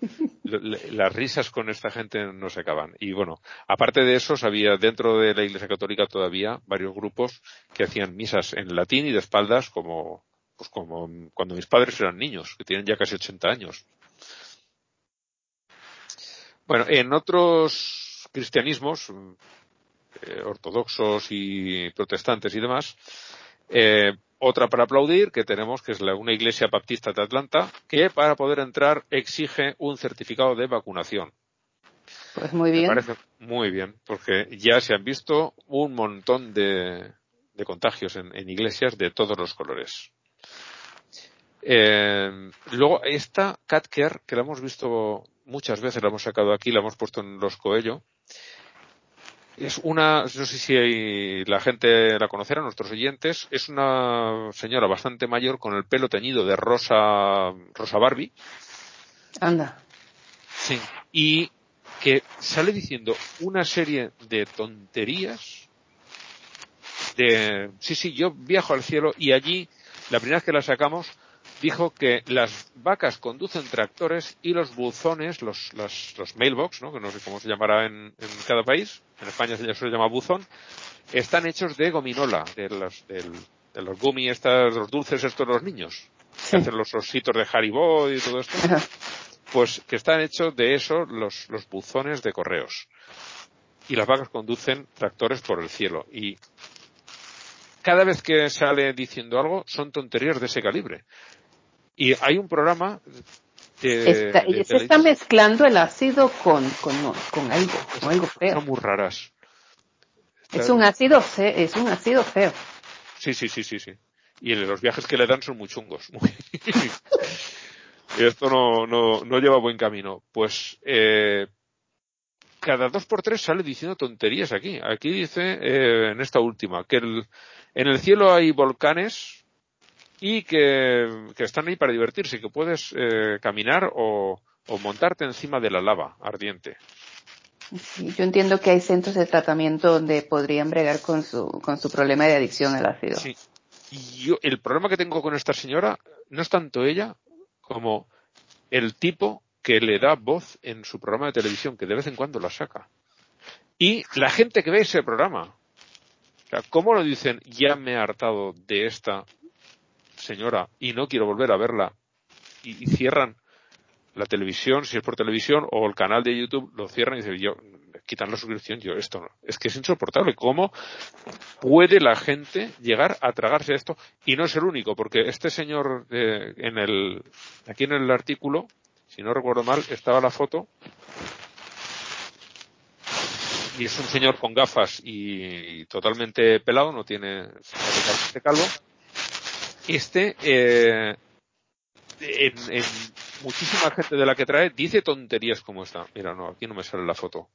Las risas con esta gente no se acaban. Y bueno, aparte de eso, había dentro de la Iglesia Católica todavía varios grupos que hacían misas en latín y de espaldas como, pues como cuando mis padres eran niños, que tienen ya casi 80 años. Bueno, en otros cristianismos, eh, ortodoxos y protestantes y demás, eh, otra para aplaudir que tenemos, que es la, una iglesia baptista de Atlanta, que para poder entrar exige un certificado de vacunación. Pues muy bien. Me parece muy bien, porque ya se han visto un montón de, de contagios en, en, iglesias de todos los colores. Eh, luego, esta Catcare, que la hemos visto muchas veces, la hemos sacado aquí, la hemos puesto en los Coello, es una, no sé si la gente la conocerá, nuestros oyentes, es una señora bastante mayor con el pelo teñido de rosa, rosa Barbie. Anda. Sí. Y que sale diciendo una serie de tonterías de, sí, sí, yo viajo al cielo y allí, la primera vez que la sacamos, dijo que las vacas conducen tractores y los buzones, los, los, los mailbox, ¿no? que no sé cómo se llamará en, en cada país, en España se llama buzón, están hechos de gominola, de los, del, de los estas, los dulces estos de los niños, que hacen los ositos de Haribo y todo esto, pues que están hechos de eso los, los buzones de correos. Y las vacas conducen tractores por el cielo. Y cada vez que sale diciendo algo son tonterías de ese calibre. Y hay un programa de, Está- de se está mezclando el ácido con, con, con algo, con algo feo. son muy raras. Es un ácido fe- es un ácido feo. Sí, sí, sí, sí, sí. Y los viajes que le dan son muy chungos. muy- y esto no, no, no lleva buen camino. Pues eh, cada dos por tres sale diciendo tonterías aquí. Aquí dice, eh, en esta última, que el, en el cielo hay volcanes y que, que están ahí para divertirse, que puedes eh, caminar o, o montarte encima de la lava ardiente. Sí, yo entiendo que hay centros de tratamiento donde podrían bregar con su, con su problema de adicción al ácido. Sí. Y yo, el problema que tengo con esta señora no es tanto ella como el tipo que le da voz en su programa de televisión, que de vez en cuando la saca. Y la gente que ve ese programa. O sea, ¿cómo lo dicen? Ya me he hartado de esta señora y no quiero volver a verla. Y, cierran la televisión, si es por televisión, o el canal de YouTube, lo cierran y dicen, yo, quitan la suscripción, yo, esto no. Es que es insoportable. ¿Cómo puede la gente llegar a tragarse esto? Y no es el único, porque este señor, eh, en el, aquí en el artículo, si no recuerdo mal, estaba la foto, y es un señor con gafas y, totalmente pelado, no tiene, totalmente calvo. Este, eh, en, en muchísima gente de la que trae dice tonterías como esta. Mira, no, aquí no me sale la foto.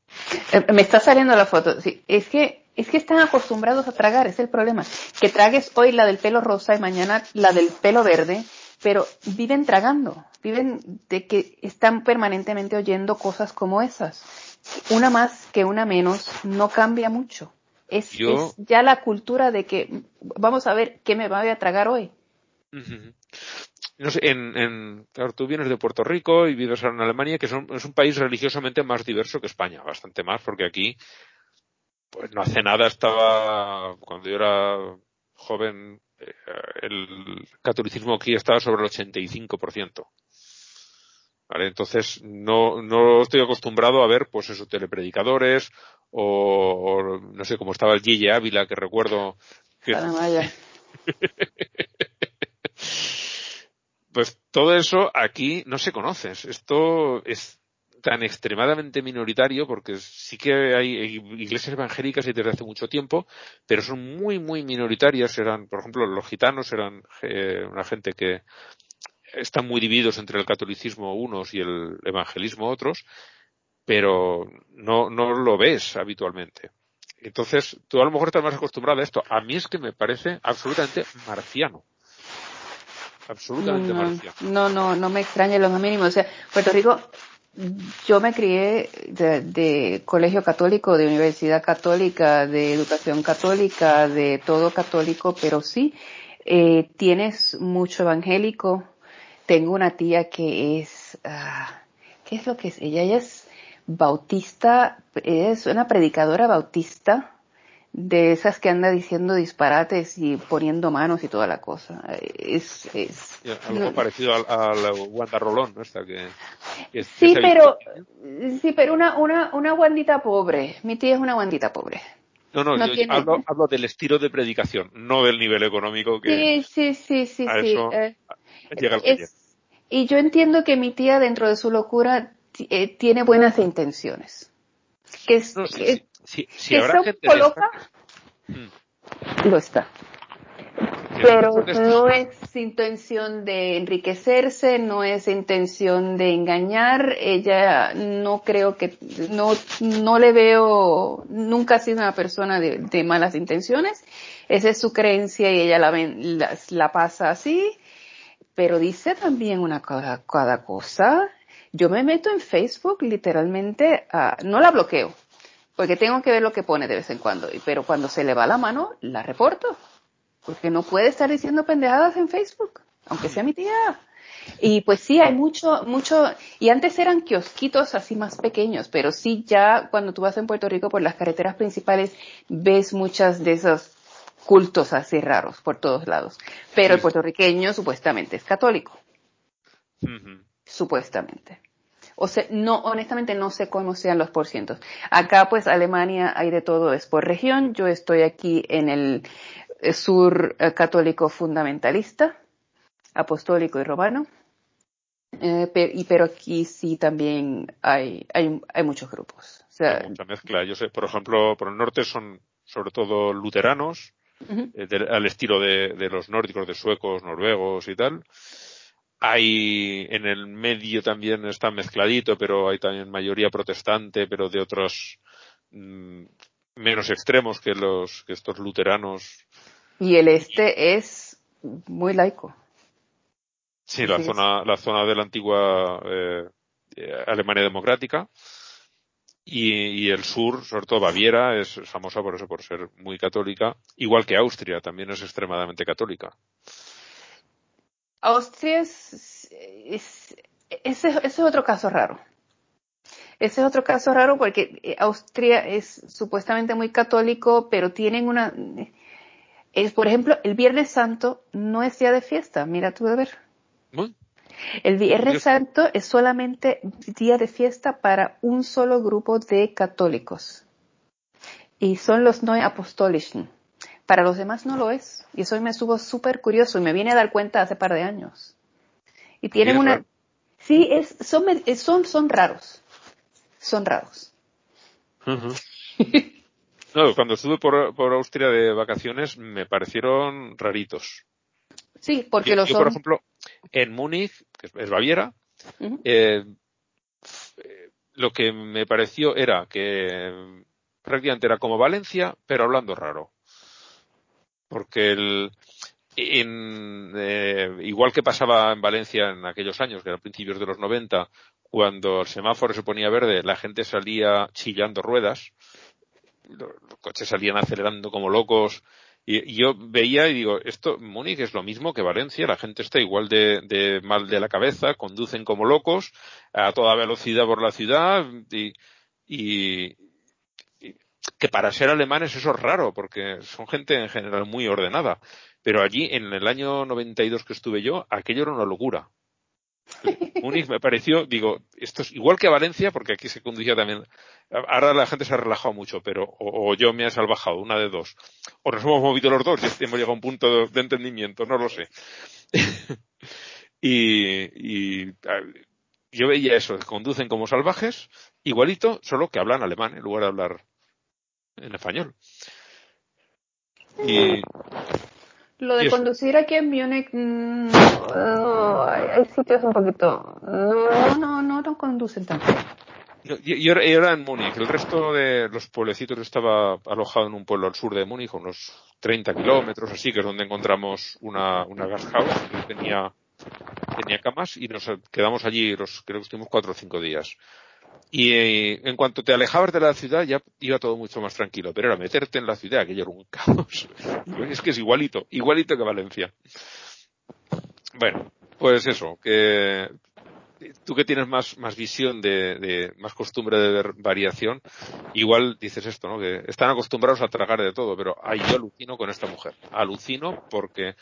Eh, Me está saliendo la foto. Sí, es que es que están acostumbrados a tragar, es el problema. Que tragues hoy la del pelo rosa y mañana la del pelo verde, pero viven tragando, viven de que están permanentemente oyendo cosas como esas. Una más que una menos no cambia mucho. Es, Yo- es ya la cultura de que vamos a ver qué me va a tragar hoy. No sé, en, en, claro, tú vienes de Puerto Rico y vives ahora en Alemania, que son- es un país religiosamente más diverso que España, bastante más, porque aquí, pues no hace nada estaba, cuando yo era joven, eh, el catolicismo aquí estaba sobre el 85%. ¿Vale? Entonces, no, no estoy acostumbrado a ver, pues eso, telepredicadores, o, o no sé, como estaba el Gille Ávila, que recuerdo que, Maya. pues todo eso aquí no se conoce. Esto es tan extremadamente minoritario porque sí que hay iglesias evangélicas y desde hace mucho tiempo, pero son muy, muy minoritarias. Eran, por ejemplo, los gitanos eran eh, una gente que están muy divididos entre el catolicismo unos y el evangelismo otros, pero no, no lo ves habitualmente. Entonces, tú a lo mejor estás más acostumbrado a esto. A mí es que me parece absolutamente marciano. Absolutamente no, marciano. no, no, no me extraña lo más mínimo. O sea, Puerto Rico, yo me crié de, de colegio católico, de universidad católica, de educación católica, de todo católico, pero sí, eh, tienes mucho evangélico. Tengo una tía que es, ah, ¿qué es lo que es? Ella, ella es bautista, es una predicadora bautista de esas que anda diciendo disparates y poniendo manos y toda la cosa. Es, es, Algo no- parecido a, a la Wanda Rolón, ¿no? Esta que, Sí, que pero, habitual. sí, pero una, una, una guandita pobre. Mi tía es una guandita pobre. No, no, no yo tiene- hablo, hablo del estilo de predicación, no del nivel económico que Sí, sí, sí, sí, a sí. eso eh, llega que es- y yo entiendo que mi tía, dentro de su locura, eh, tiene buenas intenciones. Que es, No, sí, que- sí, sí, sí, que habrá sea un gente poco de esta loca, que- Mm, lo está. que Pero no es intención de enriquecerse, no es intención de engañar. Ella no creo que, no, no le veo, nunca ha sido una persona de, de malas intenciones. Esa es su creencia y ella la, ven- la, la pasa así. Pero dice también una cada, cada cosa. Yo me meto en Facebook literalmente, a- no la bloqueo, porque tengo que ver lo que pone de vez en cuando. Pero cuando se le va la mano, la reporto. Porque no puede estar diciendo pendejadas en Facebook. aunque sea mi tía. Y pues sí, hay mucho, mucho, y antes eran kiosquitos así más pequeños, pero sí ya cuando tú vas en Puerto Rico por las carreteras principales ves muchas de esos cultos así raros por todos lados. Pero el puertorriqueño supuestamente es católico. Supuestamente. O sea, no, honestamente no sé cómo sean los porcientos. Acá pues Alemania hay de todo, es por región. Yo estoy aquí en el eh, sur eh, católico fundamentalista, apostólico y romano. Eh, pero, y, pero aquí sí también hay, hay, hay muchos grupos. O sea, hay mucha mezcla. Yo sé, por ejemplo, por el norte son sobre todo luteranos, al estilo de, de, los nórdicos, de suecos, noruegos y tal. Hay en el medio también está mezcladito, pero hay también mayoría protestante, pero de otros mm, menos extremos que los que estos luteranos. Y el este es muy laico. Sí, la zona la zona de la antigua eh, Alemania democrática y, y, el sur, sobre todo Baviera, es famosa por eso, por ser muy católica, igual que Austria, también es extremadamente católica. Austria es, ese, es otro caso raro. Ese es otro caso raro porque eh, Austria es supuestamente muy católico, pero tienen una, es, por ejemplo, el Viernes Santo no es día de fiesta. Mira tú a ver. El Viernes Santo es solamente día de fiesta para un solo grupo de católicos. Y son los no apostolischen. Para los demás no lo es. Y eso me estuvo súper curioso y me vine a dar cuenta hace par de años. Y tienen una... Sí, es, son, son, son raros. Son raros. no, cuando estuve por, por Austria de vacaciones me parecieron raritos. Sí, porque los son... por ejemplo, en Múnich, que es Baviera, eh, lo que me pareció era que prácticamente era como Valencia, pero hablando raro porque el, en, eh, igual que pasaba en Valencia en aquellos años, que eran principios de los 90, cuando el semáforo se ponía verde, la gente salía chillando ruedas, los, coches salían acelerando como locos, y, yo veía y digo, esto, Múnich es lo mismo que Valencia, la gente está igual de, de, mal de la cabeza, conducen como locos, a toda velocidad por la ciudad, y, y, que para ser alemanes eso es raro, porque son gente en general muy ordenada. Pero allí, en el año 92 que estuve yo, aquello era una locura. Múnich me pareció, digo, esto es igual que Valencia, porque aquí se conducía también. Ahora la gente se ha relajado mucho, pero o, yo me he salvajado, una de dos. O nos hemos movido los dos y hemos llegado a un punto de, entendimiento, no lo sé. y, y yo veía eso, conducen como salvajes, igualito, solo que hablan alemán en lugar de hablar en español. Y, lo de conducir aquí en Múnich, mm, hay, sitios un poquito, no, no, no, no conducen tanto. Yo, yo, era en Múnich, el resto de los pueblecitos estaba alojado en un pueblo al sur de Múnich, unos 30 kilómetros así, que es donde encontramos una, una gas house que tenía, tenía camas y nos quedamos allí, los, creo que estuvimos cuatro o cinco días. Y eh, en cuanto te alejabas de la ciudad ya iba todo mucho más tranquilo, pero era meterte en la ciudad, aquello era un caos. es que es igualito, igualito que Valencia. Bueno, pues eso, que tú que tienes más, más visión de, de, más costumbre de ver variación, igual dices esto, ¿no? Que están acostumbrados a tragar de todo, pero ay, yo alucino con esta mujer. Alucino porque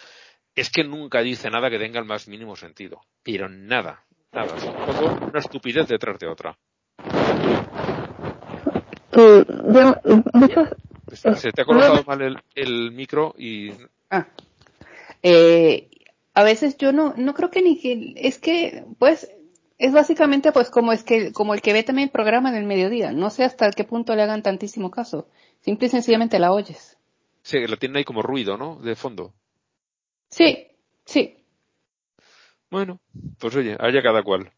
es que nunca dice nada que tenga el más mínimo sentido. Pero nada, nada. Es todo una estupidez detrás de otra. Se te ha colocado mal el, el micro y... Ah. Eh, a veces yo no, no creo que ni que, es que, pues, es básicamente pues como es que, como el que ve también el programa en el mediodía. No sé hasta qué punto le hagan tantísimo caso. Simple y sencillamente la oyes. Sí, la tiene ahí como ruido, ¿no? De fondo. Sí, sí. Bueno, pues oye, haya cada cual.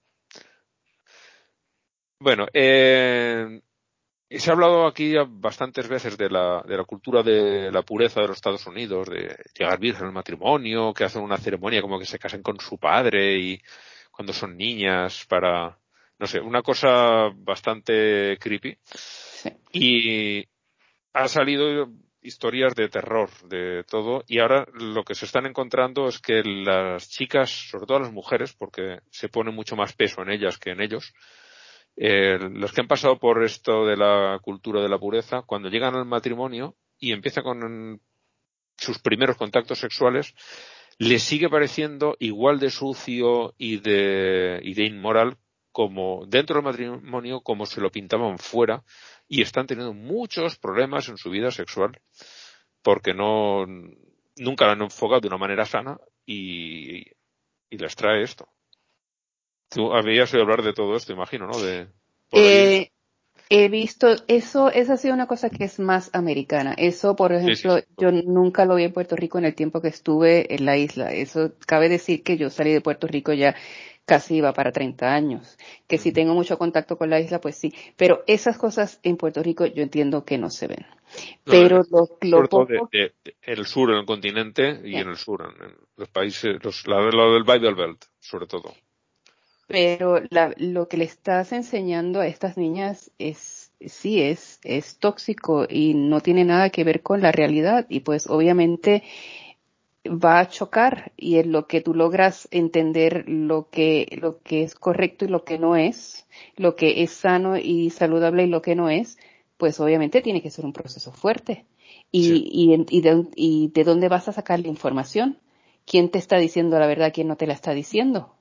Bueno, eh, se ha hablado aquí bastantes veces de la, de la cultura de la pureza de los Estados Unidos, de llegar virgen al matrimonio, que hacen una ceremonia como que se casen con su padre y cuando son niñas para, no sé, una cosa bastante creepy. Y ha salido historias de terror, de todo, y ahora lo que se están encontrando es que las chicas, sobre todo las mujeres, porque se pone mucho más peso en ellas que en ellos, eh, los que han pasado por esto de la cultura de la pureza, cuando llegan al matrimonio y empiezan con sus primeros contactos sexuales, les sigue pareciendo igual de sucio y de, y de inmoral como dentro del matrimonio como se lo pintaban fuera y están teniendo muchos problemas en su vida sexual porque no nunca la han enfocado de una manera sana y, y les trae esto. Tú habías oído hablar de todo esto, imagino, ¿no? De, eh, he visto, eso, esa ha sido una cosa que es más americana. Eso, por ejemplo, yo nunca lo vi en Puerto Rico en el tiempo que estuve en la isla. Eso cabe decir que yo salí de Puerto Rico ya casi iba para 30 años. Que si tengo mucho contacto con la isla, pues sí. Pero esas cosas en Puerto Rico yo entiendo que no se ven. Pero lo, lo poco... de, el sur, en el continente y en el sur, en, los países, los, la, lo del Bible Belt, sobre todo. Pero la, lo que le estás enseñando a estas niñas es, sí, es, es tóxico y no tiene nada que ver con la realidad. Y pues obviamente va a chocar y en lo que tú logras entender lo que, lo que es correcto y lo que no es, lo que es sano y saludable y lo que no es, pues obviamente tiene que ser un proceso fuerte. Y, y, y, de, y de dónde vas a sacar la información? ¿Quién te está diciendo la verdad? ¿Quién no te la está diciendo?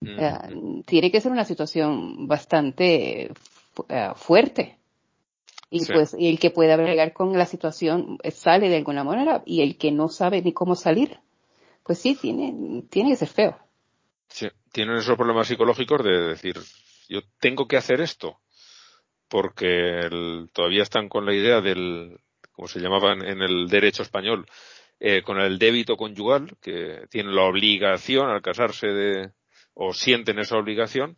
Mm. tiene que ser una situación bastante uh, fuerte. Y pues el que pueda bregar con la situación eh, sale de alguna manera y el que no sabe ni cómo salir, pues sí, tiene, tiene que ser feo. Sí, tienen esos problemas psicológicos de decir, yo tengo que hacer esto, porque el, todavía están con la idea del, como se llamaba en, el derecho español, eh, con el débito conyugal, que tienen la obligación al casarse de, o sienten esa obligación,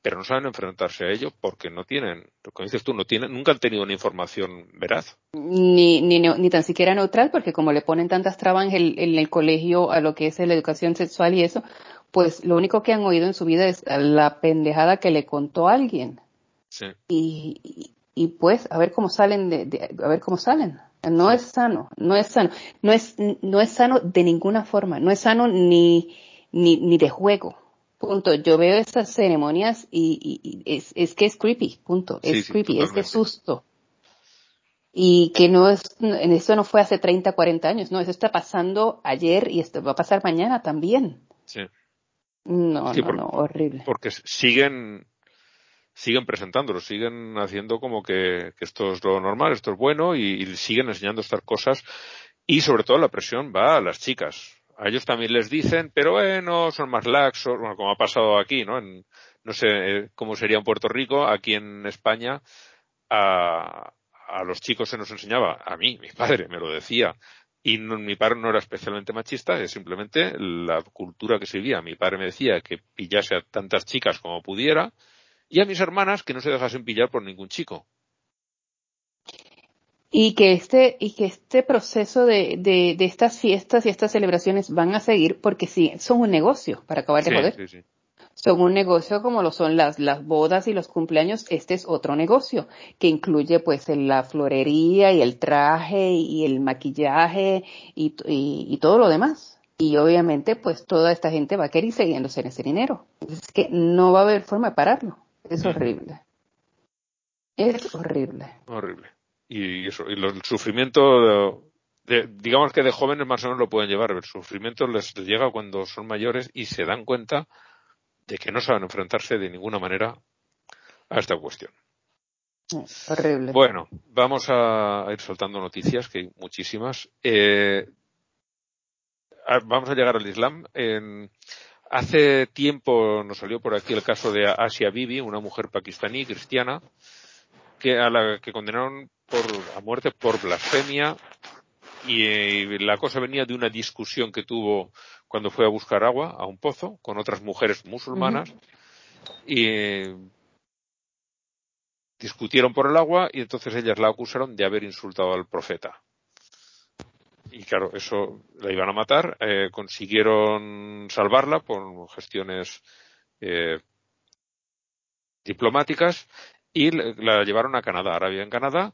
pero no saben enfrentarse a ello porque no tienen, como dices tú, no tienen, nunca han tenido una información veraz. Ni, ni, ni tan siquiera neutral, porque como le ponen tantas trabas en el, en el colegio a lo que es la educación sexual y eso, pues lo único que han oído en su vida es la pendejada que le contó alguien. Sí. Y, y, pues a ver cómo salen de, a ver cómo salen. No es sano, no es sano, no es, no es sano de ninguna forma, no es sano ni, ni, ni de juego Punto. Yo veo esas ceremonias y, es, es, que es creepy, punto. Es creepy, es de susto. Y que no es, eso no fue hace 30, 40 años, no, eso está pasando ayer y esto va a pasar mañana también. Sí. No, no, no, horrible. Porque siguen, siguen presentándolo, siguen haciendo como que, que, esto es lo normal, esto es bueno y, y siguen enseñando estas cosas y sobre todo la presión va a las chicas a ellos también les dicen, pero bueno, son más laxos, bueno, como ha pasado aquí, ¿no? En, no sé eh, cómo sería en Puerto Rico, aquí en España, a, a los chicos se nos enseñaba, a mí, mi padre me lo decía, y mi padre no era especialmente machista, es simplemente la cultura que se vivía. Mi padre me decía que pillase a tantas chicas como pudiera, y a mis hermanas que no se dejasen pillar por ningún chico y que este y que este proceso de, de, de, estas fiestas y estas celebraciones van a seguir porque sí son un negocio para acabar de joder. son un negocio como lo son las las bodas y los cumpleaños este es otro negocio que incluye pues la florería y el traje y el maquillaje y, y, todo lo demás. Y obviamente pues toda esta gente va a querer seguir en ese dinero. Es que no va a haber forma de pararlo. Es horrible. Es horrible. Horrible y eso, y el sufrimiento, de, digamos que de jóvenes más o menos lo pueden llevar, el sufrimiento les, llega cuando son mayores y se dan cuenta de que no saben enfrentarse de ninguna manera a esta cuestión. Horrible. Bueno, vamos a ir soltando noticias, que hay muchísimas. Eh, vamos a llegar al Islam. En, hace tiempo nos salió por aquí el caso de Asia Bibi, una mujer pakistaní cristiana, que a la que condenaron por, a muerte por blasfemia y eh, la cosa venía de una discusión que tuvo cuando fue a buscar agua a un pozo con otras mujeres musulmanas y eh, discutieron por el agua y entonces ellas la acusaron de haber insultado al profeta. Y claro, eso la iban a matar. Eh, consiguieron salvarla por gestiones diplomáticas y la llevaron a Canadá. Vive en Canadá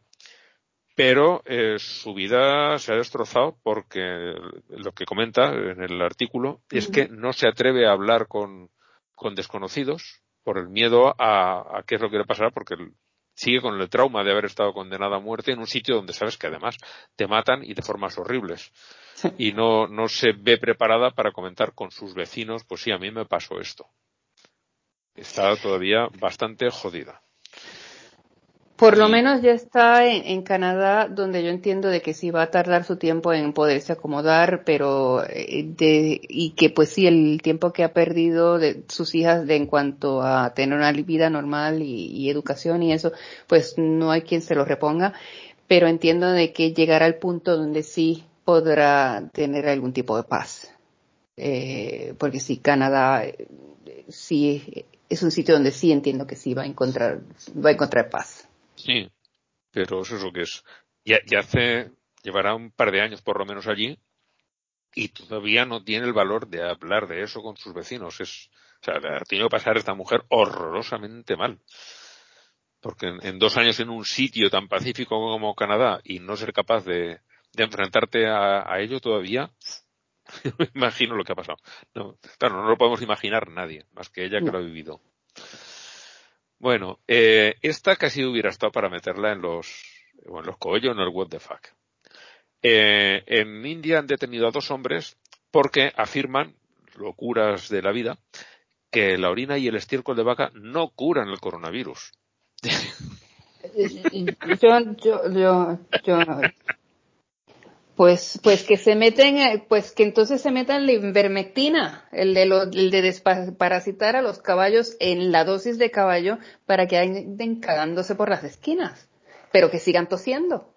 pero eh, su vida se ha destrozado porque lo que comenta en el artículo es que no se atreve a hablar con, con desconocidos por el miedo a, a, qué es lo que le pasará porque sigue con el trauma de haber estado condenada a muerte en un sitio donde sabes que además te matan y de formas horribles. Y no, no se ve preparada para comentar con sus vecinos pues sí a mí me pasó esto está todavía bastante jodida por lo menos ya está en, Canadá, donde yo entiendo de que sí va a tardar su tiempo en poderse acomodar, pero eh, de, y que pues sí el tiempo que ha perdido de sus hijas de en cuanto a tener una vida normal y, educación y eso, pues no hay quien se lo reponga, pero entiendo de que llegará al punto donde sí podrá tener algún tipo de paz, eh, porque sí Canadá eh, sí es un sitio donde sí entiendo que sí va a encontrar va a encontrar paz. Sí, pero eso es lo que es. Ya, ya hace, llevará un par de años por lo menos allí y todavía no tiene el valor de hablar de eso con sus vecinos. Es, o sea, ha tenido que pasar esta mujer horrorosamente mal. Porque en, dos años en un sitio tan pacífico como Canadá y no ser capaz de, de enfrentarte a, a, ello todavía, me imagino lo que ha pasado. No, claro, no lo podemos imaginar nadie, más que ella que lo ha vivido. Bueno, eh, esta casi hubiera estado para meterla en los, bueno, en los cogollos, en el what the fuck. Eh, en India han detenido a dos hombres porque afirman, locuras de la vida, que la orina y el estiércol de vaca no curan el coronavirus. pues, pues que se meten, eh, pues que entonces se metan la invermectina, el de, lo, el de desparasitar a los caballos en la dosis de caballo para que anden cagándose por las esquinas, pero que sigan tosiendo.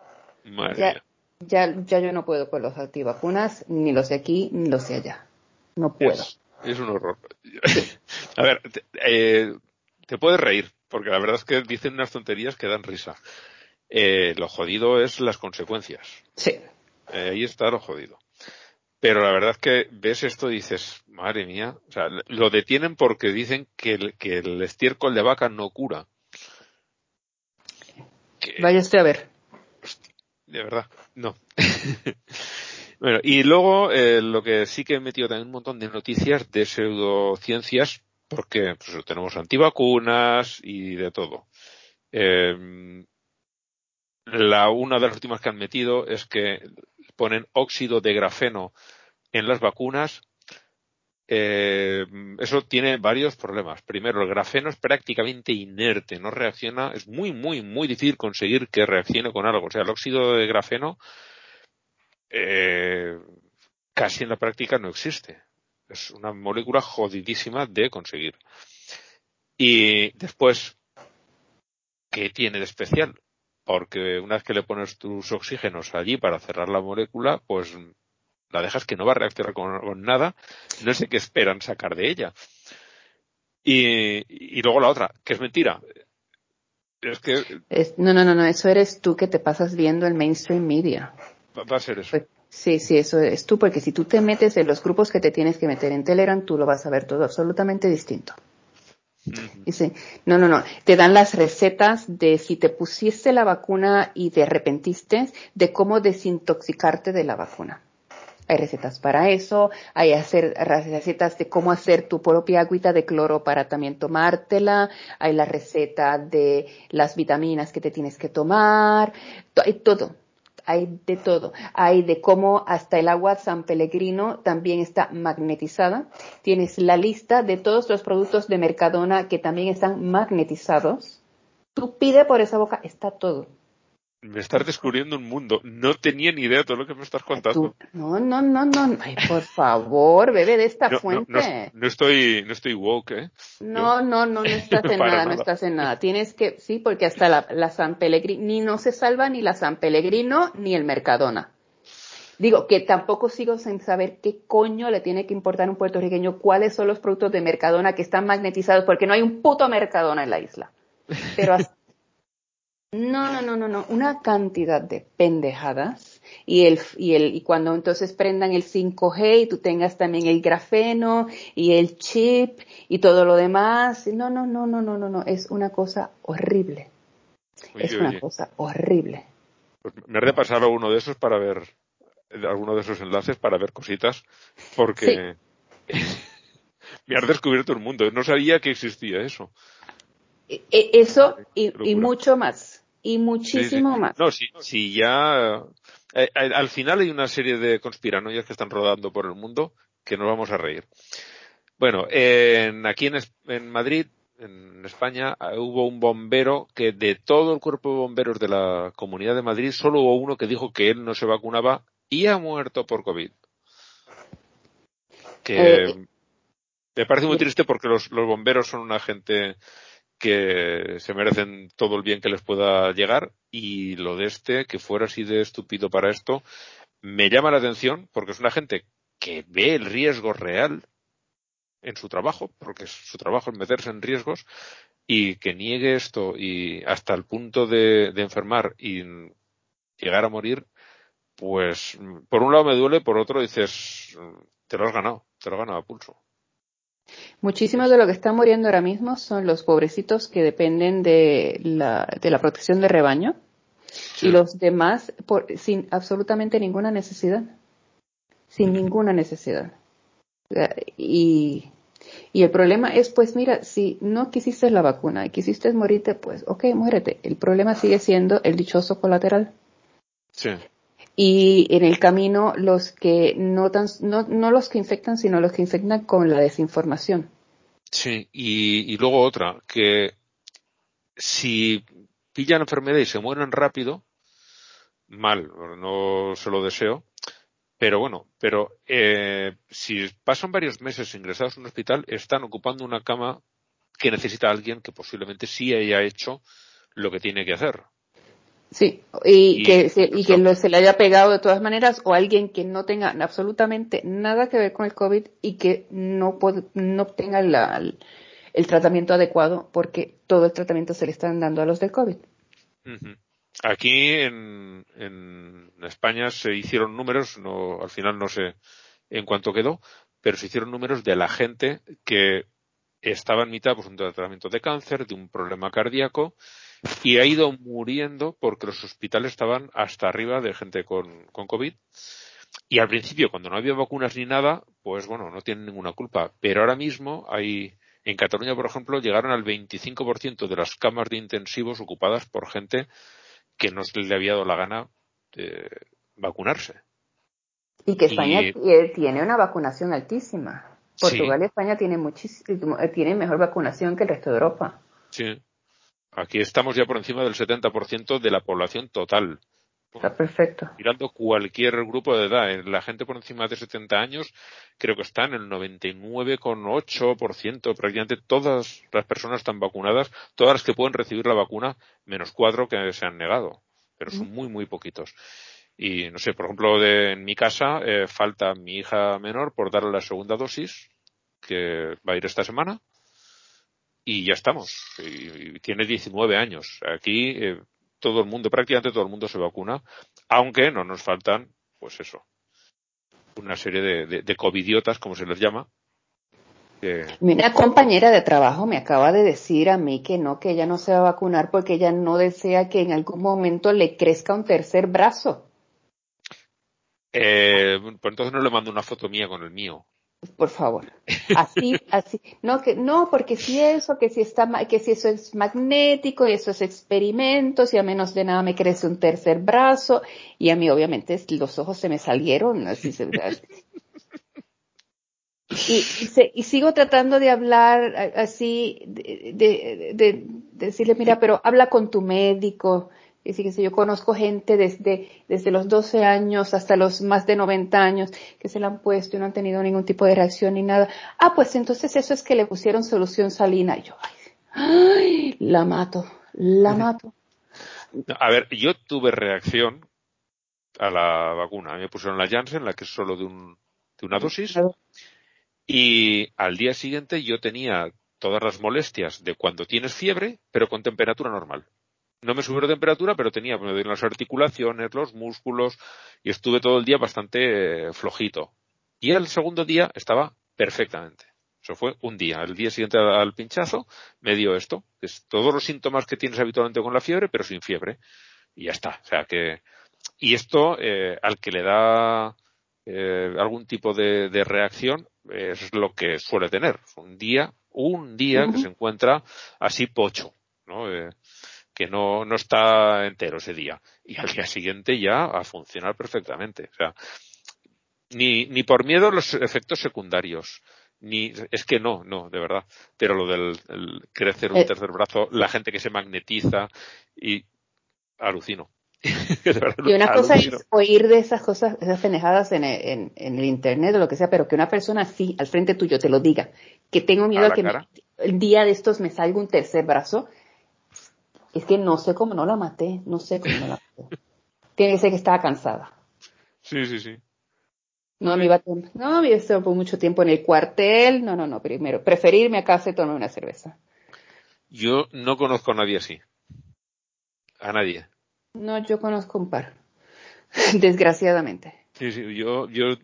ya, ya, ya yo no puedo con los antivacunas, ni los de aquí, ni los de allá. No puedo. Es, un horror. a ver, te, eh, te puedes reír, porque la verdad es que dicen unas tonterías que dan risa. Eh, lo jodido es las consecuencias. Sí. Eh, ahí está lo jodido. Pero la verdad es que ves esto y dices, madre mía, o sea, lo detienen porque dicen que el, que el estiércol de vaca no cura. Vaya usted a ver. De verdad, no. bueno, y luego eh, lo que sí que he metido también un montón de noticias de pseudociencias, porque pues, tenemos antivacunas y de todo. Eh, la, una de las últimas que han metido es que ponen óxido de grafeno en las vacunas, eh, eso tiene varios problemas. Primero, el grafeno es prácticamente inerte, no reacciona, es muy, muy, muy difícil conseguir que reaccione con algo. O sea, el óxido de grafeno eh, casi en la práctica no existe. Es una molécula jodidísima de conseguir. Y después, ¿qué tiene de especial? Porque una vez que le pones tus oxígenos allí para cerrar la molécula, pues la dejas que no va a reaccionar con, nada, no sé qué esperan sacar de ella. Y, y luego la otra, que es mentira. Es que. no, no, no, no, eso eres tú que te pasas viendo el mainstream media. Va, a ser eso. Pues, sí, sí, eso es tú, porque si tú te metes en los grupos que te tienes que meter en Telegram, tú lo vas a ver todo absolutamente distinto. Dice, no, no, no, te dan las recetas de si te pusiste la vacuna y te arrepentiste, de cómo desintoxicarte de la vacuna. Hay recetas para eso, hay hacer, recetas de cómo hacer tu propia agüita de cloro para también tomártela, hay la receta de las vitaminas que te tienes que tomar, hay todo, hay de todo. Hay de cómo hasta el agua San Pellegrino también está magnetizada. Tienes la lista de todos los productos de Mercadona que también están magnetizados. Tú pide por esa boca, está todo. Me estás descubriendo un mundo. No tenía ni idea de todo lo que me estás contando. no, no, no, no. Ay, por favor, bebe de esta fuente. No, estoy, no estoy woke, ¿eh? No, no, no, no estás en nada, no estás en nada. Tienes que, sí, porque hasta la, la San Pellegrino, ni no se salva ni la San Pellegrino ni el Mercadona. Digo, que tampoco sigo sin saber qué coño le tiene que importar a un puertorriqueño cuáles son los productos de Mercadona que están magnetizados, porque no hay un puto Mercadona en la isla. Pero hasta no, no, no, no, no, una cantidad de pendejadas y el y el y cuando entonces prendan el 5G y tú tengas también el grafeno y el chip y todo lo demás, no, no, no, no, no, no, no, es una cosa horrible. es una cosa horrible. Pues me haré pasar a uno de esos para ver alguno de esos enlaces para ver cositas porque me has descubierto el mundo. No sabía que existía eso. E, e, eso y, mucho más. Y muchísimo más. No, sí, sí ya. Eh, eh, al final hay una serie de conspiranoias que están rodando por el mundo que nos vamos a reír. Bueno, en, aquí en, en Madrid, en España, hubo un bombero que de todo el cuerpo de bomberos de la Comunidad de Madrid, solo hubo uno que dijo que él no se vacunaba y ha muerto por COVID. Que eh, me parece muy triste porque los, los bomberos son una gente que se merecen todo el bien que les pueda llegar y lo de este, que fuera así de estúpido para esto, me llama la atención porque es una gente que ve el riesgo real en su trabajo, porque su trabajo es meterse en riesgos, y que niegue esto y hasta el punto de, enfermar y llegar a morir, pues por un lado me duele, por otro dices, te lo has ganado, te lo has ganado a pulso. Muchísimos de lo que están muriendo ahora mismo son los pobrecitos que dependen de la, de la protección de rebaño y los demás por, sin absolutamente ninguna necesidad. Sin ninguna necesidad. Y, y el problema es, pues mira, si no quisiste la vacuna y quisiste morirte, pues ok, muérete. El problema sigue siendo el dichoso colateral. Sí y en el camino los que no, tan, no, no los que infectan, sino los que infectan con la desinformación. Sí, y, luego otra, que si pillan enfermedad y se mueren rápido, mal, no se lo deseo, pero bueno, pero eh, si pasan varios meses ingresados en un hospital, están ocupando una cama que necesita alguien que posiblemente sí haya hecho lo que tiene que hacer. Sí, y, que, se, y que se le haya pegado de todas maneras o alguien que no tenga absolutamente nada que ver con el COVID y que no, no tenga el tratamiento adecuado porque todo el tratamiento se le están dando a los del COVID. Aquí en, en España se hicieron números, no, al final no sé en cuánto quedó, pero se hicieron números de la gente que estaba en mitad pues, un tratamiento de cáncer, de un problema cardíaco, y ha ido muriendo porque los hospitales estaban hasta arriba de gente con, con COVID. Y al principio, cuando no había vacunas ni nada, pues bueno, no tienen ninguna culpa. Pero ahora mismo hay, en Cataluña, por ejemplo, llegaron al 25% de las camas de intensivos ocupadas por gente que no le había dado la gana de vacunarse. Y que España tiene una vacunación altísima. Portugal y España tienen, tienen mejor vacunación que el resto de Europa. Sí. Aquí estamos ya por encima del 70% de la población total. Está perfecto. Mirando cualquier grupo de edad, la gente por encima de 70 años creo que está en el 99,8%. Prácticamente todas las personas están vacunadas, todas las que pueden recibir la vacuna, menos cuatro que se han negado. Pero son muy, muy poquitos. Y no sé, por ejemplo, de, en mi casa eh, falta mi hija menor por darle la segunda dosis, que va a ir esta semana y ya estamos. Y, tiene 19 años. Aquí eh, todo el mundo, prácticamente todo el mundo se vacuna, aunque no nos faltan, pues eso, una serie de, de, covidiotas, como se les llama. Una compañera de trabajo me acaba de decir a mí que no, que ella no se va a vacunar porque ella no desea que en algún momento le crezca un tercer brazo. Eh, pues entonces no le mando una foto mía con el mío por favor. Así, así. No, que, no, porque si eso, que si está, que si eso es magnético, y eso es experimentos, y a menos de nada me crece un tercer brazo, y a mí obviamente los ojos se me salieron, así se, y, y, sigo tratando de hablar así, de, de, de, decirle, mira, pero habla con tu médico, y que yo conozco gente desde, desde los 12 años hasta los más de 90 años que se la han puesto y no han tenido ningún tipo de reacción ni nada. Ah, pues entonces eso es que le pusieron solución salina. Y yo, ay, la mato, la mato. A ver, yo tuve reacción a la vacuna. A mí me pusieron la Janssen, la que es solo de, un, de una dosis. Y al día siguiente yo tenía todas las molestias de cuando tienes fiebre, pero con temperatura normal no me subió la temperatura, pero tenía me las articulaciones, los músculos y estuve todo el día bastante eh, flojito. Y el segundo día estaba perfectamente. Eso fue un día. El día siguiente al pinchazo me dio esto, que es todos los síntomas que tienes habitualmente con la fiebre, pero sin fiebre. y ya está. O sea que, y esto, eh, al que le da eh, algún tipo de, de, reacción, es lo que suele tener. Un día, un día uh -huh. que se encuentra así pocho, ¿no? Eh, que no, no está entero ese día. Y al día siguiente ya a funcionar perfectamente. O sea, ni, ni por miedo a los efectos secundarios. Ni, es que no, no, de verdad. Pero lo del crecer un eh. tercer brazo, la gente que se magnetiza y alucino. y una cosa es oír de esas cosas, esas penejadas en, en, en, el internet o lo que sea, pero que una persona así, al frente tuyo, te lo diga, que tengo miedo a, a que me, el día de estos me salga un tercer brazo, es que no sé cómo no la maté, no sé cómo no la maté. Tiene que ser que estaba cansada. Sí, sí, sí. No, me iba a no, yo estuve por mucho tiempo en el cuartel, no, no, no, primero, preferirme a casa y tomar una cerveza. Yo no conozco a nadie así. A nadie. No, yo conozco un par. Desgraciadamente. Sí, sí, yo, yo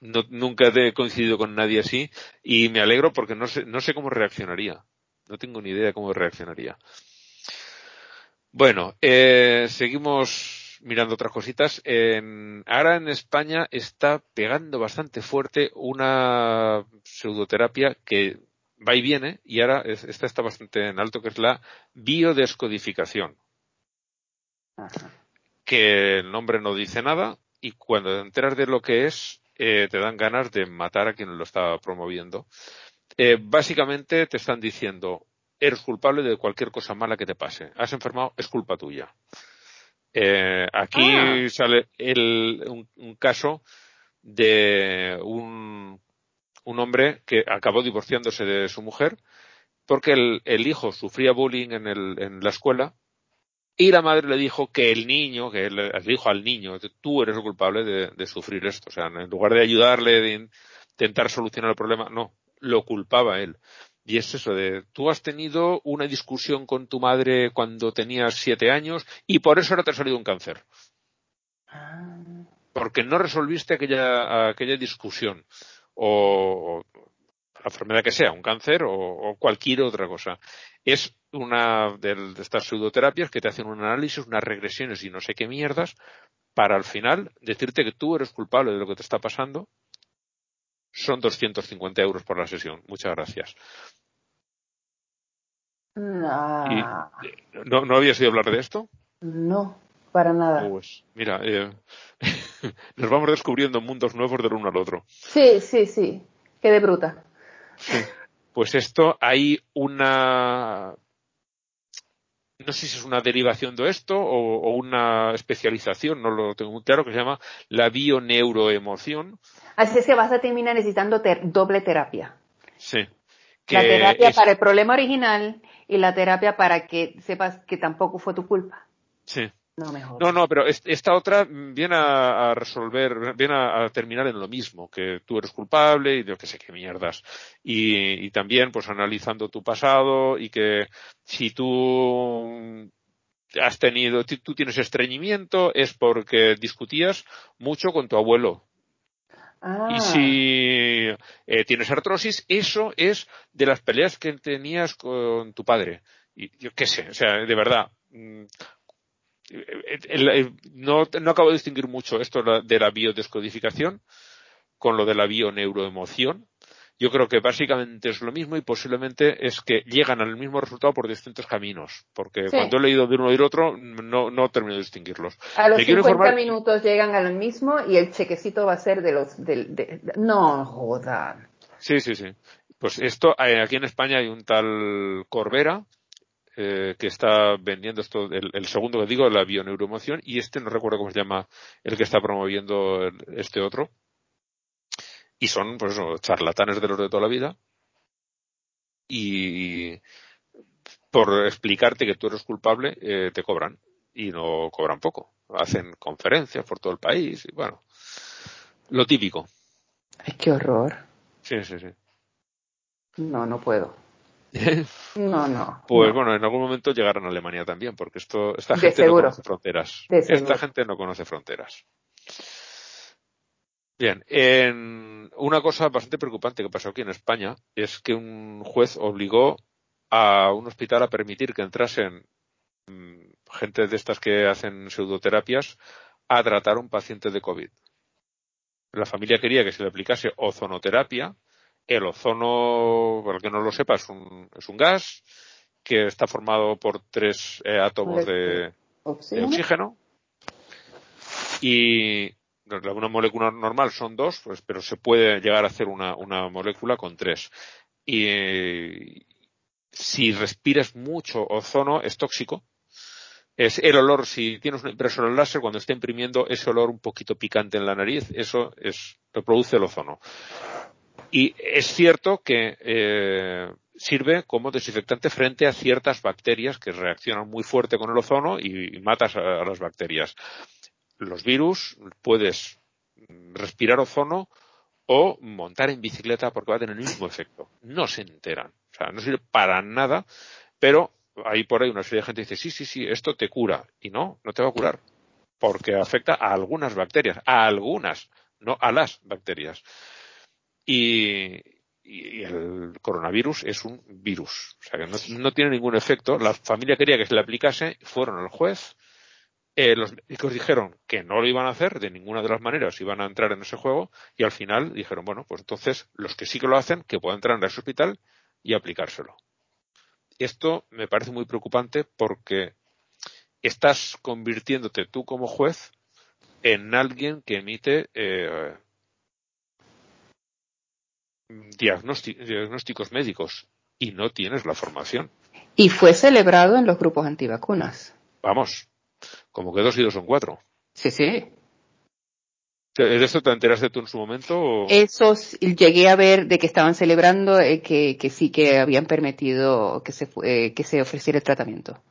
no, nunca he coincidido con nadie así y me alegro porque no sé, no sé cómo reaccionaría. No tengo ni idea cómo reaccionaría. Bueno, eh, seguimos mirando otras cositas. En, ahora en España está pegando bastante fuerte una pseudoterapia que va y viene y ahora es, esta está bastante en alto, que es la biodescodificación. Ajá. Que el nombre no dice nada y cuando te enteras de lo que es, eh, te dan ganas de matar a quien lo está promoviendo. Eh, básicamente te están diciendo, eres culpable de cualquier cosa mala que te pase. Has enfermado, es culpa tuya. Eh, aquí ah. sale el, un, un, caso de un, un hombre que acabó divorciándose de su mujer porque el, el hijo sufría bullying en, el, en la escuela y la madre le dijo que el niño, que le dijo al niño, tú eres el culpable de, de, sufrir esto. O sea, en lugar de ayudarle, de intentar solucionar el problema, no, lo culpaba él. Y es eso de, tú has tenido una discusión con tu madre cuando tenías siete años y por eso ahora te ha salido un cáncer. Ah. Porque no resolviste aquella, aquella discusión. O, o, la enfermedad que sea, un cáncer o, o cualquier otra cosa. Es una de, de estas pseudoterapias que te hacen un análisis, unas regresiones y no sé qué mierdas, para al final decirte que tú eres culpable de lo que te está pasando son 250 euros por la sesión. Muchas gracias. No. Y, ¿no, ¿No habías oído hablar de esto? No, para nada. Pues, mira, eh, nos vamos descubriendo mundos nuevos del uno al otro. Sí, sí, sí. Qué de bruta. Sí. Pues esto, hay una no sé si es una derivación de esto o, o, una especialización, no lo tengo muy claro, que se llama la bioneuroemoción. Así es que vas a terminar necesitando ter doble terapia. Sí. la terapia es... para el problema original y la terapia para que sepas que tampoco fue tu culpa. Sí. No, mejor. no, no, pero esta otra viene a, a resolver, viene a, a, terminar en lo mismo, que tú eres culpable y yo que sé qué mierdas. Y, y también, pues analizando tu pasado y que si tú has tenido, tú tienes estreñimiento es porque discutías mucho con tu abuelo. Ah. Y si eh, tienes artrosis, eso es de las peleas que tenías con tu padre. Y yo qué sé, o sea, de verdad, mm, el, el, no, no acabo de distinguir mucho esto de la biodescodificación con lo de la bioneuroemoción. Yo creo que básicamente es lo mismo y posiblemente es que llegan al mismo resultado por distintos caminos, porque sí. cuando he leído de uno y del otro no, no termino de distinguirlos. A los Me 50 informar... minutos llegan al mismo y el chequecito va a ser de los... De, de, de... no, jodan. Sí, sí, sí. Pues esto, eh, aquí en España hay un tal Corbera, eh, que está vendiendo esto, el, el, segundo que digo, la bioneuroemoción, y este no recuerdo cómo se llama el que está promoviendo el, este otro. Y son, pues eso, charlatanes de los de toda la vida. Y por explicarte que tú eres culpable, eh, te cobran. Y no cobran poco. Hacen conferencias por todo el país y bueno. Lo típico. Ay, qué horror. Sí, sí, sí. No, no puedo. No, no. Pues no. bueno, en algún momento llegarán a Alemania también, porque esto, esta gente no conoce fronteras. Esta gente no conoce fronteras. Bien, en una cosa bastante preocupante que pasó aquí en España es que un juez obligó a un hospital a permitir que entrasen mm, gente de estas que hacen pseudoterapias a tratar a un paciente de COVID. La familia quería que se le aplicase ozonoterapia. El ozono, para el que no lo sepa, es un, es un gas que está formado por tres eh, átomos de, de oxígeno. Y una molécula normal son dos, pues, pero se puede llegar a hacer una, una molécula con tres. Y si respiras mucho ozono es tóxico. Es el olor, si tienes una impresora láser, cuando está imprimiendo ese olor un poquito picante en la nariz, eso es, lo produce el ozono. Y es cierto que eh, sirve como desinfectante frente a ciertas bacterias que reaccionan muy fuerte con el ozono y, matas a, las bacterias. Los virus puedes respirar ozono o montar en bicicleta porque va a tener el mismo efecto. No se enteran. O sea, no sirve para nada, pero hay por ahí una serie de gente dice, sí, sí, sí, esto te cura. Y no, no te va a curar. Porque afecta a algunas bacterias, a algunas, no a las bacterias. Y, el coronavirus es un virus. O sea que no, tiene ningún efecto. La familia quería que se le aplicase, fueron al juez. Eh, los médicos dijeron que no lo iban a hacer de ninguna de las maneras, iban a entrar en ese juego y al final dijeron, bueno, pues entonces los que sí que lo hacen, que puedan entrar en ese hospital y aplicárselo. Esto me parece muy preocupante porque estás convirtiéndote tú como juez en alguien que emite eh, diagnósticos médicos y no tienes la formación. Y fue celebrado en los grupos antivacunas. Vamos, como que dos y dos son cuatro. Sí, sí. ¿De esto te enteraste tú en su momento? Eso llegué a ver de que estaban celebrando eh, que, que, sí que habían permitido que se, eh, que se ofreciera el tratamiento.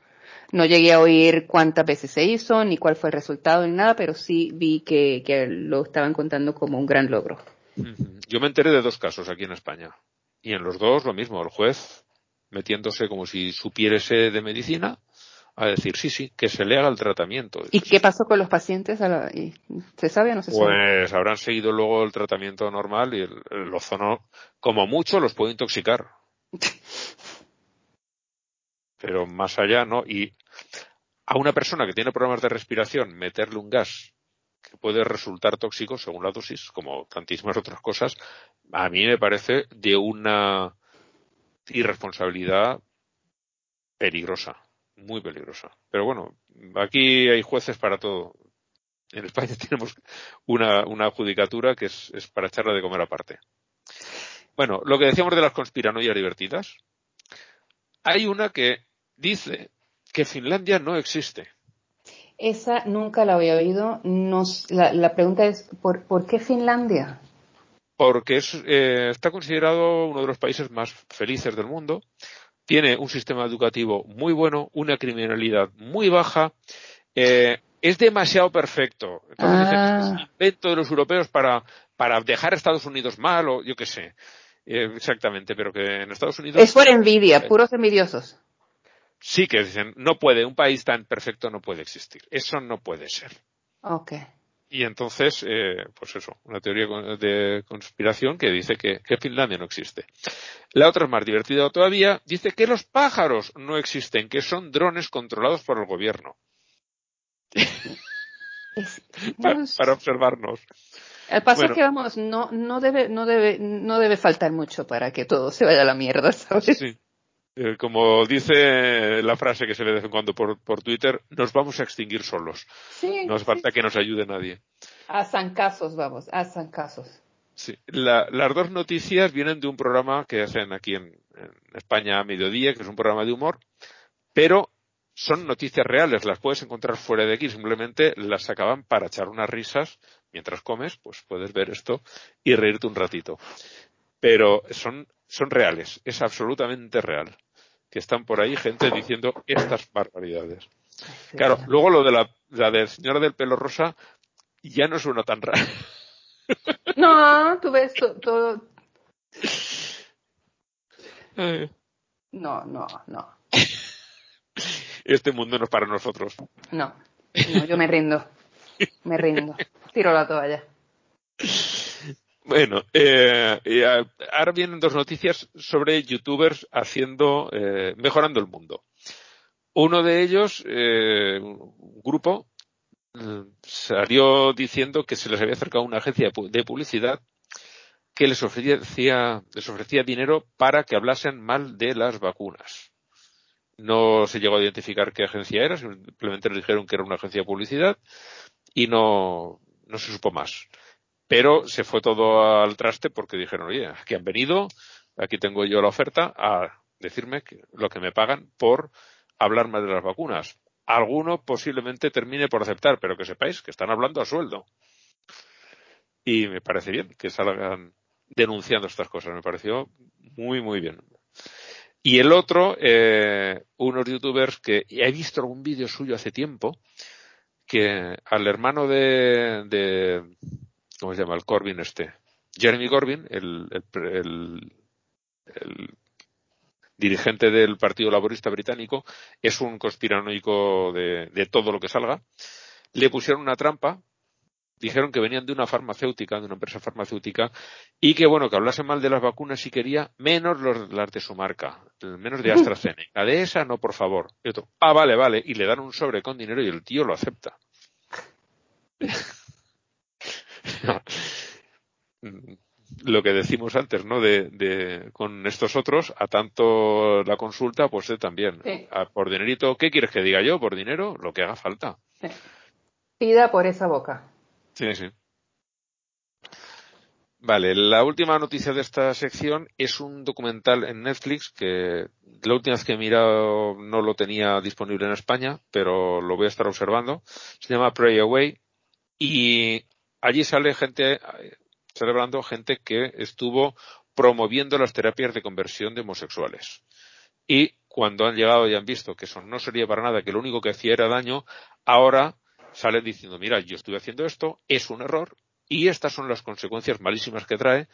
No llegué a oír cuántas veces se hizo, ni cuál fue el resultado, ni nada, pero sí vi que, que lo estaban contando como un gran logro. Yo me enteré de dos casos aquí en España. Y en los dos lo mismo, el juez metiéndose como si supiese de medicina a decir sí, sí, que se le haga el tratamiento. ¿Y qué pasó con los pacientes? ¿Se sabe o no se sabe? Pues habrán seguido luego el tratamiento normal y el, ozono, como mucho, los puede intoxicar. Pero más allá, ¿no? Y a una persona que tiene problemas de respiración, meterle un gas que puede resultar tóxico según la dosis, como tantísimas otras cosas, a mí me parece de una irresponsabilidad peligrosa, muy peligrosa. Pero bueno, aquí hay jueces para todo. En España tenemos una, una judicatura que es, es para echarla de comer aparte. Bueno, lo que decíamos de las conspiranoias divertidas, hay una que dice que Finlandia no existe. Esa nunca la había oído. Nos, la, la, pregunta es, ¿por, ¿por qué Finlandia? Porque es, eh, está considerado uno de los países más felices del mundo. Tiene un sistema educativo muy bueno, una criminalidad muy baja. Eh, es demasiado perfecto. Entonces ah. dicen, es invento de los europeos para, para dejar a Estados Unidos mal o yo qué sé. Eh, exactamente, pero que en Estados Unidos. Es por envidia, puros envidiosos sí que dicen, no puede, un país tan perfecto no puede existir. Eso no puede ser. Y entonces, eh, pues eso, una teoría de conspiración que dice que, que, Finlandia no existe. La otra es más divertida todavía, dice que los pájaros no existen, que son drones controlados por el gobierno. para, observarnos. El paso es que vamos, no, no debe, no debe, no debe faltar mucho para que todo se vaya a la mierda, ¿sabes? Sí. Eh, como dice la frase que se ve de vez en cuando por, por Twitter, nos vamos a extinguir solos. Sí, no hace falta que nos ayude nadie. A zancazos, vamos, a zancazos. Sí. La, las dos noticias vienen de un programa que hacen aquí en, en, España a mediodía, que es un programa de humor, pero son noticias reales, las puedes encontrar fuera de aquí, simplemente las sacaban para echar unas risas mientras comes, pues puedes ver esto y reírte un ratito. Pero son, son reales, es absolutamente real que están por ahí gente diciendo estas barbaridades. Claro, luego lo de la, la del señora del pelo rosa ya no suena tan raro. No, tú ves todo. No, no, no. Este mundo no es para nosotros. No, no yo me rindo. Me rindo. Tiro la toalla. Bueno, eh, ahora vienen dos noticias sobre youtubers haciendo, eh, mejorando el mundo. Uno de ellos, eh, un grupo, salió diciendo que se les había acercado una agencia de publicidad que les ofrecía, les ofrecía dinero para que hablasen mal de las vacunas. No se llegó a identificar qué agencia era, simplemente les dijeron que era una agencia de publicidad y no, no se supo más. Pero se fue todo al traste porque dijeron, oye, aquí han venido, aquí tengo yo la oferta a decirme lo que me pagan por hablar mal de las vacunas. Alguno posiblemente termine por aceptar, pero que sepáis que están hablando a sueldo. Y me parece bien que salgan denunciando estas cosas. Me pareció muy, muy bien. Y el otro, eh, unos youtubers que he visto algún vídeo suyo hace tiempo, que al hermano de, de ¿cómo se llama? El Corbyn este. Jeremy Corbyn, el, el, el, dirigente del Partido Laborista Británico, es un conspiranoico de, de todo lo que salga. Le pusieron una trampa dijeron que venían de una farmacéutica, de una empresa farmacéutica, y que bueno, que hablase mal de las vacunas si quería, menos los, las de su marca, menos de AstraZeneca. De esa no, por favor. Y otro, ah, vale, vale, y le dan un sobre con dinero y el tío lo acepta. lo que decimos antes, ¿no? De, de, con estos otros, a tanto la consulta, pues también. por dinerito, ¿qué quieres que diga yo? Por dinero, lo que haga falta. Pida por esa boca. Sí, sí. Vale, la última noticia de esta sección es un documental en Netflix que la última vez que he mirado no lo tenía disponible en España, pero lo voy a estar observando. Se llama Pray Away y allí sale gente celebrando gente que estuvo promoviendo las terapias de conversión de homosexuales. Y cuando han llegado y han visto que eso no sería para nada, que lo único que hacía era daño, ahora salen diciendo, mira, yo estuve haciendo esto, es un error y estas son las consecuencias malísimas que trae.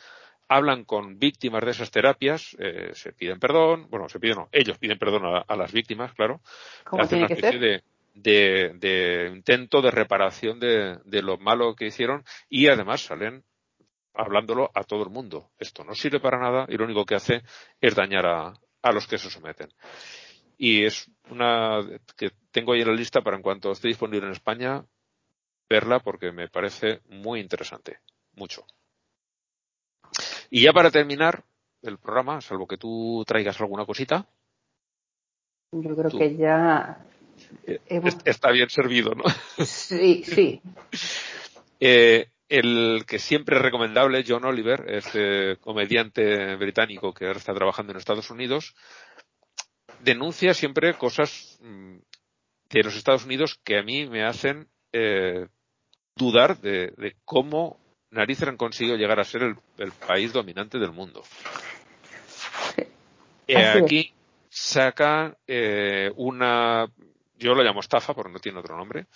Hablan con víctimas de esas terapias, eh, se piden perdón, bueno, se piden, no, ellos piden perdón a, las víctimas, claro. Hacen una especie de, de, de, intento de reparación de, de lo malo que hicieron y además salen hablándolo a todo el mundo. Esto no sirve para nada y lo único que hace es dañar a, a los que se someten y es una que tengo ahí en la lista para en cuanto esté disponible en España verla porque me parece muy interesante, mucho. Y ya para terminar el programa, salvo que tú traigas alguna cosita. Yo creo que ya eh, está bien servido, ¿no? Sí, sí. eh, el que siempre es recomendable, John Oliver, este comediante británico que ahora está trabajando en Estados Unidos, denuncia siempre cosas mm, de los Estados Unidos que a mí me hacen eh, dudar de, cómo narices han conseguido llegar a ser el, país dominante del mundo. Eh, aquí saca eh, una, yo lo llamo estafa porque no tiene otro nombre,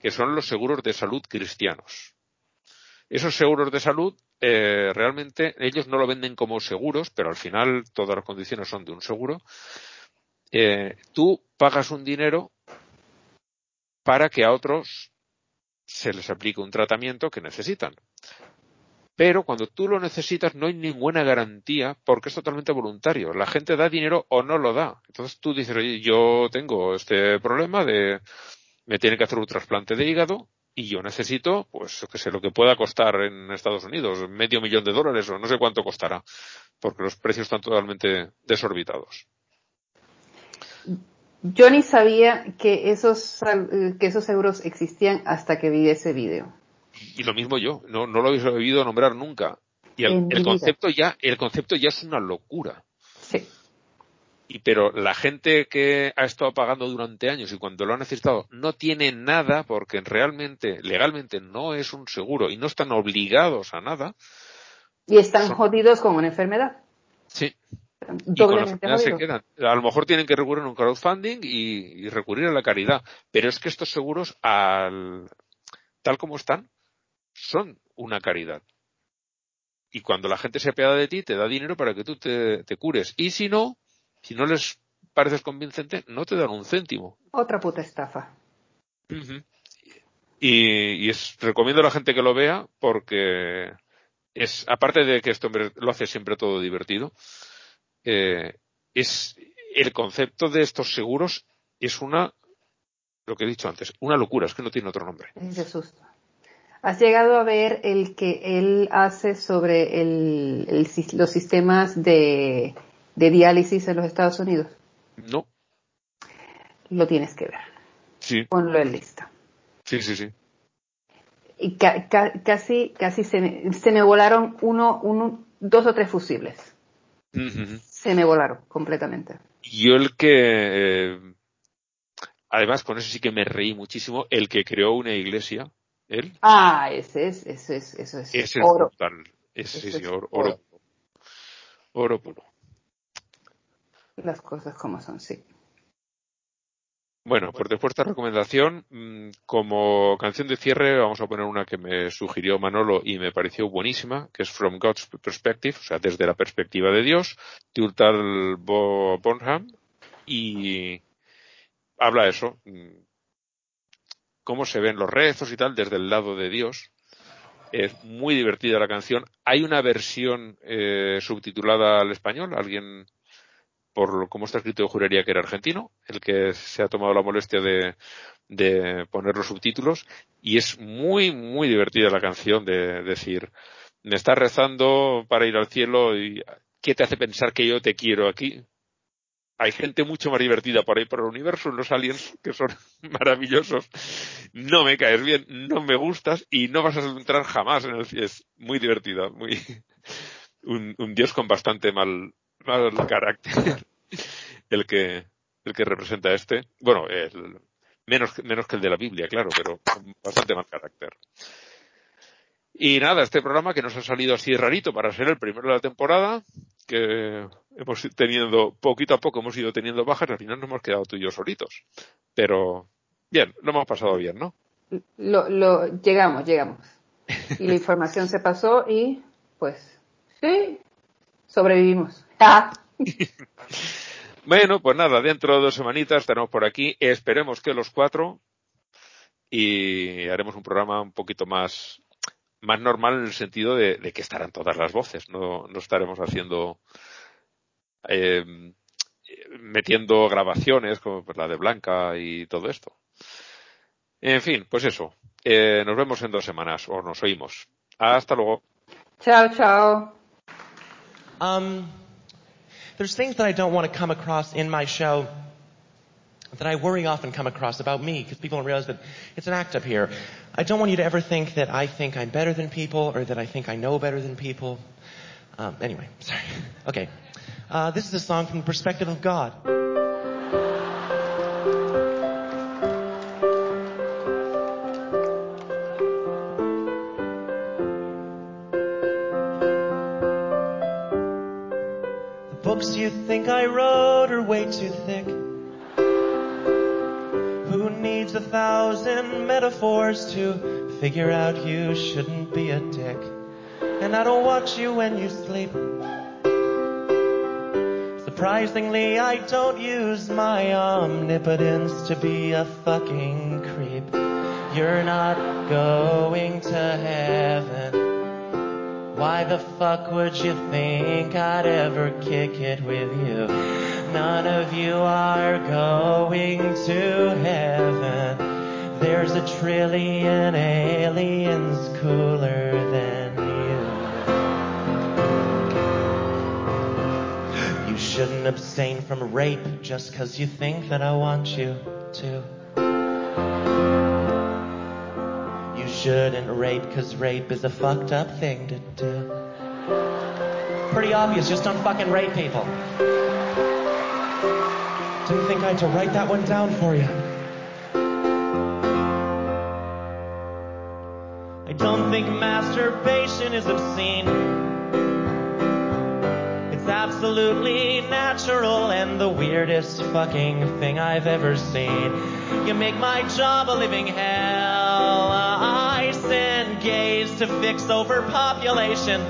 que son los seguros de salud cristianos. Esos seguros de salud realmente ellos no lo venden como seguros, pero al final todas las condiciones son de un seguro eh, tú pagas un dinero para que a otros se les aplique un tratamiento que necesitan. Pero cuando tú lo necesitas no hay ninguna garantía porque es totalmente voluntario. La gente da dinero o no lo da. Entonces tú dices, oye, yo tengo este problema de me tiene que hacer un trasplante de hígado y yo necesito, pues, que sé, lo que pueda costar en Estados Unidos, medio millón de dólares o no sé cuánto costará, porque los precios están totalmente desorbitados. Yo ni sabía que esos, que esos euros existían hasta que vi ese video. Y lo mismo yo, no, no lo habéis oído nombrar nunca. Y el, concepto ya, el concepto ya es una locura. Sí. Y pero la gente que ha estado pagando durante años y cuando lo ha necesitado no tiene nada porque realmente, legalmente no es un seguro y no están obligados a nada. Y están jodidos con una enfermedad. Sí. Y se quedan. A lo mejor tienen que recurrir a un crowdfunding y, recurrir a la caridad. Pero es que estos seguros, al, tal como están, son una caridad. Y cuando la gente se apiada de ti, te da dinero para que tú te, cures. Y si no, si no les pareces convincente, no te dan un céntimo. Otra puta estafa. y, y, es, recomiendo a la gente que lo vea porque es, aparte de que este hombre lo hace siempre todo divertido, eh, es el concepto de estos seguros es una, lo que he dicho antes, una locura, es que no tiene otro nombre. Es de susto. ¿Has llegado a ver el que él hace sobre el, los sistemas de, diálisis en los Estados Unidos? No. Lo tienes que ver. Sí. Ponlo en lista. Sí, sí, sí. Y casi, casi se me, se me volaron uno, uno, dos o tres fusibles. Se me volaron completamente. Yo el que, eh, además con eso sí que me reí muchísimo, el que creó una iglesia, él. Ah, ese es, ese es, eso es. Ese oro. Ese, es oro, oro. Oro puro. Las cosas como son, sí. Bueno, por después de esta recomendación, mm, como canción de cierre vamos a poner una que me sugirió Manolo y me pareció buenísima, que es From God's Perspective, o sea, desde la perspectiva de Dios, Turtal Bonham, y habla eso, mm, cómo se ven los rezos y tal desde el lado de Dios. Es muy divertida la canción. Hay una versión eh, subtitulada al español, alguien por cómo está escrito, juraría que era argentino, el que se ha tomado la molestia de, de poner los subtítulos, y es muy, muy divertida la canción de decir, me estás rezando para ir al cielo y ¿qué te hace pensar que yo te quiero aquí? Hay gente mucho más divertida por ahí por el universo, los aliens, que son maravillosos. No me caes bien, no me gustas y no vas a entrar jamás en el. Es muy divertida, muy, un, dios con bastante mal, mal carácter el que el que representa este bueno el, menos menos que el de la Biblia claro pero con bastante mal carácter y nada este programa que nos ha salido así rarito para ser el primero de la temporada que hemos teniendo poquito a poco hemos ido teniendo bajas al final nos hemos quedado tú y yo solitos pero bien lo hemos pasado bien no lo, lo llegamos llegamos y la información se pasó y pues sí sobrevivimos bueno, pues nada, dentro de dos semanitas estaremos por aquí. Esperemos que los cuatro y haremos un programa un poquito más más normal en el sentido de, que estarán todas las voces. No, no estaremos haciendo eh, metiendo grabaciones como pues, la de Blanca y todo esto. En fin, pues eso. Eh, nos vemos en dos semanas o nos oímos. Hasta luego. Chao, chao. Um, there's things that I don't want to come across in my show that I worry often come across about me because people don't realize that it's an act up here. I don't want you to ever think that I think I'm better than people or that I think I know better than people. Um, anyway, sorry. Okay. Uh, this is a song from the perspective of God. The books you think I wrote are way too thick. Who needs a thousand metaphors to figure out you shouldn't be a dick? And I don't watch you when you sleep. Surprisingly, I don't use my omnipotence to be a fucking creep. You're not going to heaven. Why the fuck would you think I'd ever kick it with you? None of you are going to heaven. There's a trillion aliens cooler shouldn't abstain from rape just cause you think that I want you to. You shouldn't rape, cause rape is a fucked up thing to do. Pretty obvious, just don't fucking rape people. Didn't think I had to write that one down for you. I don't think masturbation is obscene. It's absolutely the weirdest fucking thing I've ever seen. You make my job a living hell and gays to fix overpopulation.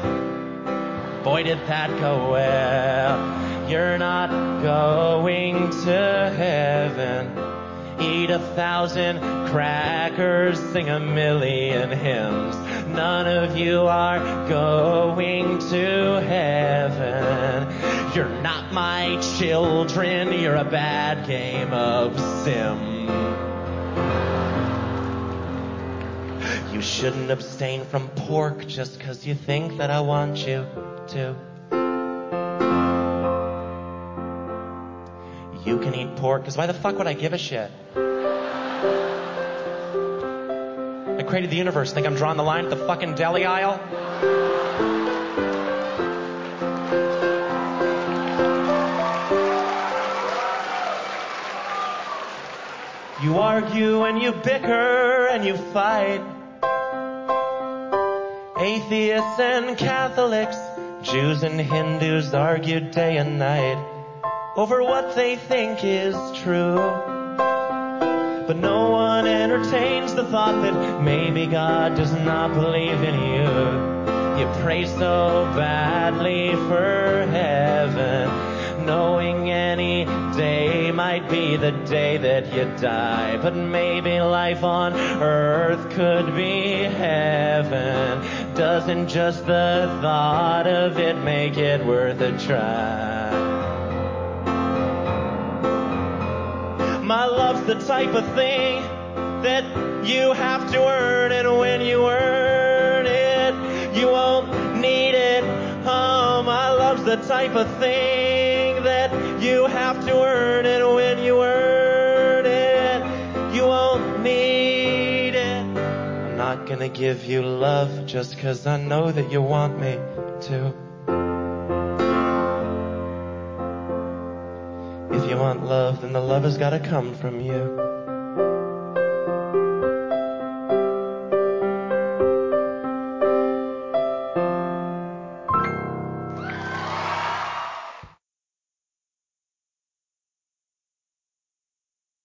Boy, did that go well. You're not going to heaven. Eat a thousand crackers, sing a million hymns. None of you are going to heaven. You're not my children, you're a bad game of sim. You shouldn't abstain from pork just 'cause you think that I want you to. You can eat pork, 'cause why the fuck would I give a shit? Created the universe. Think I'm drawing the line at the fucking deli aisle? You argue and you bicker and you fight. Atheists and Catholics, Jews and Hindus argue day and night over what they think is true. But no one entertains the thought that maybe God does not believe in you. You pray so badly for heaven, knowing any day might be the day that you die. But maybe life on earth could be heaven. Doesn't just the thought of it make it worth a try? My love's the type of thing that you have to earn, and when you earn it, you won't need it. Oh, my love's the type of thing that you have to earn, and when you earn it, you won't need it. I'm not gonna give you love just 'cause I know that you want me to. If you want love, then the love has gotta come from you.